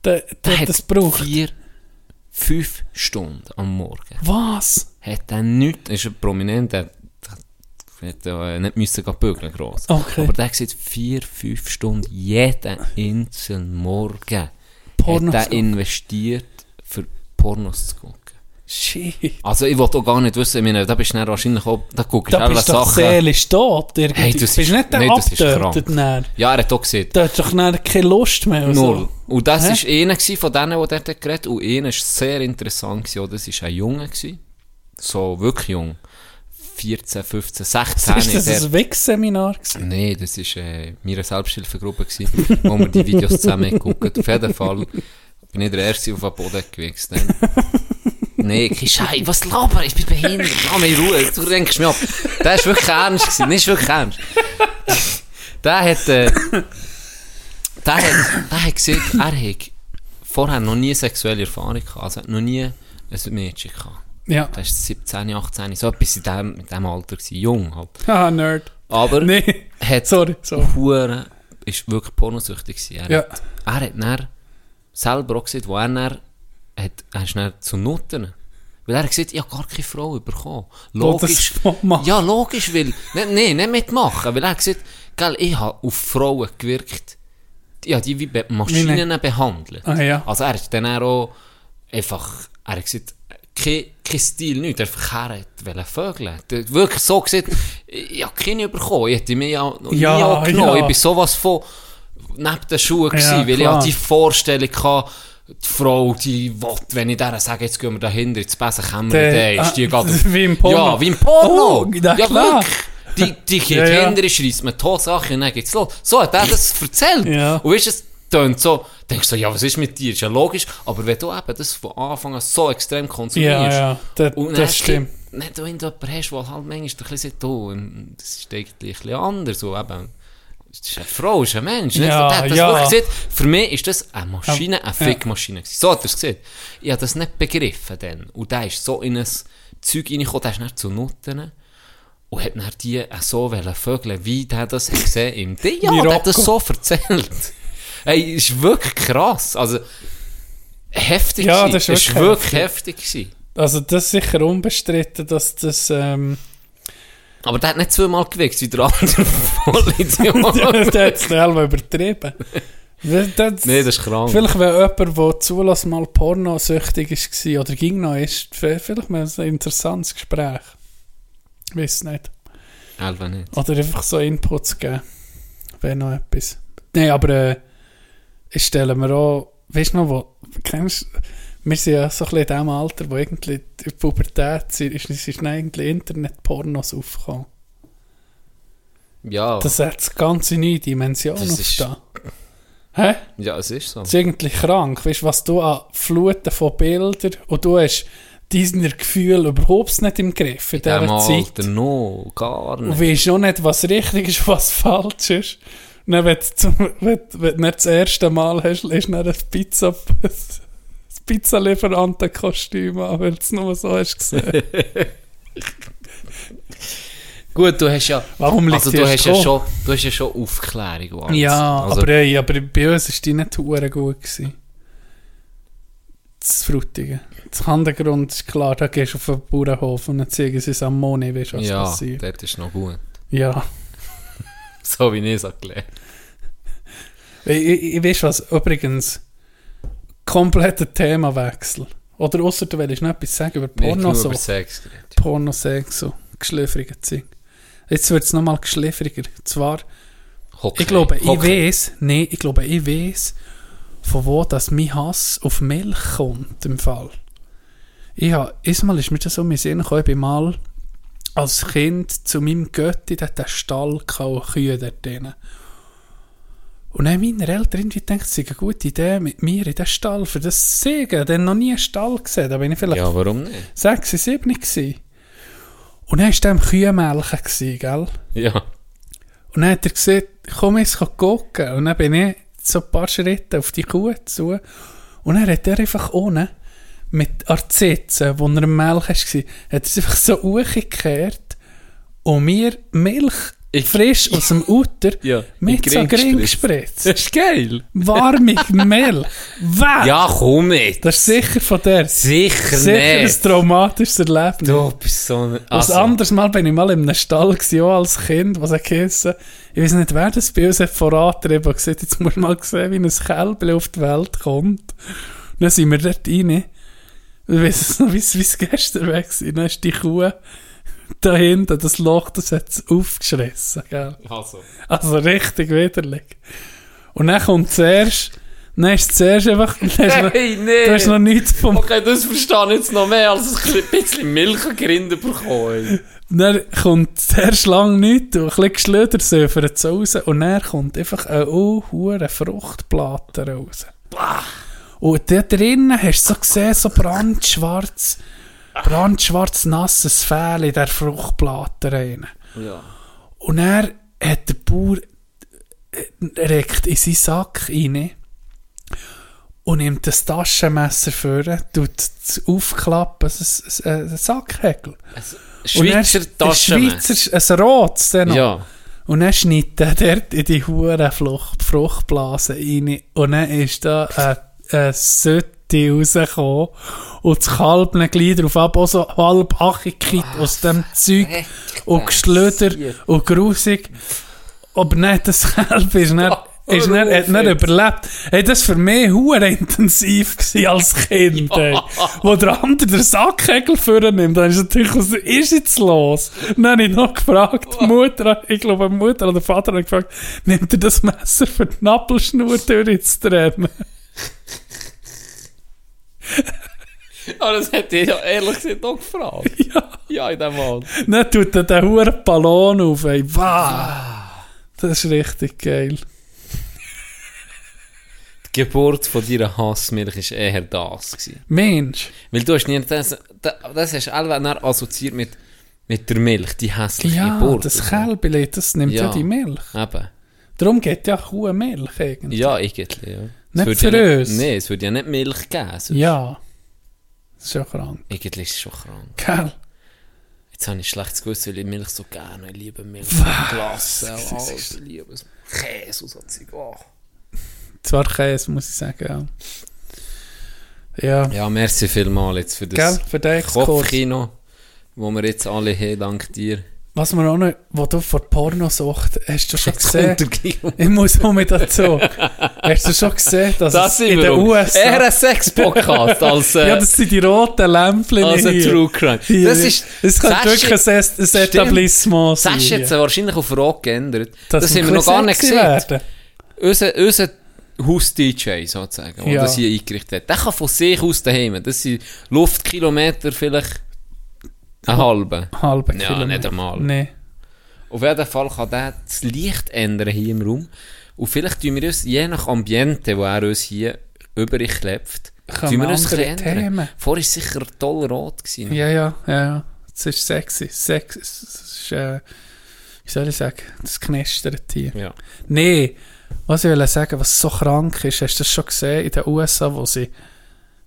Der, Der der, hat das braucht. vier, fünf Stunden am Morgen. Was? Hat er nichts, ist ein Prominenter, der hat ja nicht müssen bügeln, gross. Okay. Aber der hat gesagt, vier, fünf Stunden jeden einzelnen Morgen Pornos hat er gucken. investiert, für Pornos zu gucken. Shit. Also ich wollte auch gar nicht wissen, ich meine, da bist du wahrscheinlich auch, da guckst du Da alle bist du doch Sachen. seelisch tot. Irgendwie. Hey, das bist ist- nicht der nee, dann. Ja, er hat auch gesehen. Da hat doch dann keine Lust mehr. und Null. So. Und das war einer von denen, die dort geredet haben. Und einer war sehr interessant. Gewesen. Das war ein Junge. Gewesen. So wirklich jung. 14, 15, 16. Ist das der- ein gewesen? Nein, das war äh, meine Selbsthilfegruppe, gewesen, wo wir die Videos zusammen geguckt Auf jeden Fall bin ich der Erste auf den Boden gewichst. Nee, kein Scheiß, was laber, ich bin behindert, lass mich in Ruhe, du denkst mir ab. Der war wirklich ernst, gewesen. das ist wirklich ernst. Der hat, äh, der hat, der hat gesagt, er hat vorher noch nie sexuelle Erfahrung gehabt, also hat noch nie ein Mädchen gehabt. Ja. Der war 17, 18, so etwas in dem, in dem Alter gewesen, jung halt. Haha, Nerd. Aber Nee. hat Sorry, sorry. Hure, ist wirklich pornosüchtig gewesen. Er, Ja. hat, er hat dann selber auch gesagt, wo er dann, hat, er ist dann zu Nutten. Weil er hat gesagt, ich habe gar keine Frau bekommen. Das Logisch. Ja, logisch, weil, nicht, nee, nicht mitmachen. Weil er hat gesagt, gell, ich habe auf Frauen gewirkt, ja, die wie Be Maschinen behandelt. Ah, ja. Also er ist dann auch einfach, er hat gesagt, kein, kein Stil, nichts, einfach er wollte vögeln. Der- Wirklich so gesagt, ich habe keine bekommen, ich hätte mich ja nie angenommen. ja. Ich bin sowas von neben den Schuhen gewesen, Ja, weil ich klar. hatte die Vorstellung hatte, die Frau, die will, wenn ich der sage, jetzt gehen wir dahinter ins Besenkämmer, Der- dann ist die ah, wie im Porno. Ja, wie im Porno. Oh, ja, klar. wirklich. Die, die geht Ja, ja. schreisst mir an und dann geht's los. So hat er das erzählt. Ja. Und weißt du, es tönt so, denkst du ja, was ist mit dir? Ist ja logisch. Aber wenn du eben das von Anfang an so extrem konsumierst, Ja, ja, das, und das stimmt. Nicht du irgendjemanden hast, der halt manchmal ein bisschen sagt, du, das ist eigentlich ein bisschen anders. So, eben, das ist eine Frau, das ist ein Mensch. nicht? Ja, hat das ja. gesagt. Für mich ist das eine Maschine, eine Ja. Fickmaschine. gewesen. So hat er es gesehen. Ich habe das nicht begriffen dann. Und der ist so in ein Zeug reingekommen, der ist nicht zu Nutten. Und hat dann die so vögeln, wie der das gesehen im Ding. Ja, der hat das so erzählt. Ey, ist wirklich krass. Also, heftig Ja, das ist ist wirklich wirklich heftig gewesen. Also das ist sicher unbestritten, dass das... Ähm, Aber der hat nicht zweimal gewichst, wie der andere Vollidiot. der hat es selber übertrieben. Das, das, nee, das ist krank. Vielleicht, wenn jemand, der zulass mal pornosüchtig war oder ging noch ist, vielleicht mal ein interessantes Gespräch. Ich weiß nicht. Elva nicht. Oder einfach so Inputs geben. Wäre noch etwas. Nein, aber äh, ich stelle mir auch, weißt du noch, wo, kennst wir sind ja so ein bisschen in dem Alter, wo irgendwie die Pubertät sind, ist, ist dann eigentlich Internet-Pornos aufgekommen. Ja, Das hat ganz neue Dimensionen Das ist- aufgetan. Hä? ja, es ist so. Das ist eigentlich krank. Weißt du, was du an Fluten von Bildern und du hast diesen Gefühl überhaupt nicht im Griff in In dieser Zeit. Alter, no, gar Und nicht. weisst auch nicht, was richtig ist und was falsch ist. Dann, wenn du, wenn, wenn du nicht das erste Mal hast, ist dann ein Pizza, ein Pizzalieferantenkostüm an, weil du es nur so hast gesehen. Gut, du hast ja, Warum liegt also du hast ja, schon, du hast ja schon Aufklärung alles. Ja, also, aber, ey, aber bei uns war die nicht hure gut. Gewesen. Das Frutigen. Das Hintergrund ist klar, da gehst du auf den Bauernhof und dann zeigen sie es am Moni, weißt du, was ja, passiert. dort ist noch gut. Ja. So wie ich es erklärt Ich, ich, ich weiß was, übrigens, kompletter Themawechsel. Oder außer du willst noch etwas sagen über Ich habe Porno so. über Sex geredet. Porno Sex so. Geschläfrige Zeug. Jetzt wird es nochmal geschläfriger. Zwar, Hockey. ich glaube, ich Hockey. weiß, nee, ich glaube, ich weiß, von wo das mein Hass auf Milch kommt, im Fall. Ich habe, erstmal ist mir das so Sinn gekommen, ich bin mal als Kind zu meinem Götti, der hat einen Stall gehabt, und Kühe dort drin. Und dann haben meine Eltern irgendwie gedacht, es sei eine gute Idee mit mir in den Stall für das zu sehen. Dann noch nie einen Stall gesehen, da bin ich vielleicht Ja, warum nicht? sechs, sieben gsi. Und dann war der am Kühenmelken, gell? Ja. Und dann hat er gesagt, komm jetzt gucken. Und dann bin ich so ein paar Schritte auf die Kuh zu. Und dann hat er einfach ohne, mit Arzitzen, wo er am Melken war, hat es einfach so hochgekehrt und mir Milch Ich- frisch aus dem Uter Ja, mit so den Ring Gring gespritzt. gespritzt. Das ist geil. Warme Milch. Weg! Ja, komm nicht. Das ist sicher von der. Sicher, Sicher ein nicht. traumatisches Erlebnis. Du bist so ein... Was anderes Mal bin ich mal in einem Stall gewesen, auch als Kind, was er geheissen. Ich weiß nicht, wer das bei uns hat vorantrieben gesagt, jetzt muss man mal sehen, wie ein Kälbchen auf die Welt kommt. Und dann sind wir dort rein. Ich weiß es noch, wie es gestern weg war. Dann ist die Kuh da hinten, das Loch, das hat es aufgeschrissen, gell. Also. Also richtig widerlich. Und dann kommt zuerst, dann ist zuerst einfach, Hey, nee. du hast noch nichts vom Okay, das verstehe ich jetzt noch mehr, als ein bisschen Milch und Grinde bekommen. Dann kommt zuerst lang nichts und ein bisschen geschlödert söfert es raus und dann kommt einfach eine oh, Fruchtplatte raus. Und da drinnen hast du so gesehen, so brandschwarz, brandschwarz nasses Fell in der Fruchtplatte rein. Ja. Und er hat der Bauer äh, regt in seinen Sack rein und nimmt das Taschenmesser vor, tut es aufklappen, ein, ein, ein Sackhäkel. Dann- Schweizer ein Taschenmesser. Schweizer, ein rotes dann. Ja. Und dann schneidet er dort in die hure Frucht, Fruchtblase rein. Und dann ist da eine, eine Sütte rausgekommen. Und das Kalb dann gleich drauf ab, auch so halb achigkeit aus dem Zeug. Und geschlödert und grusig. Aber nicht das Kalb ist dann ist nicht, hat nicht überlebt. Hey, das war für mich hure intensiv als Kind, ey. Wo der andere den Sackhegel vornimmt, dann ist natürlich, was ist jetzt los? Dann habe ich noch gefragt, Mutter, ich glaube, Mutter oder der Vater hat gefragt, nimmt er das Messer für die Nappelschnur durchzutrennen? Aber das hätte ich ja ehrlich gesagt auch gefragt. Ja. Ja, in dem Fall. Dann tut er den hure Ballon auf, ey. Wow. Das ist richtig geil. Die Geburt von deiner Hassmilch war eher das. Gewesen. Mensch. Weil du hast nie das, das, hast alle assoziiert mit, mit der Milch, die hässliche Ja, Geburt. das Kälbele, das nimmt ja. Ja. die Milch. Eben. Darum geht ja Kuh Milch eigentlich. Ja, irgendwie, ja. Nicht würde für ja uns. Nicht, nee, es würde ja nicht Milch geben. sonst. Ja. Das ist ja krank. Irgendwie ist es schon krank. Gell? Jetzt habe ich schlechtes Gewissen, weil ich Milch so gerne Ich liebe Milch. Glas, alles. Ich liebe es. Käse und so Zeug. Oh. Zwar Käse, muss ich sagen, ja. Ja. Ja, merci vielmals jetzt für Gell? das Für den Exkurs. Kopfkino, wo wir jetzt alle haben, dank dir. Was man auch noch, wo du vor Pornosucht, hast du schon Jetzt gesehen? der. Ich muss auch mit dazu. hast du schon gesehen, dass Das in den um. USA... Eher ein Sex-Podcast als, äh, ja, das sind die roten Lämpchen als ein. True Crime. Hier. Das ist... Könnte Sasch- wirklich ein. Etablissement sein. Das ist jetzt wahrscheinlich auf Frage geändert. Das wir haben wir noch gar nicht gesehen. werden. Unser, unser Haus-DJ sozusagen, der Ja. das hier eingerichtet hat, der kann von sich aus daheim. Das sind Luftkilometer vielleicht eine halbe. Halbe Ja, Kilometer. nicht einmal. Nee. Auf jeden Fall kann der das Licht ändern hier im Raum. Und vielleicht tun wir uns, je nach Ambiente, wo er uns hier übrig klebt, Können tun wir uns ein ändern. Themen. Vorher war es sicher toll rot. Gewesen. Ja, ja, ja, ja. Es ist sexy. Sex, es ist, äh, wie soll ich sagen, das knistert hier. Ja. Nee, was ich will sagen, was so krank ist, hast du das schon gesehen in den USA, wo sie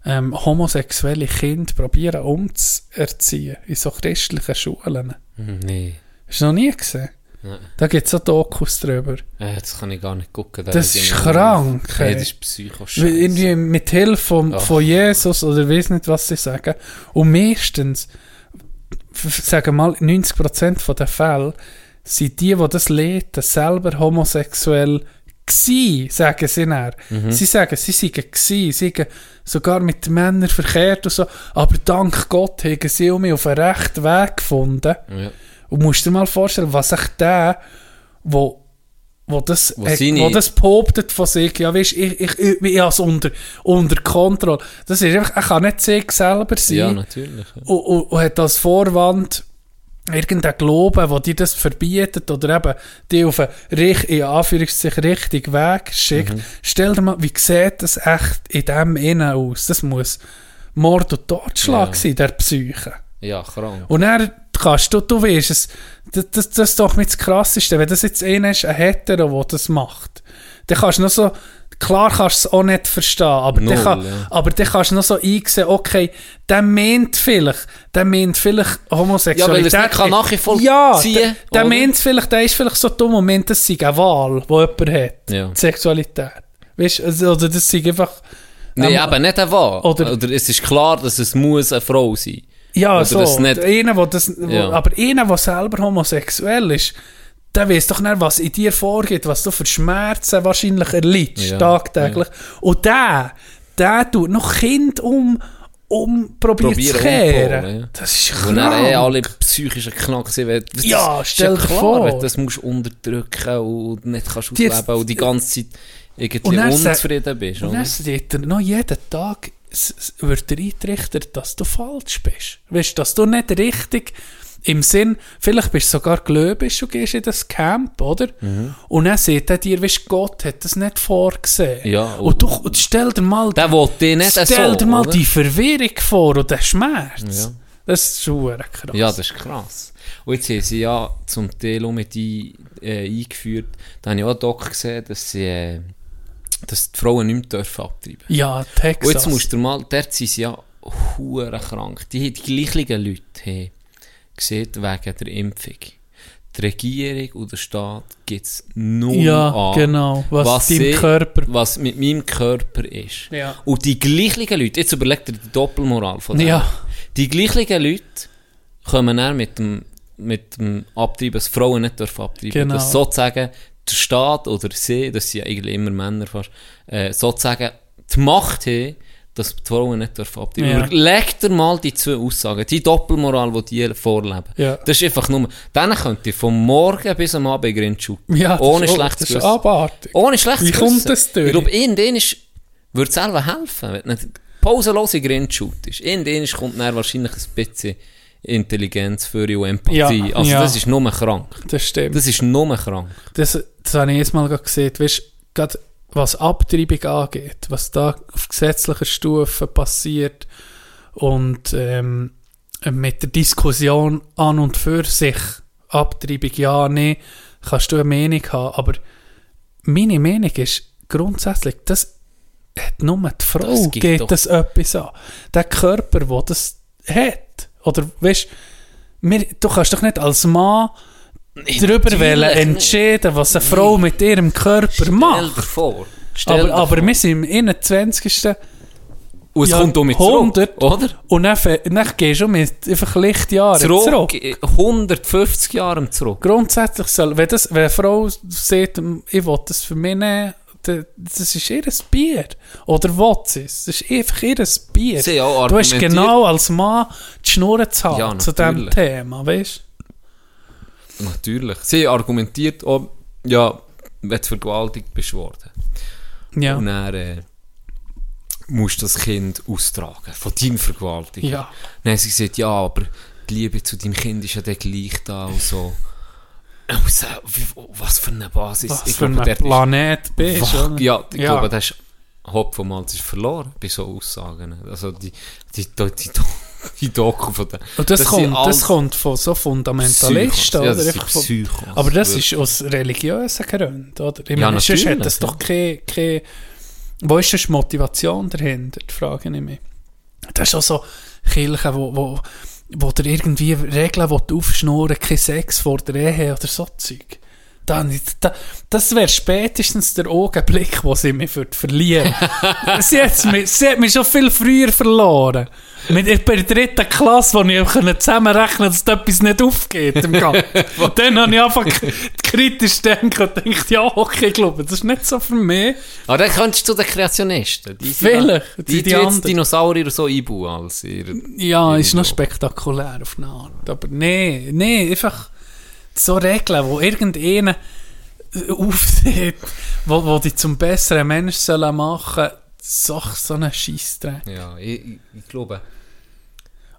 ähm, homosexuelle Kinder probieren umzuerziehen in so christlichen Schulen. Hm, Nee. Hast du noch nie gesehen? Nein. Da gibt es so Dokus drüber. Äh, das kann ich gar nicht gucken. Das Da ist ich- krank, Nee, ey. das ist. Weil Irgendwie mit Hilfe von, Ach. von Jesus oder weiß nicht, was sie sagen. Und meistens, sagen mal, 90% von den Fällen sind die, die das lesen, selber homosexuell gsi, sagen sie dann. Mhm. Sie sagen, sie seien gsi, sie seien sogar mit Männern verkehrt und so, aber dank Gott haben sie mich auf einen rechten Weg gefunden. Ja. Und musst dir mal vorstellen, was sich der, wo, wo das, Wo äh, seine- wo das behauptet von sich, ja, weißt, ich, ich, ich, ich habe es unter, unter Kontrolle. Das ist einfach, er kann nicht sich selber sein. ja, natürlich. Ja. und, und, und hat als Vorwand irgendein Glauben, wo dir das verbietet oder eben die auf einen in Anführungszeichen richtigen Weg schickt. Mhm. Stell dir mal, wie sieht das echt in dem Innen aus? Das muss Mord und Totschlag Ja. sein, der Psyche. ja, krank. Und dann kannst du, du weißt es, das, das, das ist doch mit das Krasseste, wenn das jetzt einer ist, ein Hetero, der das macht, dann kannst du noch so, klar kannst du es auch nicht verstehen, aber Null, dann, kann, ja. aber dann kannst du noch so einsehen, okay, der meint vielleicht, der meint vielleicht Homosexualität. Ja, weil er kann nachvollziehen, Ja, der, der meint vielleicht, der ist vielleicht so dumm und meint, das sei eine Wahl, die jemand hat, Ja. die Sexualität. Weißt du, also, oder das sei einfach... Nein, ähm, aber nicht eine Wahl. oder- Oder, es ist klar, dass es muss eine Frau sein Ja, Oder so. das nicht- Einer, wo das, wo, Ja. Aber einer, der selber homosexuell ist, der weiß doch nicht, was in dir vorgeht, was du für Schmerzen wahrscheinlich erleidest, Ja, tagtäglich. Und der, der tut noch Kind um, um probiert zu kehren. ja. Das ist Wo dann eh alle psychischen Knack sind. Ja, stell dir klar, vor. wenn Das musst unterdrücken und nicht kannst ausleben und die ganze Zeit irgendwie Und unzufrieden bist. Und dann sagt er noch jeden Tag, wird er eintrichtert, dass du falsch bist. Weißt du, dass du nicht richtig im Sinn, vielleicht bist du sogar gläubig und gehst in das Camp, oder? Mhm. Und dann sagt er dir, weißt Gott hat das nicht vorgesehen. Ja, und du, und stell dir mal, Der will nicht stell so, dir mal oder? die Verwirrung vor und den Schmerz. Ja. Das ist schon krass. Ja, das ist krass. Und jetzt haben sie ja zum Teil auch mit ein, äh, eingeführt, da habe ich auch einen Doc gesehen, dass sie, äh, dass die Frauen nicht mehr dürfen abtreiben ja Texas. Und jetzt musst du mal, dort sind sie ja hure krank. Die, die gleichen Leute haben gesehen wegen der Impfung. Die Regierung und der Staat gibt es null ja, an, genau. Was, sie- Körper... was mit meinem Körper ist. Ja. Und die gleichen Leute, jetzt überleg dir die Doppelmoral von denen. Ja. Die gleichen Leute kommen dann mit dem, mit dem Abtreiben, dass Frauen nicht dürfen abtreiben Genau. Dass sozusagen der Staat oder sie, das sind ja eigentlich immer Männer fast, äh, sozusagen die Macht haben, dass die Frauen nicht dürfen abtreiben. Ja. Überleg dir mal die zwei Aussagen, die Doppelmoral, die die vorleben. Ja. Das ist einfach nur, denen könnt ihr vom Morgen bis am Abend Grindschuh. Ja, das ohne schlechtes Gewissen. abartig. Ohne schlechtes Wie kommt das durch? Ich glaube, irgendwann würde es selber helfen, wenn du nicht pausenlose Grindshoot ist. Irgendwann kommt dann wahrscheinlich ein bisschen Intelligenz für und Empathie. Ja, also ja. das ist nur krank. Das stimmt. Das ist nur krank. Das, das habe ich jetzt mal gesehen. Weißt, gerade was Abtreibung angeht, was da auf gesetzlicher Stufe passiert und ähm, mit der Diskussion an und für sich, Abtreibung ja, nee, kannst du eine Meinung haben, aber meine Meinung ist grundsätzlich, das hat nur die Frau, Das geht doch- das etwas an. Der Körper, der das hat, oder weißt, wir, du kannst doch nicht als Mann darüber wollen entscheiden, was eine Frau mit ihrem Körper Stell dir macht. vor. Stell Aber, dir aber vor. wir sind im 21. Und es ja, kommt um mit 100, zurück, oder? Und dann, dann gehst du mit einfach Lichtjahren zurück. Zurück, äh, 150 Jahre zurück. Grundsätzlich soll, wenn, das, wenn eine Frau sagt, ich will das für mich nehmen, das ist ihr Bier. Oder sie es? Das ist einfach ihr Bier. Du hast genau als Mann die Schnur zu haben Ja, zu diesem. Thema, weißt Natürlich. Sie argumentiert auch, ja, wenn du vergewaltigt bist worden. Ja. Und dann äh, musst du das Kind austragen von deinem Vergewaltigung. Ja. Dann haben sie gesagt, ja, aber die Liebe zu deinem Kind ist ja dann gleich da und so. Und so, wie- was für eine Basis. Was Ich für glaube, ein Planet bist Wach, oder? ja, ich Ja. glaube, das ist Hopf vom Malz ist verloren bei so Aussagen. Also die, die, die, die, die Doku von den... Und das, sind kommt, das kommt von so Fundamentalisten, Psychos. Ja, oder? das sind Einfach von- aber das wirklich. ist aus religiösen Gründen, oder? Ich Ja, meine, sonst hat das ja. doch keine, keine... Wo ist die Motivation dahinter, frage ich mich. Das ist auch so Kirchen, wo, wo, wo dir irgendwie Regeln aufschnurren kein Sex vor der Ehe oder so Zeug. Dann, da, das wäre spätestens der Augenblick, wo sie mich verlieren. sie, hat's mich, sie hat mich schon viel früher verloren. Mit bei der dritten Klasse, wo ich konnte zusammenrechnen dass da etwas nicht aufgeht im Gang. dann habe ich einfach kritisch denken und gedacht, ja, okay, ich glaube, das ist nicht so für mich. Aber dann könntest du zu den Kreationisten. Die, Vielleicht, Die, die- die, die. Dinosaurier so einbauen als ihr... Ja, ist noch spektakulär auf eine Art. Aber nee, nee, einfach so Regeln, wo irgendeiner aufsieht, wo, wo die zum besseren Mensch sollen machen so, so einen Scheissdreck. Ja, ich, ich, ich glaube...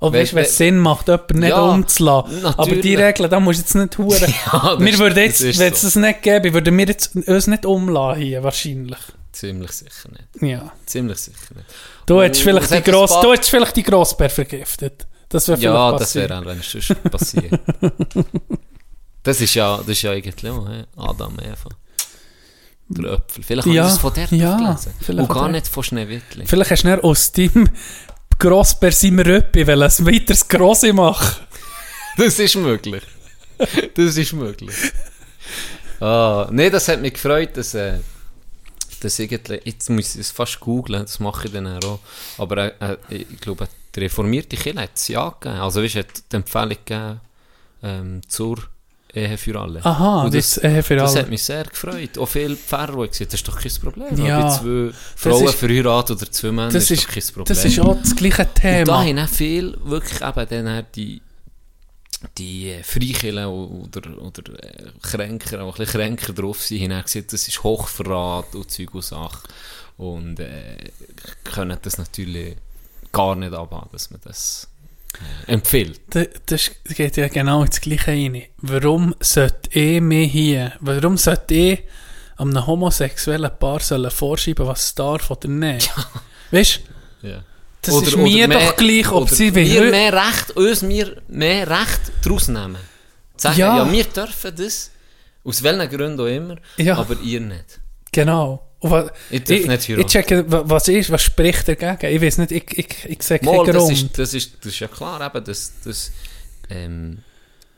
Oder weißt, wenn es Sinn macht, jemanden nicht Ja, umzulassen. Aber die natürlich. Regeln, da musst du jetzt nicht huren. Ja, wir würden das jetzt, wenn es so. das nicht gäbe, würden wir jetzt uns nicht umlassen hier, wahrscheinlich. Ziemlich sicher nicht. Ja. Ziemlich sicher nicht. Du hättest vielleicht es die Gross, paar- du hättest vielleicht die Grossbär vergiftet. Das wäre vielleicht Ja, das wäre auch wenn es sonst passiert. das ist ja, das ist ja eigentlich auch? Adam, Eva. Der Äpfel. Vielleicht Ja, habe ich das von dort ja, gelesen. Und gar nicht von Schneewittli. Vielleicht hast du aus deinem Grossbär seinem Röppi weil ein weiteres Grosse machen. Das ist möglich. Das ist möglich. Ah, nee, das hat mich gefreut, dass, äh, dass irgendwie, jetzt muss ich es fast googlen, das mache ich dann auch. Aber äh, äh, ich glaube, die reformierte Kirche hat es ja gegeben. Also, weißt hat die Empfehlung gegeben ähm, zur Ehe für alle. Aha, Und das Ehe für Das alle. hat mich sehr gefreut. Auch viele Pfarrer, die gesagt das ist doch kein Problem. Ja, bei zwei Frauen ist- verheiratet oder zwei Männer Das ist, ist, doch kein Problem. das ist auch das gleiche Und da Thema. haben auch viel wirklich eben dann die, die äh, Freikirchen oder, oder äh, Kränker, auch ein bisschen Kränker drauf sind, haben gesagt, das ist Hochverrat und Zeug und Sachen. Und äh, können das natürlich gar nicht abhaben, dass man das empfiehlt. Da- Das geht ja genau ins Gleiche rein. Warum sollte ich mir hier, warum sollte ich einem homosexuellen Paar sollen vorschieben, was es darf oder nicht? Weißt du, Ja. das ist mir mehr- doch gleich, ob oder sie wir will. mehr Recht, uns wir mehr Recht daraus nehmen. Sagen, Ja. ja. wir dürfen das, aus welchen Gründen auch immer, Ja. aber ihr nicht. Genau. Was, Ich ich, ich checke, wa- was ist, was spricht dagegen? Ich weiß nicht, ich, ich, ich sehe keinen Mal, das, Grund. ist, das, ist, das ist ja klar, eben, dass, dass ähm,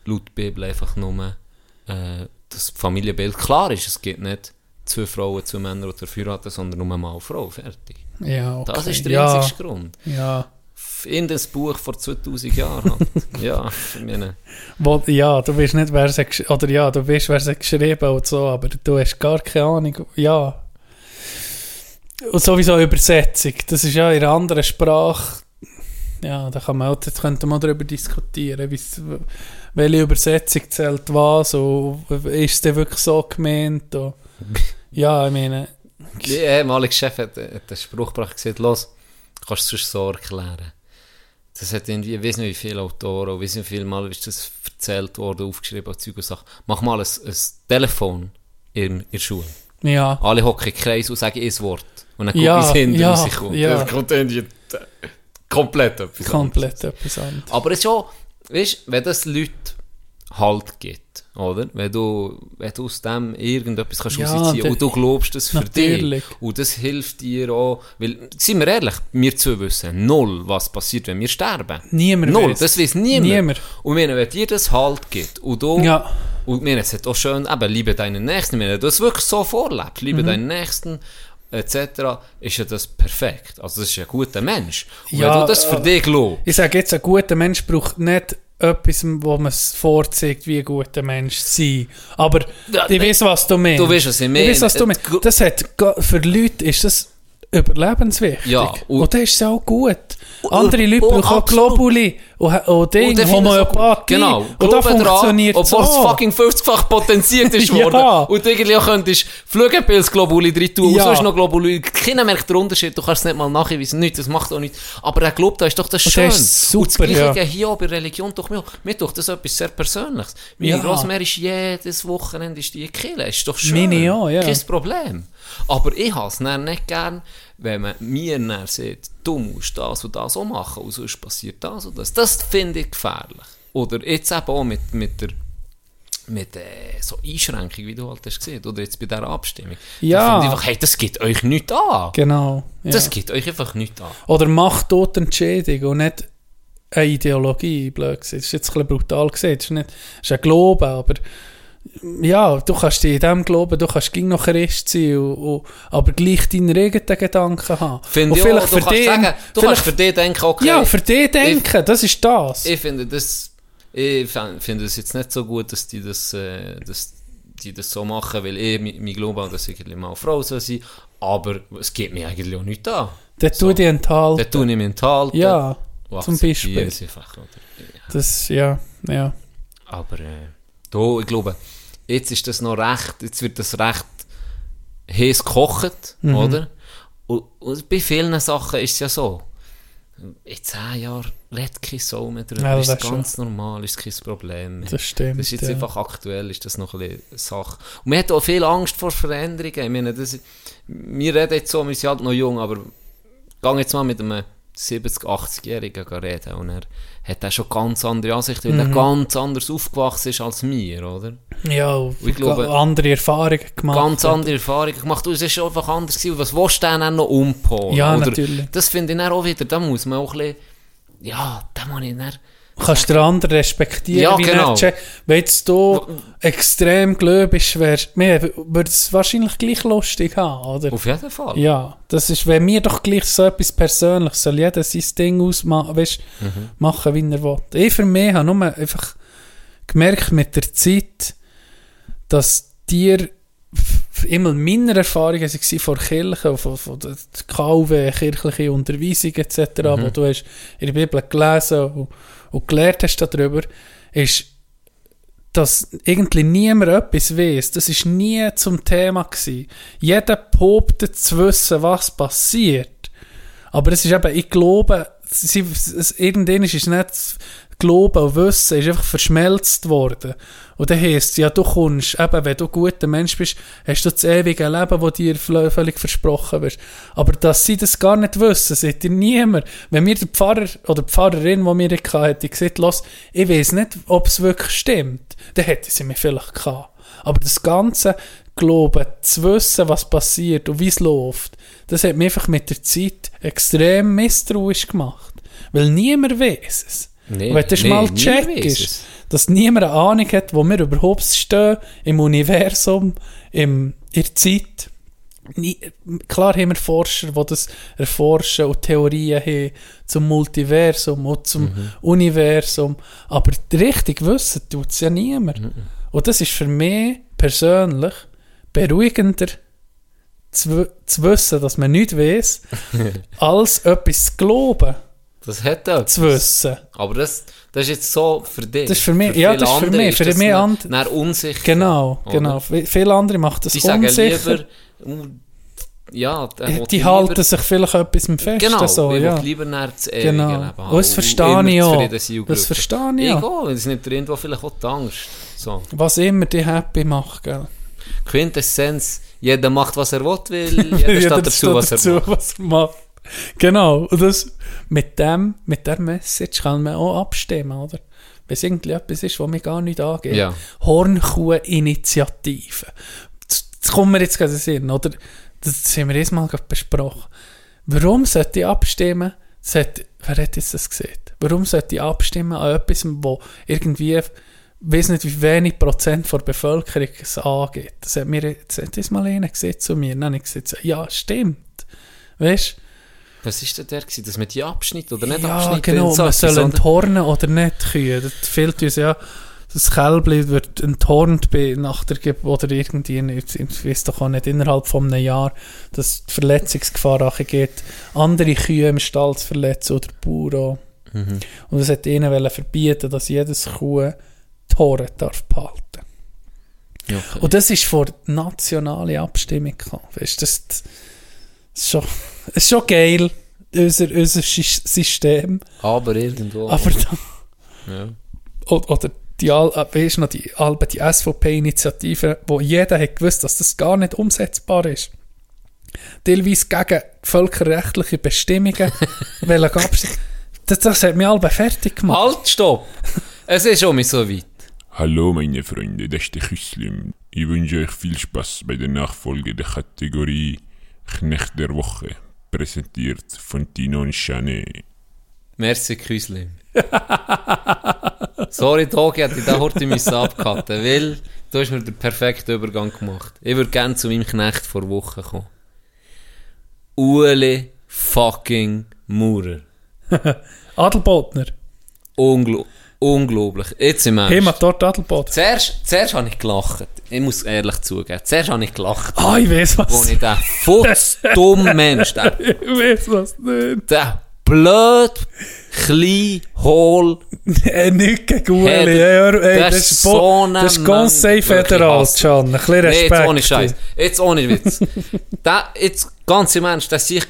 laut Bibel einfach nur äh, das Familienbild klar ist. Es gibt nicht zwei Frauen, zwei Männer oder verheiratet, sondern nur und Frau. Fertig. ja, okay. Das ist der ja, einzige Grund. Ja, in das Buch vor 2000 Jahren halt. ja, ich meine, Wo, ja, du weißt nicht, wer gesch- oder ja, du weißt, wer sie geschrieben und so, aber du hast gar keine Ahnung, ja. Und sowieso Übersetzung, das ist ja in einer anderen Sprache, ja, da kann man auch, jetzt könnte man darüber diskutieren, welche Übersetzung zählt was, und ist es denn wirklich so gemeint, und, ja, ich meine, mein ehemaliger Chef hat, hat einen Spruch gebracht, gesagt, los, kannst du es so erklären. Das hat irgendwie, ich weiß nicht wie viele Autoren, und wie viele Mal ist das erzählt worden, aufgeschrieben, Zeug und Sachen. Mach mal ein, ein Telefon in, in der Schule. ja, Alle hocken Kreis und sagen ein Wort. Und dann Ja, gucken sie hinten, ja, was sie kommt. ja. Das kommt irgendwie komplett etwas komplett etwas anderes. Aber es ist schon, weißt wenn das Leute Halt gibt, oder? Wenn du, wenn du aus dem irgendetwas kannst Ja, rausziehen und du glaubst das für Natürlich. dich. Und das hilft dir auch, weil, sind wir ehrlich, wir zu wissen null, was passiert, wenn wir sterben. Niemand Null, weiss. das weiß niemand. Niemand. Und wenn, wenn dir das Halt gibt und du, Ja. und mir es hat auch schön, eben, liebe deinen Nächsten, wenn du das wirklich so vorlebst, Mhm. liebe deinen Nächsten, etc., ist ja das perfekt. Also das ist ein guter Mensch. Und Ja, wenn du das für äh, dich glaubst, Ich sage jetzt, ein guter Mensch braucht nicht etwas, wo man es vorzeigt, wie ein guter Mensch sein. Aber Ja, ich weiß, was du meinst. Du weißt, was ich meine. Ich weiß, was du Äh, meinst. Das hat, für Leute ist das überlebenswichtig. Ja, und, und- das ist auch gut. Andere Leute oh, brauchen. Globuli und, und Und finde ich Homöopathie. so- Genau. Und da Glaube dran, funktioniert es Obwohl es so. fucking 50-fach potenziert ist Ja. worden. Und irgendwie auch könntest Flügelpilzglobuli drin tun. Ja. Und sonst noch Globuli. Keiner merkt den Unterschied. Du kannst es nicht mal nachweisen. Nichts. Das macht auch nichts. Aber er glaubt, da ist doch das Und schön. das ist Und das super, Gleiche ja. hier bei Religion doch mir. Mir doch das etwas sehr Persönliches. Meine Ja. Grossmutter ist jedes Wochenende ist die Kirche. Ist doch schön. Meine auch, ja. Kein Problem. Aber ich habe es nicht gern, wenn man mir dann sagt, du musst das und das auch machen und sonst passiert das und das. Das finde ich gefährlich. Oder jetzt eben auch mit, mit der mit äh, so Einschränkung, wie du halt hast gesehen, oder jetzt bei dieser Abstimmung. Ja. Da einfach, hey, das geht euch nicht an. Genau. Ja. Das geht euch einfach nicht an. Oder macht dort Entschädigung und nicht eine Ideologie, blöd gesagt. Das ist jetzt ein bisschen brutal gesagt. Das ist, nicht, das ist ein Glauben, aber ja, du kannst dich in dem glauben, du kannst gegen noch Christ sein, und, und, aber gleich deine eigenen Gedanken haben. Finde und ich auch, du kannst sagen, du kannst für dich denken, okay, ja, für dich denken, das ist das. ich finde das, ich fin- finde es jetzt nicht so gut, dass die das, äh, dass die das so machen, weil ich mein Glaube an, dass ich mal Frau soll sein, aber es geht mir eigentlich auch nicht an. Dann tu dich enthalten. Dann tue ich mich enthalten. Ja, zum Beispiel. einfach. Das, ja, ja. Aber äh, da, ich glaube, jetzt ist das noch recht, jetzt wird das recht heiß gekocht, Mhm. oder? Und, und bei vielen Sachen ist es ja so. In zehn Jahren redet kein Sau mehr drüber. Ja, ist das ganz normal, ist kein Problem mehr. Das stimmt, Das ist jetzt ja. einfach aktuell, ist das noch eine Sache. Und man hat auch viel Angst vor Veränderungen. Ich meine, das, wir reden jetzt so, wir sind halt noch jung, aber gang jetzt mal mit einem 70-, 80-Jährigen reden und er hat auch schon ganz andere Ansichten, weil Mhm. er ganz anders aufgewachsen ist als wir, oder? Ja, und ich glaube- andere Erfahrungen gemacht. Ganz andere Erfahrungen gemacht. Und es ist einfach anders gewesen. Was willst du denn noch umpolen? Ja, oder? natürlich. Das finde ich dann auch wieder, da muss man auch ein bisschen, ja, da muss ich dann, kannst den anderen respektieren, Ja, wie genau. checkt. Wenn jetzt du extrem gläubig wärst, wir würden es wahrscheinlich gleich lustig haben, oder? auf jeden Fall. Ja, das ist, wenn mir doch gleich so etwas Persönliches, soll jeder sein Ding ausmachen, weißt, Mhm. machen, wie er will. Ich für mich habe nur einfach gemerkt mit der Zeit, dass dir immer meine Erfahrungen waren von der Kirche, von, von der KW, kirchliche Unterweisung etc., Mhm. wo du hast in der Bibel gelesen und, und gelernt hast darüber, ist, dass irgendwie niemand etwas weiß. Das ist nie zum Thema gewesen. Jeder behauptet zu wissen, was passiert. Aber es ist eben, ich glaube, es, irgendwann ist es nicht Glauben und Wissen, ist einfach verschmelzt worden. Und dann heisst ja, du kommst, eben, wenn du ein guter Mensch bist, hast du das ewige Leben, das dir völlig versprochen wird. Aber dass sie das gar nicht wissen, sieht ihr niemand. Wenn mir der Pfarrer oder die Pfarrerin, die mir hatte, hätte gesagt, los, ich weiß nicht, ob es wirklich stimmt, dann hätte sie mich vielleicht gehabt. Aber das ganze Glauben, zu wissen, was passiert und wie es läuft, das hat mich einfach mit der Zeit extrem misstrauisch gemacht. Weil niemand weiß es. Nee, wenn du nee, mal checkst, dass niemand eine Ahnung hat, wo wir überhaupt stehen, im Universum, im, in der Zeit, nie, klar haben wir Forscher, die das erforschen und Theorien haben zum Multiversum und zum Mhm. Universum, aber richtig wissen tut es ja niemand. Mhm. Und das ist für mich persönlich beruhigender zu, zu wissen, dass man nicht weiß, als etwas zu glauben, Das hat er. zu wissen. Aber das, das ist jetzt so für dich. Das ist für mich- ja, viele das ist für andere mich, für das mich dann- and- dann unsicher. Genau, oder? genau. Vi- Viele andere machen das Die unsicher. lieber, uh, ja, die lieber- halten sich vielleicht etwas im Festen. Genau, so, ich ja. lieber nach das ewige Genau. Leben haben. Und das verstehe immer ich auch. Das verstehe ich auch. Egal, es nimmt irgendwo vielleicht auch die Angst. So. Was immer dich happy macht, gell? Quintessenz, jeder macht, was er will, weil jeder Jeder steht dazu, was er dazu, was er macht. Genau. Und das, mit dem, mit der Message kann man auch abstimmen, oder? Wenn es irgendwie etwas ist, was mich gar nicht angeht. Ja. Hornkuh-Initiative. Das, das kommt mir jetzt gerade in oder? Das, haben wir jetzt mal besprochen. Warum sollte ich abstimmen? Sollte, wer hat jetzt das gesehen? Warum sollte ich abstimmen an etwas, wo irgendwie, weiß nicht, wie wenig Prozent der Bevölkerung es angeht? Das hat mir das jetzt mal einer gesagt zu mir. Dann habe ich gesagt, ja, stimmt. Weißt Was war denn der, gewesen, dass man die abschnitt oder nicht ja, abschnitt? genau, man soll oder? enthornen oder nicht Kühe. Das fehlt uns ja, das Kälbli wird enthornt bei, nach der Geburt oder irgendwie, ich, weiß doch auch nicht, innerhalb von einem Jahr, dass die Verletzungsgefahr geht, andere Kühe im Stall zu verletzen oder Bauern. Mhm. Und das hat ihnen verbieten, dass jedes Kuh Horen darf behalten. Okay. Und das ist vor nationale Abstimmung gekommen. Weißt, du, das, das ist schon, das ist schon geil, unser, unser Sys- System. Aber irgendwo. Aber da, ja. oder, die, Al- äh, weißt du noch, die, Albe, die SVP-Initiative, wo jeder hat gewusst, dass das gar nicht umsetzbar ist. Teilweise gegen völkerrechtliche Bestimmungen. Das, das hat mich alle fertig gemacht. Halt, stopp! es ist schon so weit. Hallo meine Freunde, das ist der Küslim. Ich wünsche euch viel Spaß bei der Nachfolge der Kategorie Knecht der Woche, präsentiert von Tino und Chanet. Merci, Küslim. Sorry, Dogi, hätte ich da heute abcutten, weil du hast mir den perfekten Übergang gemacht. Ich würde gerne zu meinem Knecht vor Wochen kommen. Ueli fucking Maurer. Adelbodner. Ungl unglaublich. Jetzt im Ernst. Heimat dort. Zuerst, zuerst habe ich gelacht. Ich muss ehrlich zugeben. Zuerst habe ich gelacht. Ah, ich weiß Wo was. ich den futzdumm Mensch, der, Ich weiß was nicht. der blöd, klein, hohl, Äh, nicht gegen Ueli. Hey, hör- hey, das das ist so ein das ist Conseil wirklich Federal. Can. Ein bisschen Nee, Respekt. jetzt ohne Scheiß. Jetzt ohne Witz. der, jetzt ganz im Ernst, der sich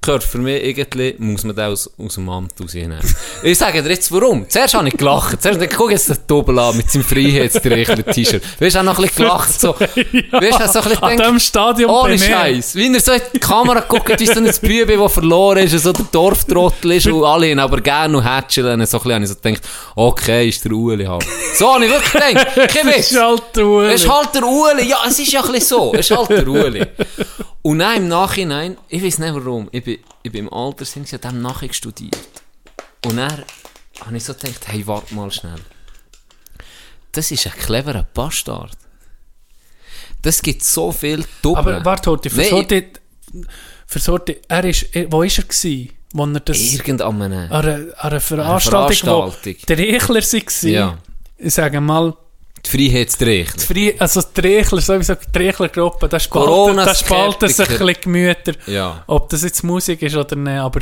gehört für mich irgendwie, muss man den aus, aus dem Amt rausnehmen. Ich sage dir jetzt warum. Zuerst habe ich gelacht. Zuerst dachte ich, guck jetzt den Doppel an mit seinem Freiheitsdirektor-T-Shirt. Weißt du, auch noch ein bisschen gelacht. So. Weißt du, so ein bisschen An dem Stadion ohne. Scheiß. Wie er so in die Kamera guckt, wie so ein Bübe, der verloren ist, und so der Dorftrottel ist, und alle ihn aber gerne noch hätscheln. So ein bisschen habe ich so gedacht, okay, ist der Ueli halt. So habe ich wirklich gedacht. Kein Das Witz. ist halt der Ueli. Es ist halt der Ueli. Ja, es ist ja ein bisschen so. Es ist halt der Ueli. Und dann im Nachhinein, ich weiß nicht warum, ich bin, ich bin im Alter, sind sie dem nachher studiert. Und dann habe ich so gedacht, hey, warte mal schnell. Das ist ein cleverer Bastard. Das gibt so viel Doppel. Aber warte, heute, für Nee, er ist, er- wo ist er gewesen, wo er das, Irgend an einer, an einer Veranstaltung, Veranstaltung. wo der Rechler war, Ja. ich sage mal, Die Freiheitsrecht. die Frei, also die Rechler, sowieso die Rechlergruppe, da spalten, spalten sich ein bisschen Gemüter, Ja. ob das jetzt Musik ist oder nicht, aber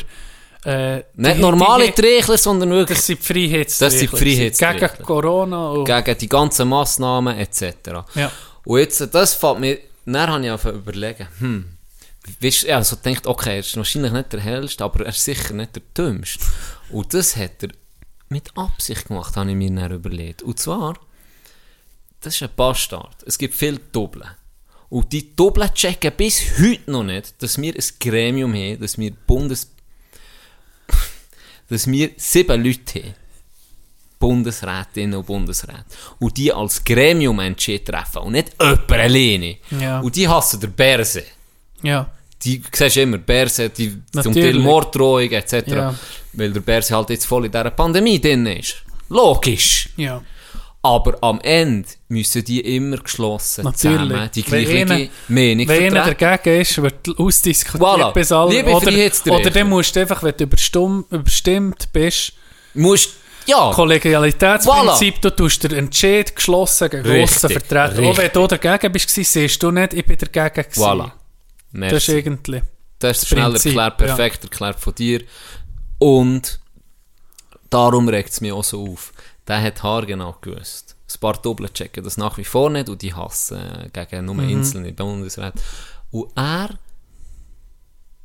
äh, Nicht die- normale Trechler, sondern wirklich Das sind die Freiheits Das sind. Gegen Corona. Und, gegen die ganzen Massnahmen etc. ja. Und jetzt, das fällt mir, dann habe ich einfach überlegen, hm, weißt, ja, so denkt, okay, er ist wahrscheinlich nicht der hellste, aber er ist sicher nicht der dümmste. Und das hat er mit Absicht gemacht, habe ich mir dann überlegt. Und zwar, das ist ein Bastard. Es gibt viele Doppeln. Und die Doppeln checken bis heute noch nicht, dass wir ein Gremium haben, dass wir Bundes... dass wir sieben Leute haben. Bundesrätinnen und Bundesräte. Und die als Gremium Entscheid treffen und nicht jemand alleine. Ja. Und die hassen der Berse. ja. Die siehst immer, Berse, die zum. Teil Morddrohungen etc. Ja. Weil der Berse halt jetzt voll in dieser Pandemie drin ist. Logisch. Ja. Aber am Ende müssen die immer geschlossen Natürlich. zusammen die Wenn gleiche einer- Meinung Wenn einer dagegen ist, wird ausdiskutiert Voilà. bis alle. Oder, oder dann musst du einfach, wenn du überstimmt bist, Musst, ja, Kollegialitätsprinzip, du tust den Entscheid geschlossen gegen Russen vertreten. Auch wenn du dagegen bist, siehst du nicht, ich bin dagegen voilà. Das ist Merci. irgendwie... Das ist schnell Prinzip, erklärt, perfekt erklärt von dir. Und darum regt es mich auch so auf. Der hat haargenau gewusst. Ein paar Doppel checken das nach wie vor nicht und die hassen äh, gegen nur Mhm. einzelne Bundesräte. Und er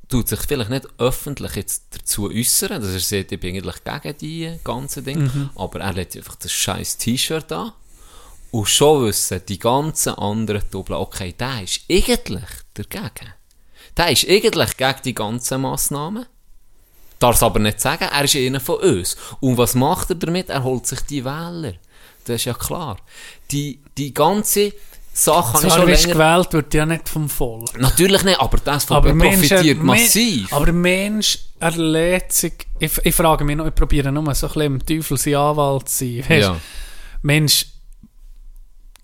tut sich vielleicht nicht öffentlich jetzt dazu äußern, dass er sagt, ich bin eigentlich gegen die ganzen Dinge, Mhm. aber er hat einfach das scheiß T-Shirt an und schon wissen die ganzen anderen Doppel, okay, der ist eigentlich dagegen. Der ist eigentlich gegen die ganzen Massnahmen. Darf es aber nicht sagen, er ist einer von uns. Und was macht er damit? Er holt sich die Wähler. Das ist ja klar. Die, die ganze Sache habe ich schon länger... gewählt, wird ja nicht vom Volk. Natürlich nicht, aber das von Aber Mensch, profitiert er- massiv. Aber Mensch, er lädt sich... Ich, ich frage mich noch, ich probiere nur so ein bisschen im Teufel sein Anwalt zu sein. Ja, Mensch,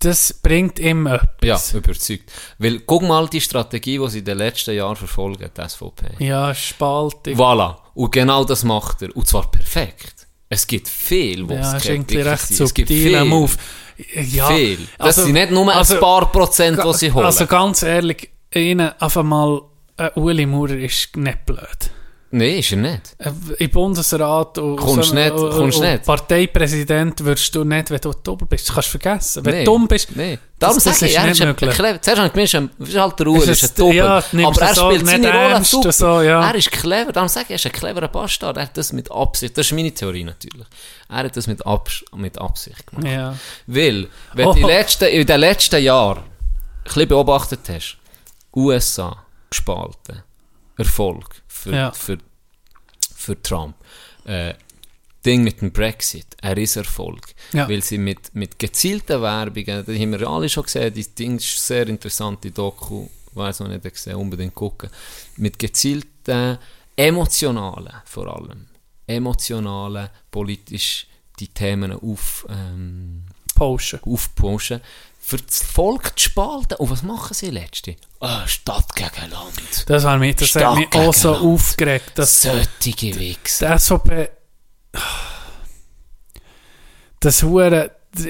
das bringt ihm etwas. ja, überzeugt. Weil, guck mal die Strategie, die sie in den letzten Jahren verfolgen, die SVP. Ja, Spaltung. Voilà. Und genau das macht er. Und zwar perfekt. Es gibt viel, wo ja, es Skeptiker recht sind. Es gibt viel. Move. Ja, viel. Das also- sind nicht nur also- ein paar Prozent, die sie holen. Also ganz ehrlich, ihnen einfach mal, äh, Uli Maurer ist nicht blöd. Nein, ist er nicht. Äh, Im Bundesrat und, Kommst nicht, und, kommst und nicht. Parteipräsident wirst du nicht, wenn du dumm bist. Das kannst du vergessen. Wenn Nee, du dumm bist, Nee. Darum das- das sage ich, ist nicht möglich. clever. Zuerst habe ich gemeint, er ist halt der Ruhe, Ist ist es- ein ja, nimmst aber er so spielt nicht seine Rolle super. so, ja. Er ist clever. Darum sage ich, er ist ein cleverer Bastard. Er hat das mit Absicht, das ist meine Theorie natürlich. Er hat das mit, Abs mit Absicht gemacht. ja. Weil, wenn Oh. du in, letzten, in den letzten Jahren ein bisschen beobachtet hast, USA gespalten, Erfolg für, Ja. für, für Trump, äh, Ding mit dem Brexit, ein Riesenerfolg. Ja. Weil sie mit, mit gezielten Werbungen, die haben wir alle schon gesehen, die Ding ist sehr interessante Doku, weiß noch nicht gesehen, unbedingt gucken, mit gezielten, emotionalen vor allem, emotionalen, politisch die Themen auf, ähm, Poschen. aufpushen, für das Volk zu spalten. Und was machen sie letzte? Ah, Stadt gegen Land. Das hat mich, das hat mich auch so gegen aufgeregt. Dass Söttige Wichser. die SVP... Das Hure... Das,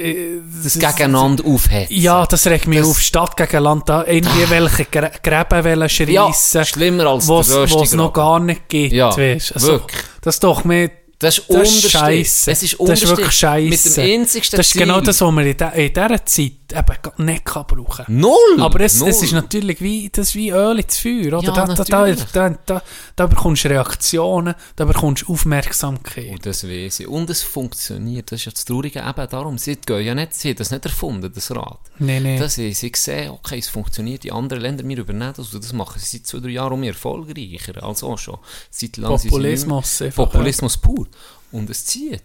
Das gegeneinander aufhetzen. Ja, das regt mich Das- auf. Stadt gegen Land, da irgendwie welche Gre Gräben wollen Ja, schreissen, schlimmer als was es noch gar nicht gibt. Ja, weisst. Also, wirklich. Das ist doch mehr... Das ist Das scheisse. Das ist Das ist wirklich scheisse. Mit dem einzigsten Das ist Ziel. genau das, was man in, de, in dieser Zeit eben nicht kann brauchen kann. Null! Aber es, Null. es ist natürlich wie, das wie Öl ins Feuer, oder? Ja, da, da, da, da, da, da bekommst du Reaktionen, da bekommst du Aufmerksamkeit. Und das weiß ich. Und es funktioniert. Das ist ja das Traurige eben darum. Sie gehen ja nicht, sie haben das nicht erfunden, das Rad. Nee, nee. Das ist, sie sehen, okay, es funktioniert. Die anderen Länder, wir übernehmen das. Und das machen sie seit zwei, drei Jahren um erfolgreicher als auch schon. Seit sind Populismus einfach, Populismus pur. Und es zieht.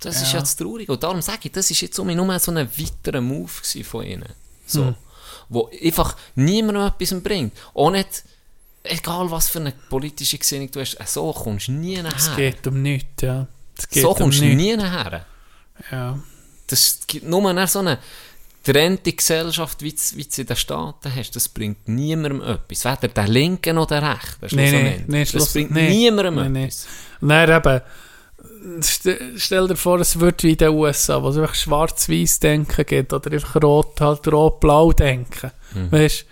Das ist Ja. ja das Traurige. Und darum sage ich, das ist jetzt um mich nur so ein weiterer Move von ihnen. So. Hm. Wo einfach niemandem etwas bringt. Auch nicht, egal was für eine politische Gesinnung du hast, so kommst du nie es nachher. geht um nichts, ja. Es geht So um kommst du nie nachher. Ja. Das gibt nur so eine getrennte Gesellschaft, wie du in den Staaten hast. Das bringt niemandem etwas. Weder der Linken noch der Rechten. Nee, nee, schlussendlich. nee, das bringt nee. niemandem Nee, nee. etwas. Nein, eben, stell dir vor, es wird wie in den USA, wo es einfach schwarz-weiß denken gibt, oder einfach rot, halt rot-blau denken. Mhm. Weißt du,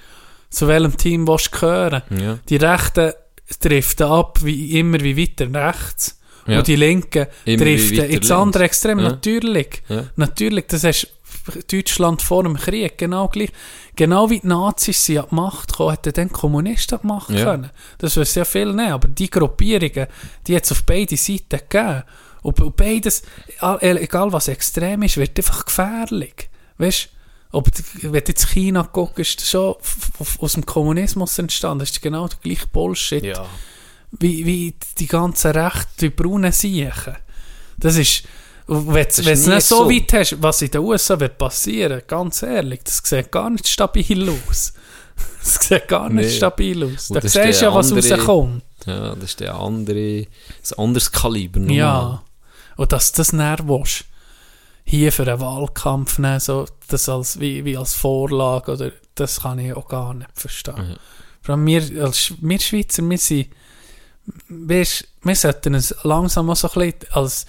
zu welchem Team willst du gehören? Ja. Die Rechten driften ab, wie immer wie weiter rechts. Ja. Und die Linken Immer driften ins andere Extrem. Ja. Natürlich. Natürlich, das ist Deutschland vor dem Krieg, genau gleich. Genau wie die Nazis sind an die Macht gekommen, hätten dann Kommunisten an die Macht Ja. können. Das wäre sehr viel nehmen, aber die Gruppierungen, die hat es auf beide Seiten gegeben. Und, und beides, egal was extrem ist, wird einfach gefährlich. Weißt ob, wenn du jetzt China guckst, ist das schon aus dem Kommunismus entstanden. Das ist genau der gleiche Bullshit Ja. wie, wie die ganzen Rechte, die braunen Siechen. Das ist, wenn du es nicht so weit hast, was in den USA wird passieren, ganz ehrlich, das sieht gar nicht stabil aus. Das sieht gar nicht Nee. stabil aus. Da siehst du ja, was andere- rauskommt. Ja, das ist der andere, ein anderes Kaliber. nochmal. Ja. Und dass du das willst. hier für einen Wahlkampf nehmen, so, das als, wie, wie als Vorlage, oder, das kann ich auch gar nicht verstehen. Ja. Vor allem wir, als, wir Schweizer, wir sind, weißt, wir sollten es langsam auch so ein bisschen als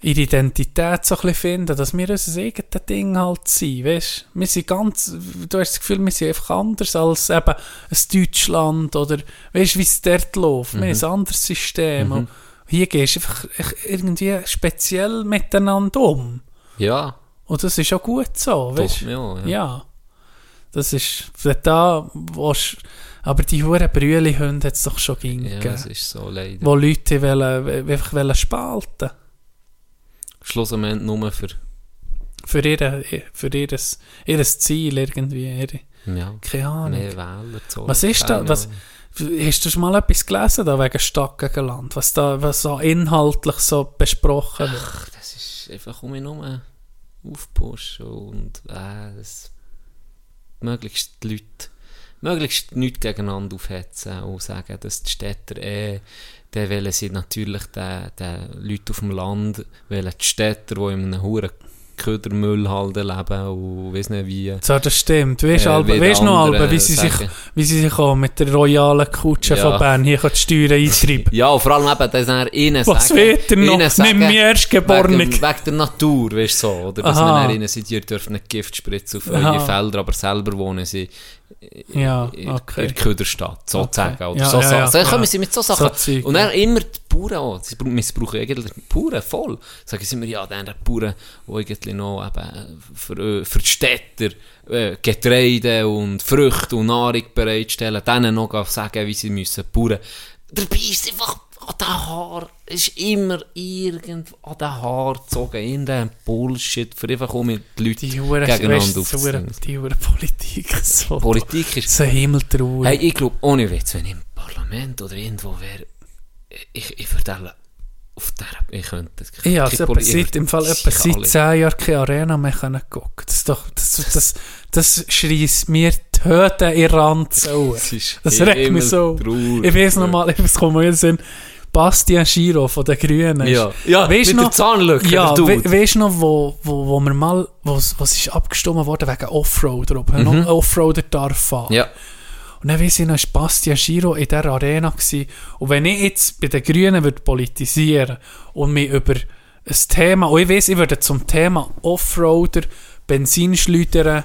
ihre Identität so ein bisschen finden, dass wir unser eigenes Ding halt sind, weißt? Wir sind ganz, du hast das Gefühl, wir sind einfach anders als eben ein Deutschland oder, weißt wie es dort läuft. Wir haben ein anderes System. Und hier gehst du einfach irgendwie speziell miteinander um. Ja, Und das ist auch gut so, doch, weißt ja. ja. ja. Das ist, da, willst, aber die huren Brühlehunde hat es doch schon Ja, gegeben. es ist so leider. wo Leute wollen, einfach wollen spalten Schlussendlich nur für, für, ihre, für ihres, ihres Ziel irgendwie. Ihre, ja, keine Ahnung. mehr Wähler zu Was ist da? Was, hast du schon mal etwas gelesen da wegen Stadt gegen Land? Was da was so inhaltlich so besprochen wird? Ach, das ist einfach um mich herum aufpushen und äh, das, möglichst die Leute möglichst nicht gegeneinander aufhetzen und sagen, dass die Städter eh, dann wollen sie natürlich den, den Leute auf dem Land, wollen die Städter, die in einem hohen Ködermüll halt leben und weiss nicht wie. So, das stimmt. Weißt du Äh, noch, Alba, wie sie, sich, wie sie sich auch mit der royalen Kutsche Ja. von Bern hier die Steuern eintreiben? Ja, und vor allem eben, dass er ihnen Was sagen, wird er noch sagen, dem Erstgeborenen? Wegen, wegen der Natur, weißt du so. Oder dass Aha. man ihnen sagt, ihr dürft nicht Gift spritzen auf eure Felder, aber selber wohnen sie Ja, in, okay. in der Köderstadt, sozusagen. Oder Ja, so, ja, so. ja, so ja. kommen sie mit so Sachen. So und dann immer die Bauern auch. Sie brauchen- missbrauchen eigentlich die Bauern voll. Sagen sie immer, ja, dann der Bauern, die eigentlich noch eben für, äh, für die Städter äh, Getreide und Früchte und Nahrung bereitstellen, denen noch sagen, wie sie müssen Bauern. Dabei ist einfach an den Haar, ist immer irgend an den Haar gezogen, in den Bullshit, für einfach um die Leute Die Huren, gegeneinander aufzuziehen. die Huren Politik. So, Politik ist so himmeltraurig. Hey, ich glaube, ohne Witz, wenn ich im Parlament oder irgendwo wäre, ich, ich würde auf der, ich könnte das. Ja, also etwa seit, im Fall etwa seit alle- 10 Jahren keine Arena mehr können gucken. Das, doch, das, das, das schreist mir die Höhe in den Rand zu. Das Das regt mich so. traurig. Ich weiß noch mal, es kommt mir in den Sinn, Bastian Giro von den Grünen. Ja, ja Weißt mit noch- der Zahnlücke, Ja, we weißt du noch, wo, wo, wo wir mal, wo, was ist abgestimmt worden wegen Offroader, ob mhm. Offroader darf fahren. Ja, Und dann weiss ich noch, Bastian Giro in dieser Arena gewesen. Und wenn ich jetzt bei den Grünen würde politisieren und mich über ein Thema, und ich weiss, ich würde zum Thema Offroader, Benzinschleuder,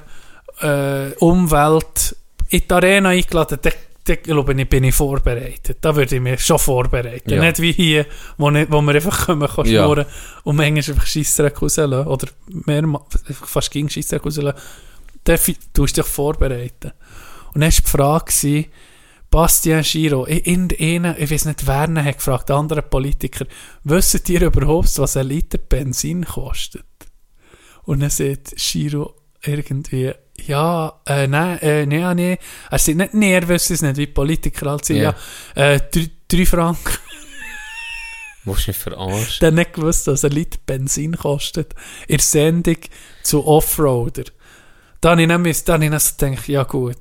äh, Umwelt in die Arena eingeladen, dann, dann glaube ich, bin ich vorbereitet. Da würde ich mich schon vorbereiten. Ja. Nicht wie hier, wo, nicht, wo wir einfach können, können Ja. schnurren und manchmal einfach Scheissdreck rauslassen. Oder mehrmals, fast gegen Scheissdreck rauslassen. Fi- tust du dich vorbereiten. Und dann war die Frage, gewesen, Bastian Giro, irgendeiner, ich weiß nicht, wer hat gefragt, der andere Politiker, wisst ihr überhaupt, was ein Liter Benzin kostet? Und dann sagt Giro irgendwie, ja, äh, nein, äh, nein, nein, er sagt nicht, er wüsste es nicht, wie Politiker halt sind, Ja. ja, äh, drei, drei Franken. musst du nicht verarschen. Der nicht gewusst, was ein Liter Benzin kostet. In der Sendung zu Offroader. Da habe ich dann, müssen- da habe ich dann so gedacht, ja gut.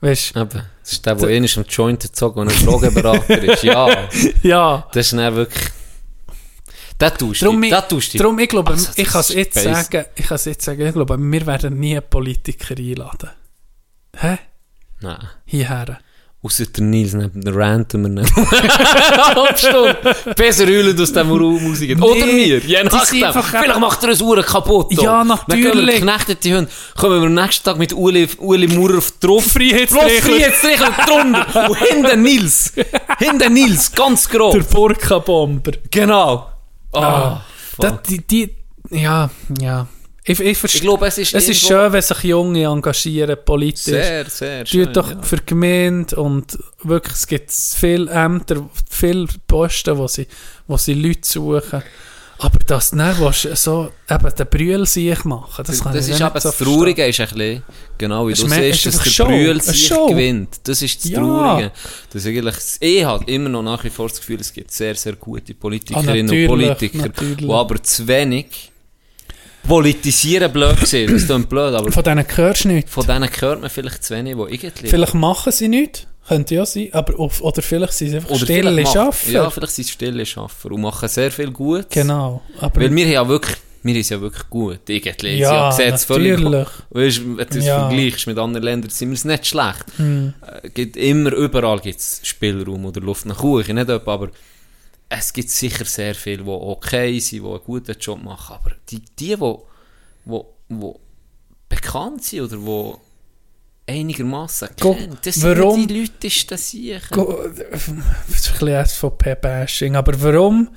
Weißt Eben, das ist der, der eh nicht am Joint gezogen und ein Drogenberater ist. Ja, ja. das ist dann wirklich... Da tust du, Darum, da ich, tust du. darum, ich glaube, Also, das ich kann es jetzt sagen, ich kann es jetzt sagen, ich glaube, wir werden nie Politiker einladen. Hä? Nein. Hierher. Außer der Nils, der ranten wir nicht. Halb Stunde. Besser heulen aus dem Raum rausgehen. Oder Nee, wir, je nachdem. Vielleicht macht er uns Uhren kaputt. Ja, Dann gehen wir natürlich. Hunde. Kommen wir am nächsten Tag mit Uli, Uli Maurer drauf. Freiheitsstrichler drunter. Und hinten Nils. Hinten Nils, ganz grob. Der Burka-Bomber. Genau. Ah, Ah. fuck. Das, die, die, ja, ja. Ich, ich, Ich glaube, es ist es ist schön, wenn sich Junge engagieren, politisch. Sehr, sehr schön. Tut doch ja. für die Gemeinde und wirklich, es gibt viele Ämter, viele Posten, wo sie, wo sie Leute suchen. Aber das dann du so eben den Brühl sich machen, das kann das ich ist nicht aber so das Traurige ist ein bisschen, genau wie Es du ist siehst, ist dass der Show. Brühl sich gewinnt. Das ist das Ja. Traurige. Das eigentlich, ich habe immer noch nach wie vor das Gefühl, es gibt sehr, sehr gute Politikerinnen und natürlich, Politiker, natürlich. die aber zu wenig politisieren blöd sind. Das klingt blöd, aber Von denen hörst du nichts. von denen hört man vielleicht zu wenig, die irgendwie... Vielleicht machen sie nichts, könnte ja sein, aber auf, oder vielleicht sind sie einfach oder stille Schaffer. Ja, vielleicht sind sie stille Schaffer und machen sehr viel gut. Genau. Aber Weil wir ja wirklich wir ist ja wirklich gut. Irgendwie. Ja, es völlig. natürlich. Weißt, wenn du es Ja. Hm. vergleichst mit anderen Ländern, sind wir es nicht schlecht. Äh, gibt immer, überall gibt es Spielraum oder Luft nach oben. Nicht etwa, aber es gibt sicher sehr viele, die okay sind, die einen guten Job machen. Aber die, die, die, die, die bekannt sind oder die einigermaßen kennen, das warum- sind die Leute, ist das. Go- Das ist ein bisschen SVP-Bashing, aber warum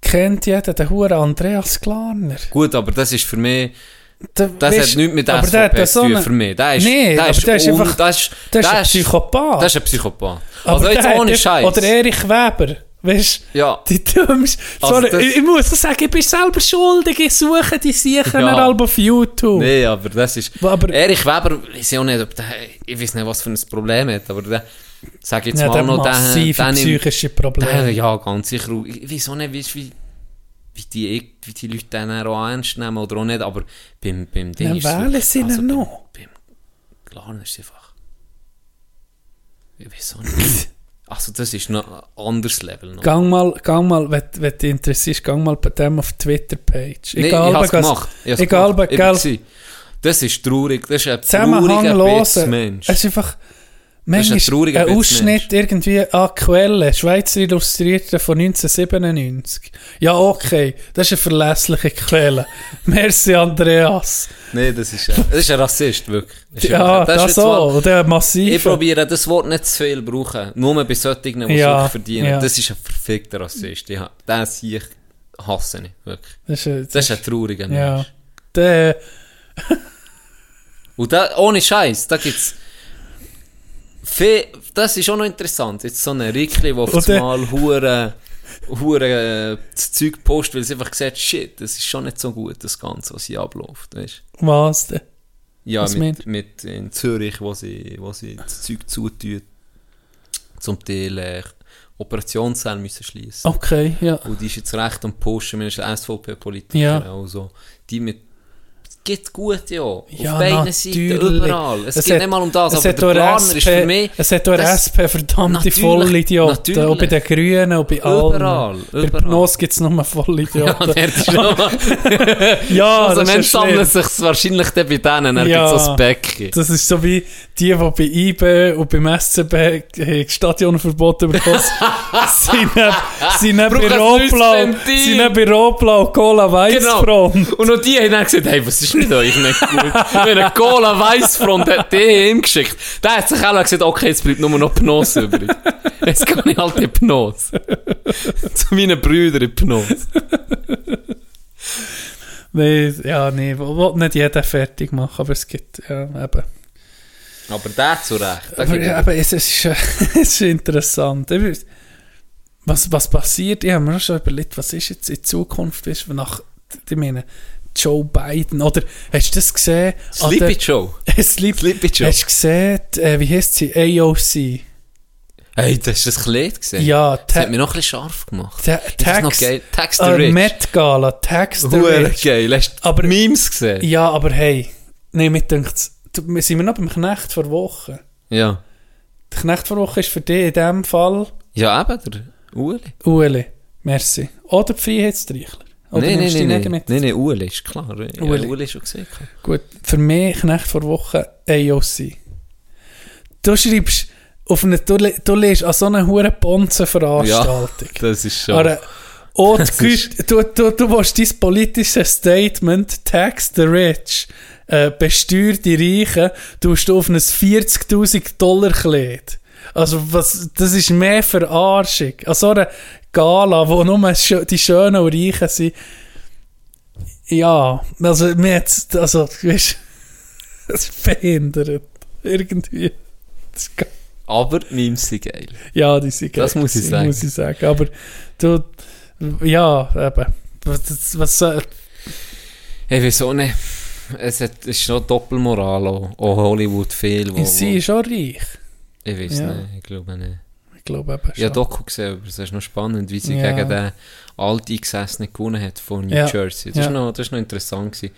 kennt jeder den Huren Andreas Glarner? Gut, aber das ist für mich... Das weisst- hat nichts mit aber der hat SVP zu tun für mich. Der ist, Nee, der ist, der ist einfach- das ist, der ist ein Psychopath. Das ist ein Psychopath. Also jetzt ohne Scheiß. Oder Erich Weber, weißt du? Ja. Die dümmsten. Also Sorry, ich, ich muss sagen, ich bin selber schuldig. Ich suche die sicher Ja. ja. auf YouTube. Nee, aber das ist... Aber- Erich Weber, ich weiß auch nicht, ob der... Ich weiß nicht, was für ein Problem hat, aber der... Sag jetzt Ja, mal der noch, der... der psychische Probleme. Ja, ganz sicher. Ich weiß auch nicht, wie, wie, wie, die, wie die Leute den auch ernst nehmen oder auch nicht, aber beim, beim Ding Dann ist wählen sie also noch. Beim, beim Klar ist einfach... Ich weiß auch nicht. Also das ist noch ein anderes Level noch. Gang mal, gang mal, wenn, wenn dich interessierst, gang mal bei dem auf die Twitter-Page. Nee, Egal, ich hab's was- gemacht. Ich Egal, gemacht. bei Ich. Das ist traurig. Das ist ein trauriger. Mensch. Es ist einfach, Das ist ein manchmal ein. Ausschnitt irgendwie an Quelle, Schweizer Illustrierte von 1997. Ja, okay, das ist eine verlässliche Quelle. Merci, Andreas. Nein, das ist, ein- das ist ein Rassist, wirklich. Das ist Ja, das, mal- und der massiv. Ich probiere das Wort nicht zu viel brauchen. Nur bei solchen, die es Ja, wirklich verdienen. ja. Das ist ein verfickter Rassist. Den sehe ich hasse ich, wirklich. Das ist, ein- Das ist ein trauriger ja. Mensch. Der, Und da, ohne Scheiß, da gibt's das ist auch noch interessant. Jetzt so ein Rickli, der auf einmal hure hure äh, das Zeug postet, weil sie einfach gesagt shit, das ist schon nicht so gut, das Ganze, was hier abläuft, weißt was denn? Ja, Was mit, mit in Zürich, wo sie, wo sie das Zeug zutun, zum Teil äh, Operationssäle müssen schließen. Okay, ja. Und die ist jetzt recht am Pushen, wir sind SVP-Politiker, Ja. also die mit gibt gut, ja. Auf beiden Seiten, überall. Es, Es geht hat- nicht mal um das, aber der auch Planer ist für mich... Es hat auch das- SP verdammte Vollidioten. Auch bei den Grünen und bei allen. Überall, Bei überall. Pnos gibt es nur Ja, Vollidioten. der ist schon. Ja, also das sammelt schlimm. sich wahrscheinlich dann bei denen, dann Ja. so Becken. Das ist so wie die, die bei IB und beim SCB äh, Stadionverbot bekommen sind sind Ventil. sind neben Rotblau Cola Weißfront. Genau. Und noch die haben dann gesagt, hey, was ist mit euch nicht gut? Wenn ein Cola Weissfront hat ihm geschickt. Der hat sich auch gesagt, okay, jetzt bleibt nur noch Pnos übrig. Jetzt kann ich halt in Pnos. Zu meinen Brüdern in Pnos. Nee, ja, nee, will nicht jeder fertig machen, aber es gibt, ja, eben. Aber der zu Recht. Aber, ja, aber es, ist, äh, es ist interessant. Was, was passiert? Ich habe mir schon überlegt, was ist jetzt in Zukunft, ist, nach, ich meine, Joe Biden, oder hast du das gesehen? Sleepy der- Joe. Sleep, Sleepy Joe. Hast du gesehen, äh, wie heißt sie? AOC. Hey, das ist das Kleid gesehen. Ja, Das hat mich noch ein bisschen scharf gemacht. Ta ist noch Tax, geil. Tax the äh, Rich. Met Gala, Tax the Rich. geil. Hast du Aber- Memes gesehen? Ja, aber hey, nein, mir denkt, wir sind wir noch beim Knecht vor Woche. Ja. Der Knecht vor Woche ist für dich in dem Fall Ja, eben, der Ueli. Ueli. Merci. Oder die Freiheitstreichler. Oder Nein, nein, nimmst du nicht nein. mit? Nein, nein, Ueli ist klar. Ja, Ueli. Ueli ist schon gesehen. Gut, für mich Knecht vor Woche AOC. Du schreibst auf eine, du, du liest an so einer hohen Bonzenveranstaltung. Das ist schon... Oh, Güte, du, du, du willst dein politisches Statement Tax the Rich, äh, besteuer die Reichen, du hast auf ein 40'000 Dollar Kleid. Also was, das ist mehr Verarschung. An so einer Gala, wo nur die Schönen und Reichen sind. Ja, also mir jetzt, also, weißt das ist behindert. Irgendwie. Das ist Aber Memes sind geil. ja, die sind Das geil muss ich sagen. Muss ich sagen. Aber du, ja, eben. Was, was soll- Ich weiß auch nicht. Es hat, es ist schon Doppelmoral, auch, auch Hollywood viel. Wo, sie ist auch reich. Ich weiß Ja. nicht, ich glaube nicht. Ich glaube eben Ich habe schon. Doku gesehen, aber es ist noch spannend, wie sie Ja. gegen den Alteingesessenen gewonnen hat von New Ja. Jersey. Das, Ja. ist noch, das ist noch interessant gewesen.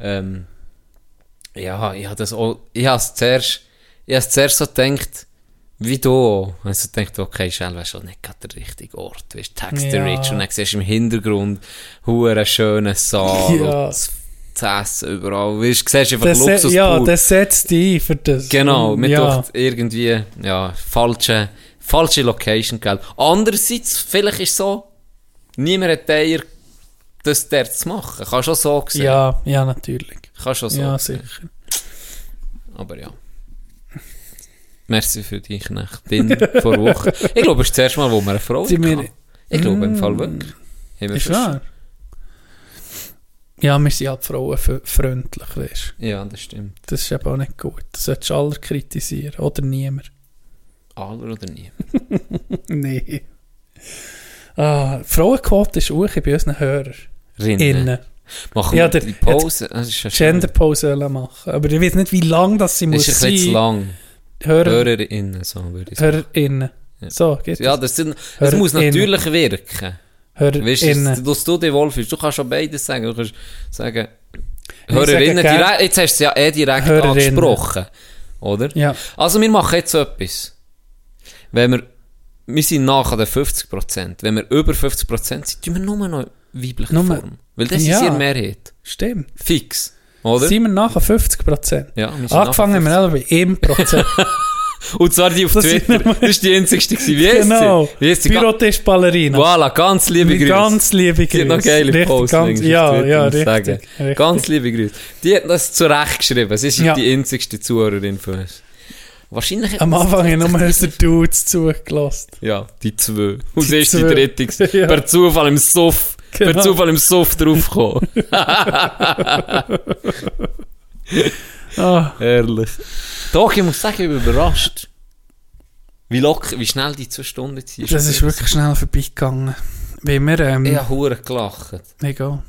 Ähm, ja, ich habe das auch, ich habe es zuerst, ich habe zuerst so gedacht, Wie du. Also du denkst, okay, Shell wäre schon nicht gerade der richtige Ort. Weißt, Tax the Ja. Rich. Und dann siehst du im Hintergrund hure schönen Saal. Ja. Das das Essen überall. Weißt, du siehst einfach Das Luxus ja, pur. das setzt dich ein für das. Genau, mir ja. ja. irgendwie, ja, falsche, falsche Location, gell. Andererseits, vielleicht ist es so, niemand hat Eier, das dort zu machen. Kann schon so sehen. ja, ja, natürlich. Kann schon so ja, sehen. sicher. Aber ja. Merci für die Knechtin vor Woche. Ich glaube, es ist das erste Mal, wo wir eine Frau hatten. Ich glaube, im Mm. Fall wirklich. Haben wir Ist wahr? Ja, wir sind halt frauenfreundlich, weißt. Ja, das stimmt. Das ist eben auch nicht gut. Das solltest du alle kritisieren. Oder niemand. Aller oder nie. Nee. Ah, Frauenquote ist auch bei unseren Hörern. Rinnen. Innen. Machen Ja, wir der- die Pause. Genderpause machen. Aber ich weiß nicht, wie lang das sie muss Ist ein bisschen sein. lang. Hörer, HörerInnen, so würde ich sagen. HörerInnen. Ja. So, geht Ja, das? sind, das muss natürlich wirken. Weißt du, dass du dich wohlfühlst. Du kannst schon beides sagen. Du kannst sagen, Hörerinnen, direkt, jetzt hast du es ja eh direkt Hörerinnen. angesprochen. Oder? Ja. Also, wir machen jetzt etwas. Wenn wir, wir sind nachher den 50%. Wenn wir über 50% sind, tun wir nur noch weibliche Nur- Form. Weil das Ja. ist ihre Mehrheit. Stimmt. Fix. Oder? Sind wir nachher 50 Prozent? Ja, wir Angefangen haben wir bei 1 Prozent. 50. Und zwar die auf Das Twitter. wir- Das ist die einzigste gewesen. Wie heisst genau. sie? Wie heisst sie? Pyrotisch Ballerina. Voilà, ganz liebe Grüße. ganz liebe Sie hat noch Grüße. geile Richtig, Posts ganz- ja, Twitter, ja, richtig, richtig. Ganz liebe Grüße. Die hat das zurechtgeschrieben. Sie ist Ja. die einzigste Zuhörerin von uns. Wahrscheinlich Am Anfang haben nur unsere Dudes zugelassen. Ja, die zwei. Und sie Die ist die dritte. Ja. Per Zufall im Suff. Genau. Per Zufall im Suff draufgekommen. Ah, Herrlich. Doch, ich muss sagen, ich bin überrascht. Wie locker, wie schnell die zwei Stunden ziehen. das ist wirklich schnell vorbeigegangen. Wie wir, ähm, Ich habe gelacht. egal.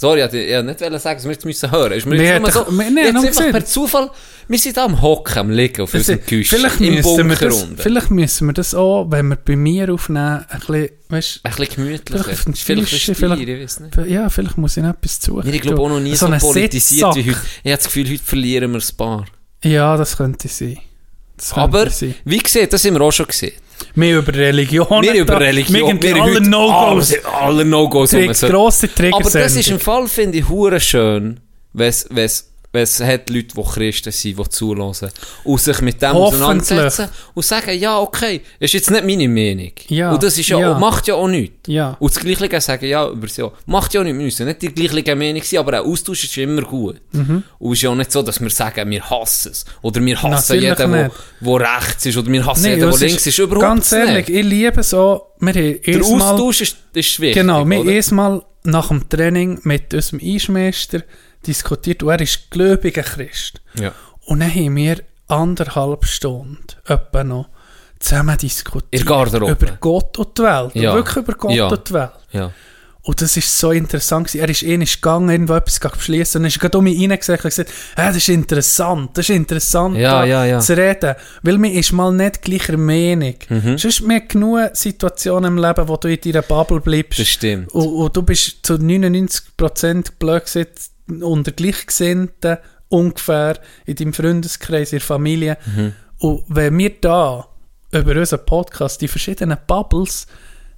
Sorry, ich wollte ich wollte nicht sagen, dass wir jetzt müssen hören. Mir Wir jetzt so, nee, jetzt einfach gesehen. per Zufall, wir sind da am Hocken, am Liegen auf unserem Küche. vielleicht, im müssen Bunker das, vielleicht müssen wir das auch, wenn wir bei mir aufnehmen, ein bisschen, weißt Ein bisschen gemütlicher. Vielleicht Vielleicht Stier, vielleicht- nicht. du, ja, vielleicht muss ich noch etwas suchen. Wir, ich glaube auch noch nie so, einen politisiert wie heute. Ich habe das Gefühl, heute verlieren wir ein paar. Ja, das könnte sein. Das könnte Aber, sein. wie gesagt, das haben wir auch schon gesehen. Wir über Religion. Wir über Religion. Wir alle No-Gos. Alle, No-Gos. Trick, grosse Trigger Aber das ist im Fall, finde ich, hure schön, wenn es, es, hat Leute, die Christen sind, die zulassen und sich mit dem auseinandersetzen und sagen, ja, okay, ist jetzt nicht meine Meinung. Ja, Und das ist ja, ja. Auch, macht ja auch nichts. Ja. Und das Gleiche sagen, ja, über so, macht ja auch nichts, wir müssen nicht die gleiche Meinung sein, aber ein Austausch ist immer gut. Mhm. Und es ist ja auch nicht so, dass wir sagen, wir hassen es. Oder wir hassen Natürlich jeden, der wo rechts ist. Oder wir hassen Nee, jeden, der links ist. Überhaupt Ganz ehrlich, nicht. ich liebe so, wir haben Der Austausch ist, ist wichtig. Genau, wir erstmal nach dem Training mit unserem Eischmeister diskutiert und er ist gläubiger Christ. Ja. Und dann haben wir anderthalb Stunden etwa noch zusammen diskutiert. Über Gott und die Welt. Ja. Wirklich über Gott Ja. und die Welt. Ja. Und das ist so interessant gewesen. Er ist eh nicht gegangen, irgendwo etwas beschließen. Und dann ist er gerade um mich reingesagt und gesagt, hey, das ist interessant, das ist interessant, Ja, da ja, ja. zu reden. Weil man ist mal nicht gleicher Meinung. Mhm. Sonst mehr genug Situationen im Leben, wo du in deiner Bubble bleibst. Das stimmt. Und, und du bist zu 99% blöd gesagt, unter Gleichgesinnten ungefähr in deinem Freundeskreis, in der Familie. Mhm. Und wenn wir da über unseren Podcast die verschiedenen Bubbles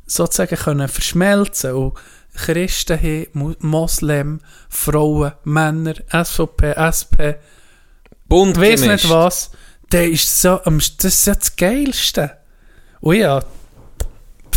sozusagen können verschmelzen und Christen haben, Moslem, Frauen, Männer, SVP, SP, Bunt weiss nicht was, der ist so, das ist ja das Geilste. Und ja,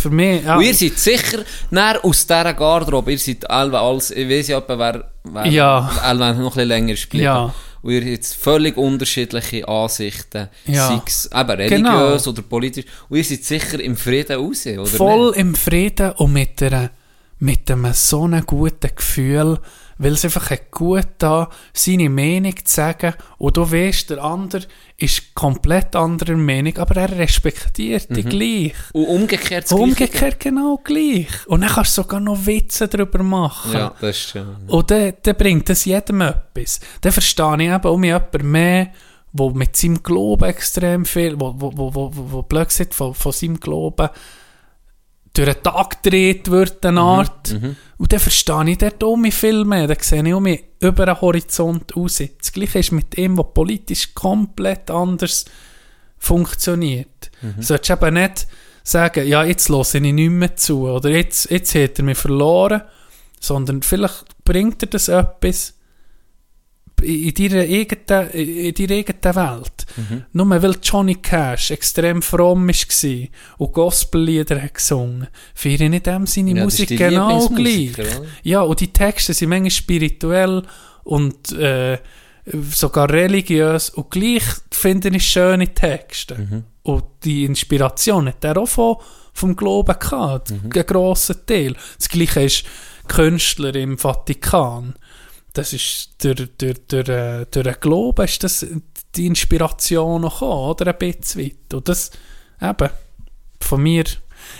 für mich, ja, Und ihr seid sicher, näher aus dieser Garderobe, ihr seid alle als, ich weiß ja, wer, wer, Ja. noch ein bisschen länger spielen. Ja. Und ihr habt jetzt völlig unterschiedliche Ansichten, Ja. sei es eben religiös Genau. oder politisch. Und ihr seid sicher im Frieden raus, oder voll nicht? im Frieden und mit, einer, mit einem so einem guten Gefühl, weil es einfach gut da seine Meinung zu sagen und du weißt, der andere ist komplett anderer Meinung, aber er respektiert dich gleich. Und umgekehrt das Und Gleiche. umgekehrt genau gleich. Und dann kannst du sogar noch Witze darüber machen. Ja, das ist schön. Und dann, dann bringt das jedem etwas. Dann verstehe ich eben um jemanden mehr, der mit seinem Glauben extrem viel, wo, wo, wo, wo, wo, blöd von, von seinem Glauben durch den Tag gedreht wird, eine Art. Und dann verstehe ich dort um mich viel mehr. Dann sehe ich um mich über den Horizont raus. Das Gleiche ist mit ihm, der politisch komplett anders funktioniert. Mhm. Du solltest eben nicht sagen, ja, jetzt höre ich nicht mehr zu oder jetzt, jetzt hat er mich verloren, sondern vielleicht bringt er das etwas in deiner eigenen, in deiner eigenen Welt. Mhm. Nur weil Johnny Cash extrem fromm war und Gospellieder hat gesungen, finde ich nicht dem seine Ja, Musik genau gleich. Ja, und die Texte sind manchmal spirituell und äh, sogar religiös und gleich finde ich schöne Texte. Mhm. Und die Inspiration hat er auch von, vom Glauben gehabt, Mhm. einen grossen Teil. Das gleiche ist Künstler im Vatikan. Das ist durch, durch, durch, äh, durch den Glauben ist das die Inspiration noch oder? Ein bisschen weit. Und das, eben, von mir,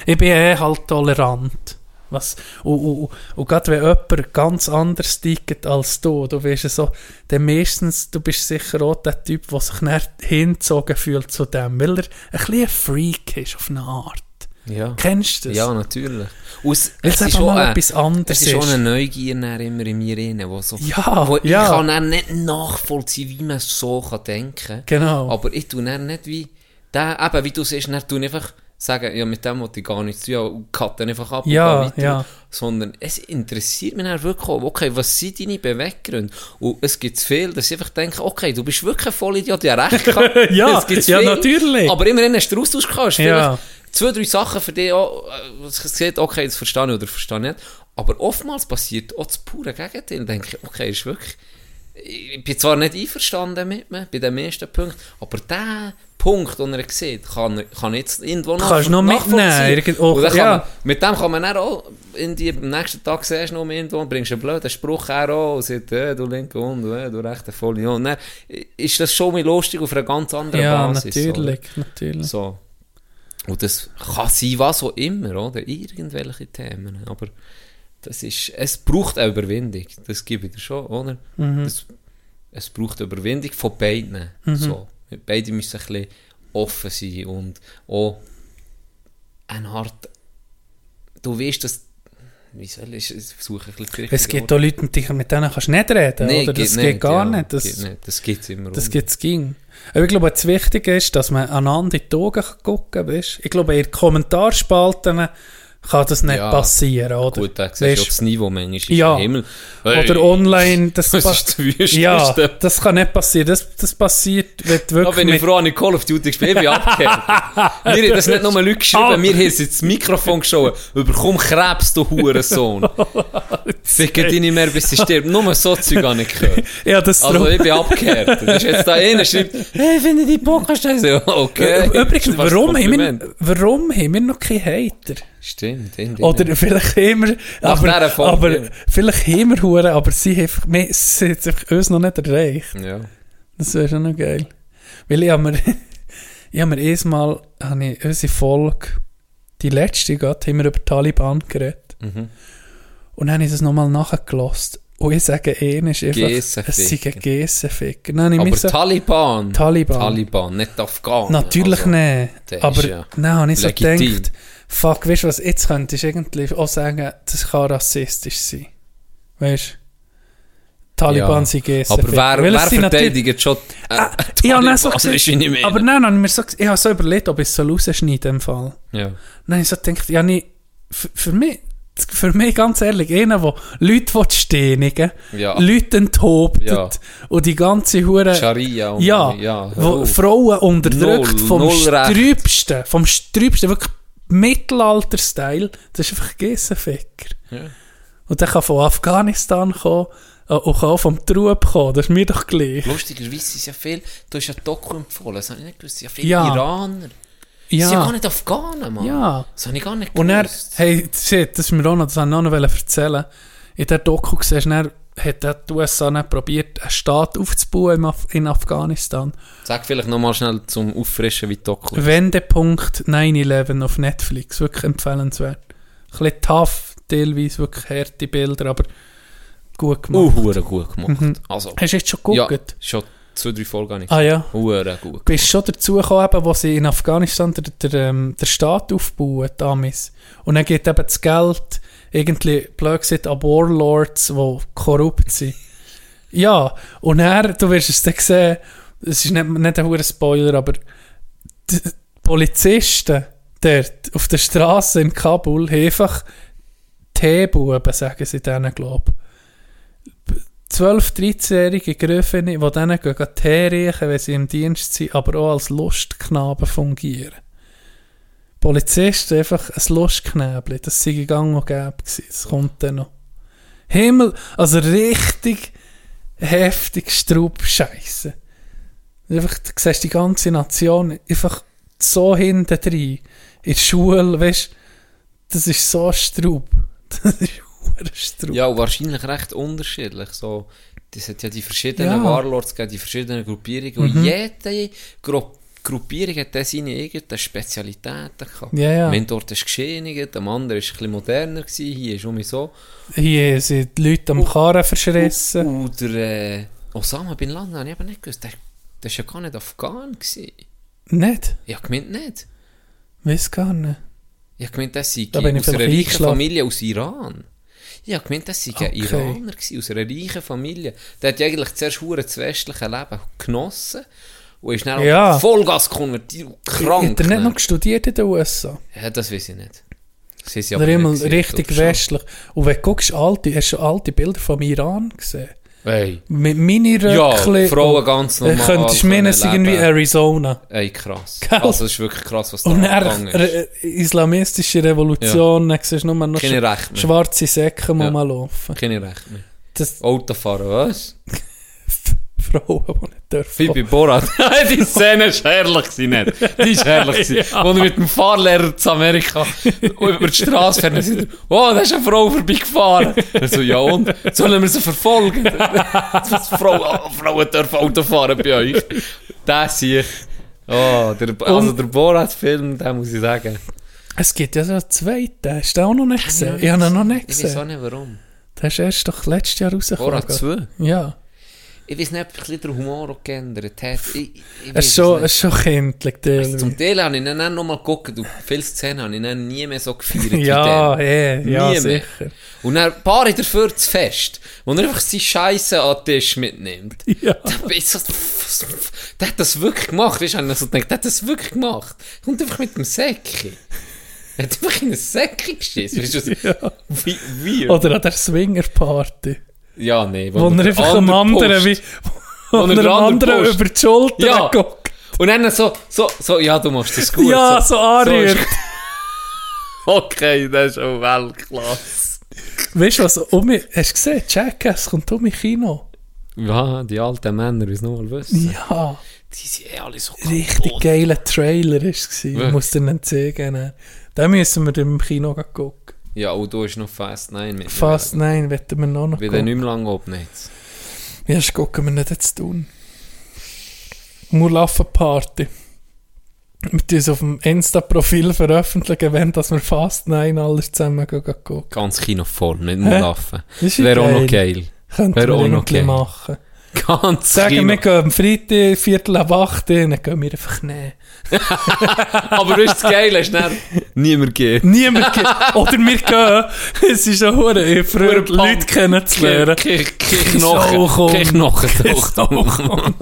ich bin eh halt tolerant. Was, und, und, und gerade wenn jemand ganz anders tickt als du, du ja so, dann meistens, du bist sicher auch der Typ, der sich nicht hingezogen fühlt zu dem, weil er ein bisschen ein Freak ist auf eine Art. Ja. Kennst du das? Ja, natürlich. Und es, ist auch ein- etwas anderes Es ist auch ist. eine Neugier immer in mir rein, wo so, Ja, wo ich ja. kann dann nicht nachvollziehen, wie man so kann denken Genau. Aber ich tue dann nicht wie, der, eben, wie du siehst, dann tue ich einfach sagen, ja, mit dem wollte ich gar nichts zu tun, und cut dann einfach ab Ja, und weiter. ja. Sondern es interessiert mich dann wirklich auch, okay, was sind deine Beweggründe? Und es gibt viel, dass ich einfach denke, okay, du bist wirklich ein Vollidiot, ja recht gehabt. Ja, Es gibt's ja, viel. natürlich. Aber immerhin hast du Austausch gehabt, Ja. Zwei, drei Sachen für dich auch, äh, was ich sehe, okay, das verstehe ich oder verstehe ich nicht. Aber oftmals passiert auch das pure Gegenteil. Dann denke ich, okay, ist wirklich, ich bin zwar nicht einverstanden mit mir, bei den meisten Punkten, aber der Punkt, den er sieht, kann, kann jetzt irgendwo noch Kannst noch mitnehmen, auch- Und ja. man, mit dem kann man dann auch, in die, am nächsten Tag siehst du noch irgendwo, bringst einen blöden Spruch her und sagst, äh, du linke Hund, äh, du rechte Folie. Und dann ist das schon mal lustig auf einer ganz anderen ja, Basis. oder? natürlich, natürlich. So. Und das kann sein, was auch immer, oder? Irgendwelche Themen. Aber das ist, es braucht eine Überwindung. Das gebe ich dir schon, oder? Mhm. Das, es braucht eine Überwindung von beiden. So. Beide müssen ein bisschen offen sein und auch eine Art, du weißt, dass, wie soll ich, ich versuche ein bisschen Es gibt auch Leute, mit denen mit denen kannst du nicht reden, Nee, oder? geht Das geht gar ja, nicht. Das, geht nicht. Das gibt es immer. Das gibt es ging. Aber ich glaube, das Wichtige ist, dass man einander in die Augen gucken kann. Ich glaube, in Kommentarspalten kann das nicht Ja, passieren, oder? Gut, da siehst du das Niveau manchmal ist Ja. im Himmel. Oder online, das, Das ist das. Ja, das kann nicht passieren. Das, das passiert, wenn du wirklich bin ich mit, froh, an Call of Duty gespielt ich bin abgehängt. Mir haben das nicht nur Leute geschrieben, Ah. mir haben ins Mikrofon geschaut. Überkomm Krebs, du Hurensohn. Ficke dich nicht mehr, bis sie stirbt. Nur so Zeug habe ich gehört. ja, das Also ich bin abgehärtet. Das ist jetzt da einer, schreibt, hey, finde die Podcast scheiße. Ja, okay. Übrigens, Das warum haben, wir, warum haben wir noch keine Hater? Stimmt, in Oder vielleicht dieser aber, Folge, aber ja. vielleicht wir Huren, aber sie haben wir- sie haben einfach uns noch nicht erreicht. Ja. Das wäre schon noch geil. Weil ich habe mir, ich habe mir erstmal, habe ich unsere Folge, die letzte gerade, haben wir über Taliban geredet. Mhm. Und dann habe ich das nochmal nachgelost. Und ich sage, einer ist einfach, es ein Gessenficker. Aber so, Taliban. Taliban. Taliban, nicht Afghanen. Natürlich Also, nicht. Aber ja dann habe ich so gedacht, fuck, weißt du was, jetzt könntest du irgendwie auch sagen, das kann rassistisch sein. Weißt du? Taliban Ja. sind Gessenficker. Aber wer, Weil wer verteidigt schon äh, ich habe dann so Taliban? nicht mehr. aber nein, habe ich mir so, ich habe so überlegt, ob ich es so rausschneide im Fall. ja. Habe ich so gedacht, ja, nee, für, für mich, für mich ganz ehrlich, einer, der Leute steinigen Ja. Leute enthauptet Ja. und die ganze Hure, Scharia und ja, ja wo. Frauen unterdrückt Null, vom Recht. Strübsten, vom Strübsten, wirklich Mittelalter-Style, das ist einfach ein Gessenficker. Ja. Und der kann von Afghanistan kommen äh, und kann auch vom Trub kommen, das ist mir doch gleich. Lustigerweise es ja viel, du hast ja Doku empfohlen, das habe ich nicht gewusst, ja viele Ja. Iraner. Sie sind ja gar Ja, nicht Afghanen, Mann. ja. Das habe ich gar nicht Und er, gewusst. hey, shit, das ist mir auch noch, das wollte ich noch erzählen. In der Doku siehst du, hat die USA dann probiert, einen Staat aufzubauen in, Af in Afghanistan. Sag vielleicht nochmal schnell zum Auffrischen, wie Doku. Wendepunkt 9-11 auf Netflix, wirklich empfehlenswert. Ein bisschen tough, teilweise wirklich harte Bilder, aber gut gemacht. Uh, gut gemacht. Mhm. Also, Hast du jetzt schon ja, geguckt? schon zwei, drei Folgen habe ich Ah ja. Hure gut. Bist schon dazu gekommen, eben, wo sie in Afghanistan der, der, ähm, der Staat aufbauen, Amis. Und dann geht eben das Geld irgendwie, blöd gesagt, an Warlords, die korrupt sind. ja, und er, du wirst es dann sehen, es ist nicht, nicht ein hoher Spoiler, aber die Polizisten dort auf der Straße in Kabul haben einfach Teebuben, sagen sie denen, glaube ich. 12-, 13-jährige Gröfene, die denen gehen Tee riechen, wenn sie im Dienst sind, aber auch als Lustknaben fungieren. Polizisten einfach ein Lustknäbli, das sei gang und gäbe gewesen. Das kommt dann noch. Himmel, also richtig heftig Straub-Scheiße. Einfach, du siehst die ganze Nation einfach so hinten drin. In der Schule, weißt das ist so Straub. Das ist Straub. Ja, und wahrscheinlich recht unterschiedlich. So, das hat ja die verschiedenen Ja. Mhm. Warlords, gegeben, die verschiedenen Gruppierungen. Und jede Gru Gruppierung hat seine eigenen Spezialitäten gehabt. Ja, ja. Wenn dort ist geschenigt, am anderen ist ein bisschen moderner gewesen, hier ist um so. Hier sind die Leute am Karren verschrissen. Oder äh, Osama Bin Laden, habe ich aber nicht gewusst, der, der ist ja gar nicht Afghan gewesen. Nicht? Ich habe gemeint nicht. Weiß gar nicht. Ich habe gemeint, das sei Da aus einer reichen. Familie aus Iran. Ich habe gemeint, das sei ein Okay. Iraner gewesen, aus einer reichen Familie. Der hat ja eigentlich zuerst das westliche Leben genossen und ist dann Ja. Vollgas konvertiert und krank. Hat er nicht ne? noch studiert in den USA? Ja, das weiß ich nicht. Sie sind Oder immer richtig ich glaub westlich. Und wenn du guckst, alte, hast du alte Bilder vom Iran gesehen? Hey. Mit Mini-Röckchen. Ja, Frauen ganz normal. Könntest du meinen, es irgendwie. Arizona. Ey, krass. Gell? Also, das ist wirklich krass, was da Und dann ist. islamistische Revolution, dann siehst du nur noch Keine sch Recht schwarze Säcke Ja. rumlaufen. Keine Recht mehr. Das Autofahren, was? Frauen, bei Borat. die Szene ist herrlich nicht? Die ist herrlich gewesen. Wo er mit dem Fahrlehrer zu Amerika über die Straße fährt und sagt, oh, da ist eine Frau vorbeigefahren. Er so, ja und? Sollen wir sie verfolgen? Frau, Frauen dürfen Auto fahren bei euch. Das sehe ich. Oh, der, also der Borat-Film, den muss ich sagen. Es gibt ja so einen zweiten. Hast du den auch noch nicht gesehen? Ich habe ihn noch nicht Ich weiß auch gesehen. nicht warum. Der ist erst doch letztes Jahr rausgekommen. Borat 2? Ja. Ich weiß nicht, ob ein bisschen der Humor auch geändert hat. Ich, ich Es ist schon, es ist schon kindlich. teilweise. Zum Teil habe ich ihn dann noch mal geguckt und viele Szenen habe ich dann nie mehr so gefeiert wie Ja, eh, ja, mehr. sicher. Und dann paar dafür zu fest, wo er einfach seine Scheiße an den Tisch mitnimmt. Ja. Da bin ich so, der hat das wirklich gemacht, weißt du, ich so gedacht, der hat das wirklich gemacht. Kommt einfach mit dem Säckchen. Er hat einfach in ein Säckchen geschissen, weißt du, Ja. wie, wie? Oder an der Swinger-Party. Ja, nee. Wo er der einfach andere anderen, wie, wo Wo er er den dem anderen über die Schulter Ja. guckt. Und dann so, so, so, ja, du machst das gut. Ja, so anrührt. ist- okay, das ist auch Weltklasse. Weißt du was, um hast du gesehen, Jackass kommt um im Kino. Ja, die alten Männer, wie es noch mal wissen. Ja, Die sind eh alle so richtig kaputt. geiler Trailer war es. Ich muss dir nicht zeigen. Den müssen wir im Kino gucken. Ja, und du hast noch Fast 9 mit. Fast nein, wollen wir noch noch gucken. nicht mehr lange abnimmt. Erst gucken wir nicht jetzt tun. Murlaffen-Party. Wir tun es auf dem Insta-Profil veröffentlichen, wenn dass wir Fast nein alles zusammen gucken. Ganz Kino voll, nicht ja Wäre auch noch geil. Wäre wir auch noch machen. Ganz Sagen Kino. wir gehen am Freitag, Viertel ab 8 Uhr, dann gehen wir einfach nehmen. Aber weißt du, das Geile ist dann, niemand geht. Niemand geht. Oder wir gehen. Es ist hure ich freue Hure Leute Punk. kennenzulernen. Knochen. Kein Knochen.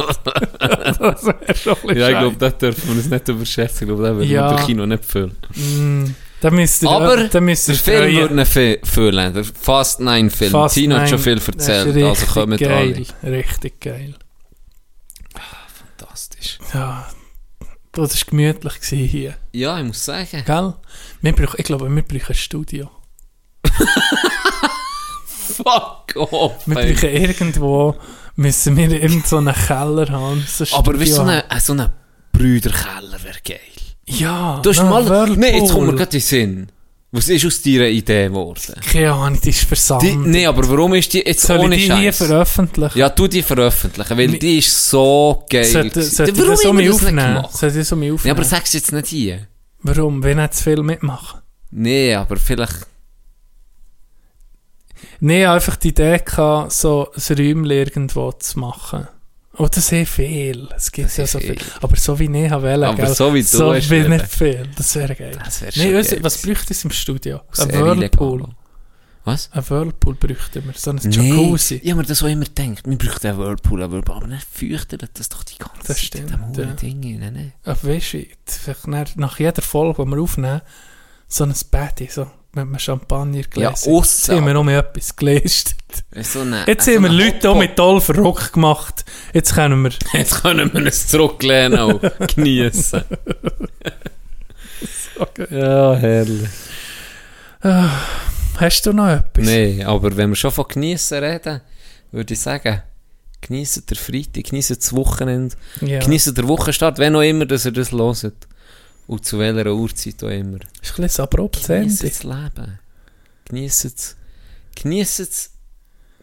Ja, ich glaube, das dürfen wir uns nicht überschätzen. Ich glaube, das würde Ja. der Kino nicht füllen. Mm, Da müsst ihr, Aber da müsst der ihr Film freuen. würde ihn fe- füllen. Der Fast 9 Film. Fast Tino hat schon viel erzählt. Also kommen geil. alle. Richtig geil. Fantastisch. Ja, das war gemütlich hier. Ja, ich muss sagen. Gell? Wir brauchen, ich glaube, wir brauchen ein Studio. Fuck off. Wir brauchen irgendwo, müssen wir irgend so einen Keller haben. So ein Aber weißt du, so Studio ein so eine Brüderkeller wäre geil. Ja, Du hast na, mal. Whirlpool. Nein, jetzt kommt mir gerade in den Sinn. Was ist aus deiner Idee geworden? Keine Ahnung, die ist versandt. nee, aber warum ist die jetzt Soll ohne ich die hier Scheiß? veröffentlichen? Ja, tu die veröffentlichen, weil Mi- die ist so geil. Sollte, sollte ich Warum das um mich aufnehmen? Sollte ich das um mich Ja, aufnehmen? aber sag's jetzt nicht hier. Warum? Wenn nicht zu viel mitmachen? Nee, aber vielleicht. Nee, einfach die Idee gehabt, so ein Räumchen irgendwo zu machen. Oh, das ist eh viel. Es gibt Das ja so viel. viel. Aber so wie ich wollte, Aber gell? so wie du so wie wollen. nicht viel. Das wäre geil. Das wäre nee, was gewesen. bräuchte es im Studio? Ein Whirlpool. Was? Ein Whirlpool bräuchten wir, so ein Jacuzzi. Nee, habe mir das auch immer gedacht. Wir bräuchten einen Whirlpool, einen Whirlpool. Aber nicht fürchtet das doch die ganze Das Zeit. stimmt, diesem ja. Ding. rein, ne? Aber weißt du, nach- jeder Folge, die wir aufnehmen, so ein Patty, so mit einem Champagner Ja, gelesen. Jetzt aussen. haben wir noch mal etwas gelistet. So eine, Jetzt so haben wir Leute auch mit toll verrückt gemacht. Jetzt können wir... Jetzt können wir es zurücklehnen und genießen. Ja, herrlich. Hast du noch etwas? Nein, aber wenn wir schon von genießen reden, würde ich sagen, genießen der Freitag, genießen das Wochenende, Ja. genießen den Wochenstart, wenn auch immer, dass ihr das hört. Und zu welcher Uhrzeit auch immer. ist ein bisschen das abrupt Genießen Ende. das Leben. Genießen es. Genießen das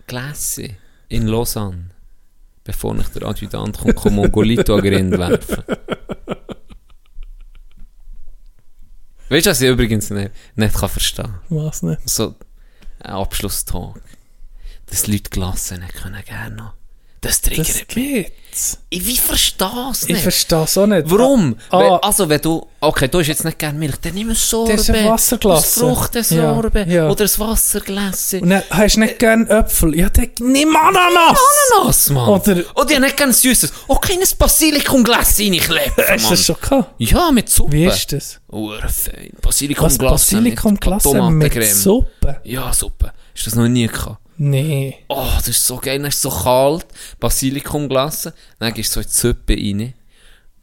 Gläschen in Lausanne. Bevor nicht der Adjutant kommt, kann Mongolito an Grind werfen. Weißt du, was ich übrigens nicht, nicht kann verstehen Was nicht? So ein Abschlusstag. Dass Leute gelassen haben können, gerne noch. Das Das triggert geht's. Ich wie verstehe es Ich nicht. verstehe es auch nicht. Warum? Ah, Wenn, also wenn du, okay, du hast jetzt nicht gerne Milch, dann nimm ein Sorbet. Das ist ein Wasserglas. Ein Fruchtensorbet. Ja, ja. Oder ein Wasserglas. Und dann hast du nicht gern Äpfel. Ja, dann nimm Ananas! Ananas, Mann. Oder- Oder ich habe nicht gerne Süßes. Oh, kleines Basilikumglas reinkleppen, Hast du das schon gehabt? Ja, mit Suppe. Wie ist das? Urfein. Basilikumglas. Basilikumglas mit Tomatencreme. Suppe? Ja, Suppe. Du das noch nie gehabt? Nee. Oh, das ist so geil. Dann ist es so kalt. Basilikumglas. Dann gehst du so in die Suppe rein.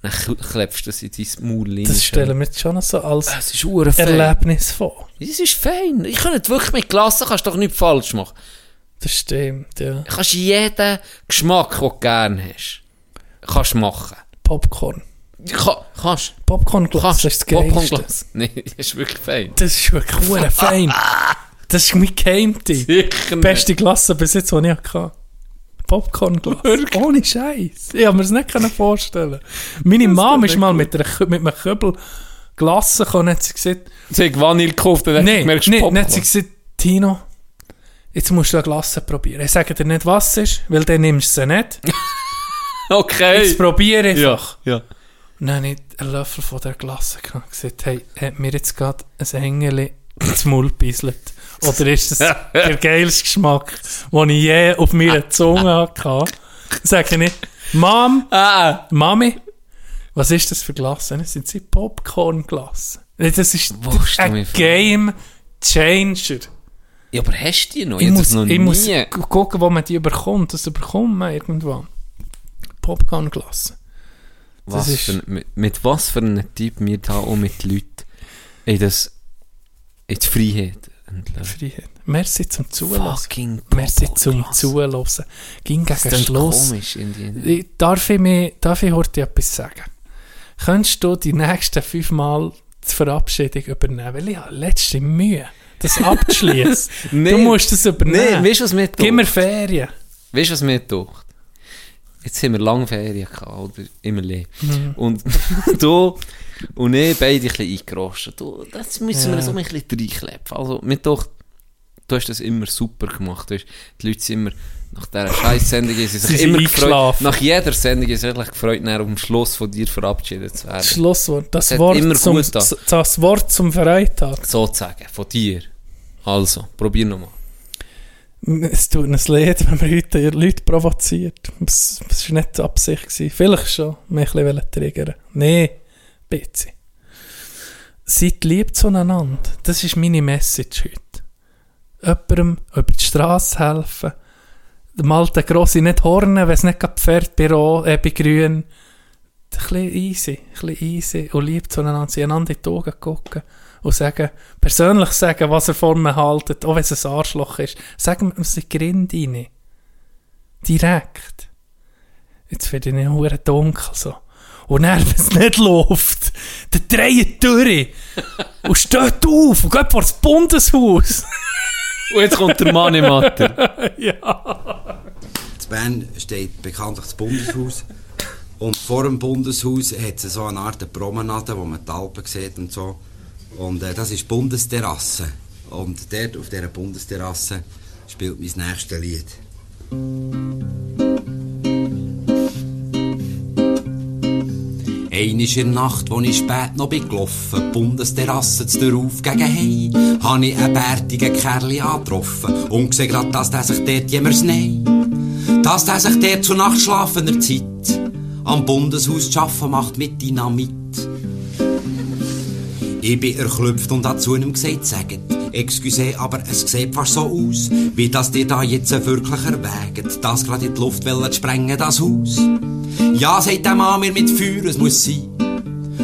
Dann kl- klebst du das in dein Maul rein. Das stellen wir jetzt schon so als Das ist. Erlebnis vor. Das ist fein. Ich kann nicht wirklich mit Glas, kannst du doch nichts falsch machen. Das stimmt, ja. Du kannst jeden Geschmack, den du gerne hast, kannst machen. Popcorn. Ka kannst. Popcornglas ist das. Popcornglas. Nein, das ist wirklich fein. Das ist wirklich fein. Das ist mein Geheimtipp. Sicher nicht. Beste Klasse bis jetzt, die ich hatte. Popcornglas. Ohne Scheiß. Ich habe mir das nicht können vorstellen Meine Mom ist mal mit, einer, mit einem Kübel Glasse gekommen und hat sie gesagt, Sie hat Vanille gekauft und dann nein, merkst du nein, Popcorn. dann hat sie gesagt, Tino, jetzt musst du eine Glasse probieren. Ich sage dir nicht, was es ist, weil dann nimmst du sie nicht. Okay. Jetzt probiere einfach. ja. Und dann habe ich einen Löffel von der Glasse genommen und gesagt, hey, hat mir jetzt gerade ein Engel ins Maul gebisselt? Oder ist das der geilste Geschmack, den ich je auf meiner Zunge hatte? Sage ich, Mom, Ah, Mami, was ist das für Glasse? Das sind sie Popcorn-Glasse. Das ist du ein Game Changer. ja, aber hast du die noch? Ich hab muss, noch ich muss gucken, wo man die überkommt. Das bekommt man irgendwann. Popcorn-Glasse. Was das ist- für, mit, mit was für einem Typ wir da auch mit Leuten in das in die Freiheit. Freiheit. Merci zum Zuhören. Fucking Merci zum. Zuhören. Ging gegen Schluss. komisch irgendwie. Ich- Darf ich, mir, darf ich heute etwas sagen? Könntest du die nächsten fünf Mal die Verabschiedung übernehmen? Weil ich habe letzte Mühe, das abzuschließen. Nee. Du musst das übernehmen. Nee, weißt du, was mir Gib mir? Ferien. Weißt du, was mir tut? Jetzt haben wir lange Ferien gehabt, oder? Immer Leben. Mhm. Und du und ich beide ein bisschen eingerostet. Du, das müssen wir Ja. so ein bisschen reinkleppen. Also, mir doch, du hast das immer super gemacht. Hast, die Leute sind immer, nach dieser Scheiß-Sendung, sie Sie sich immer gefreut. Nach jeder Sendung ist wirklich gefreut, dann am Schluss von dir verabschiedet zu werden. Schlusswort. Das, Das Wort immer zum, das Wort zum Freitag. Sozusagen, von dir. Also, probier nochmal. Es tut uns leid, wenn wir heute Leute provoziert. Es war nicht die Absicht. Gewesen. Vielleicht schon. Mich ein bisschen triggern. Nein, bitte. Seid lieb zueinander. Das ist meine Message heute. Jemandem über die Straße helfen. Dem alten Grossi nicht hornen, wenn es nicht gerade Pferd bei, Ro äh, bei Grün. Ein bisschen easy, ein bisschen easy und lieb zueinander, sie einander in die Augen gucken und sagen, persönlich sagen, was er von mir haltet, auch wenn es ein Arschloch ist. Sagen wir in die Grinde rein. Direkt. Jetzt werde ich nicht hure dunkel so. Und dann, wenn es nicht läuft, dann dreht durch und steht auf und geht vor das Bundeshaus. Und jetzt kommt der Mann im Matter. In Bern steht bekanntlich das Bundeshaus. Und vor dem Bundeshaus hat es so eine Art Promenade, wo man die Alpen sieht und so. Und äh, das ist die Bundesterrasse. Und dort auf dieser Bundesterrasse spielt mein nächstes Lied. Ist in Nacht, wo ich spät noch bin gelaufen, die Bundesterrasse zu der Auf gegen Hei, habe ich einen bärtigen Kerl angetroffen und gesehen grad, dass der sich dort jemals nein, dass der sich dort zu nachtschlafender Zeit am Bundeshaus zu arbeiten macht mit Dynamit. Ich bin erklüpft und hat zu ihm gesagt, sagt, excuse, aber es sieht fast so aus, wie dass dir da jetzt wirklich erwägt, das grad in die Luft wollen sprengen, das Haus. Ja, sagt der Mann mir mit Feuer, es muss sein.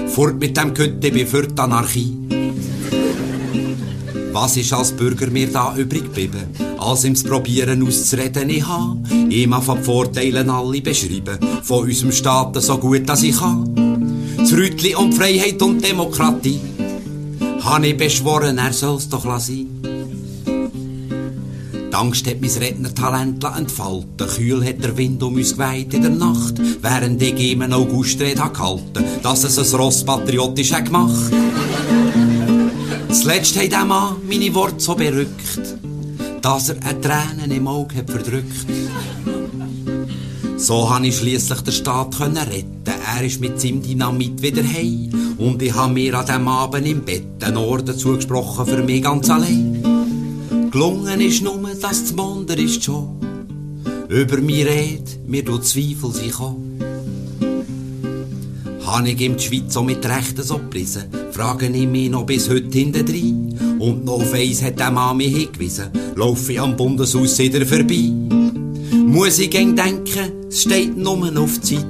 Fort mit dem Kötte, ich bin für die Anarchie. Was ist als Bürger mir da übrig geblieben? Als zu probieren auszureden, ich ha. Ihm von die Vorteile alle beschreiben. Von unserem Staat so gut, dass ich kann. Das Rütli und Freiheit und Demokratie. Han ich beschworen, er soll's doch lassen. Die Angst hat mein Rednertalent entfalten. Kühl hat der Wind um uns geweiht in der Nacht, während ich ihm einen Augustrede gehalten, dass es ein Ross patriotisch hat gemacht. Zuletzt hat der Mann meine Worte so berückt, dass er eine Tränen im Auge hat verdrückt. So han ich schließlich den Staat können retten. Er ist mit seinem Dynamit wieder heim. Und ich han mir an dem Abend im Bett einen Orden zugesprochen für mich ganz allein. Gelungen ist nur, dass das Wunder ist schon. Über mich red, mir du Zweifel sich kommen. Han ich ihm die Schweiz so mit Rechten so gepriesen, frage ich mich noch bis heute hintendrein. Und noch auf eins hat der Mann mich hingewiesen, lauf ich am Bundeshaus wieder vorbei. Muss ich denken, es steht nur auf Zeit.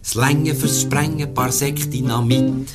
Das Länge fürs Sprengen, paar Sekt Dynamit.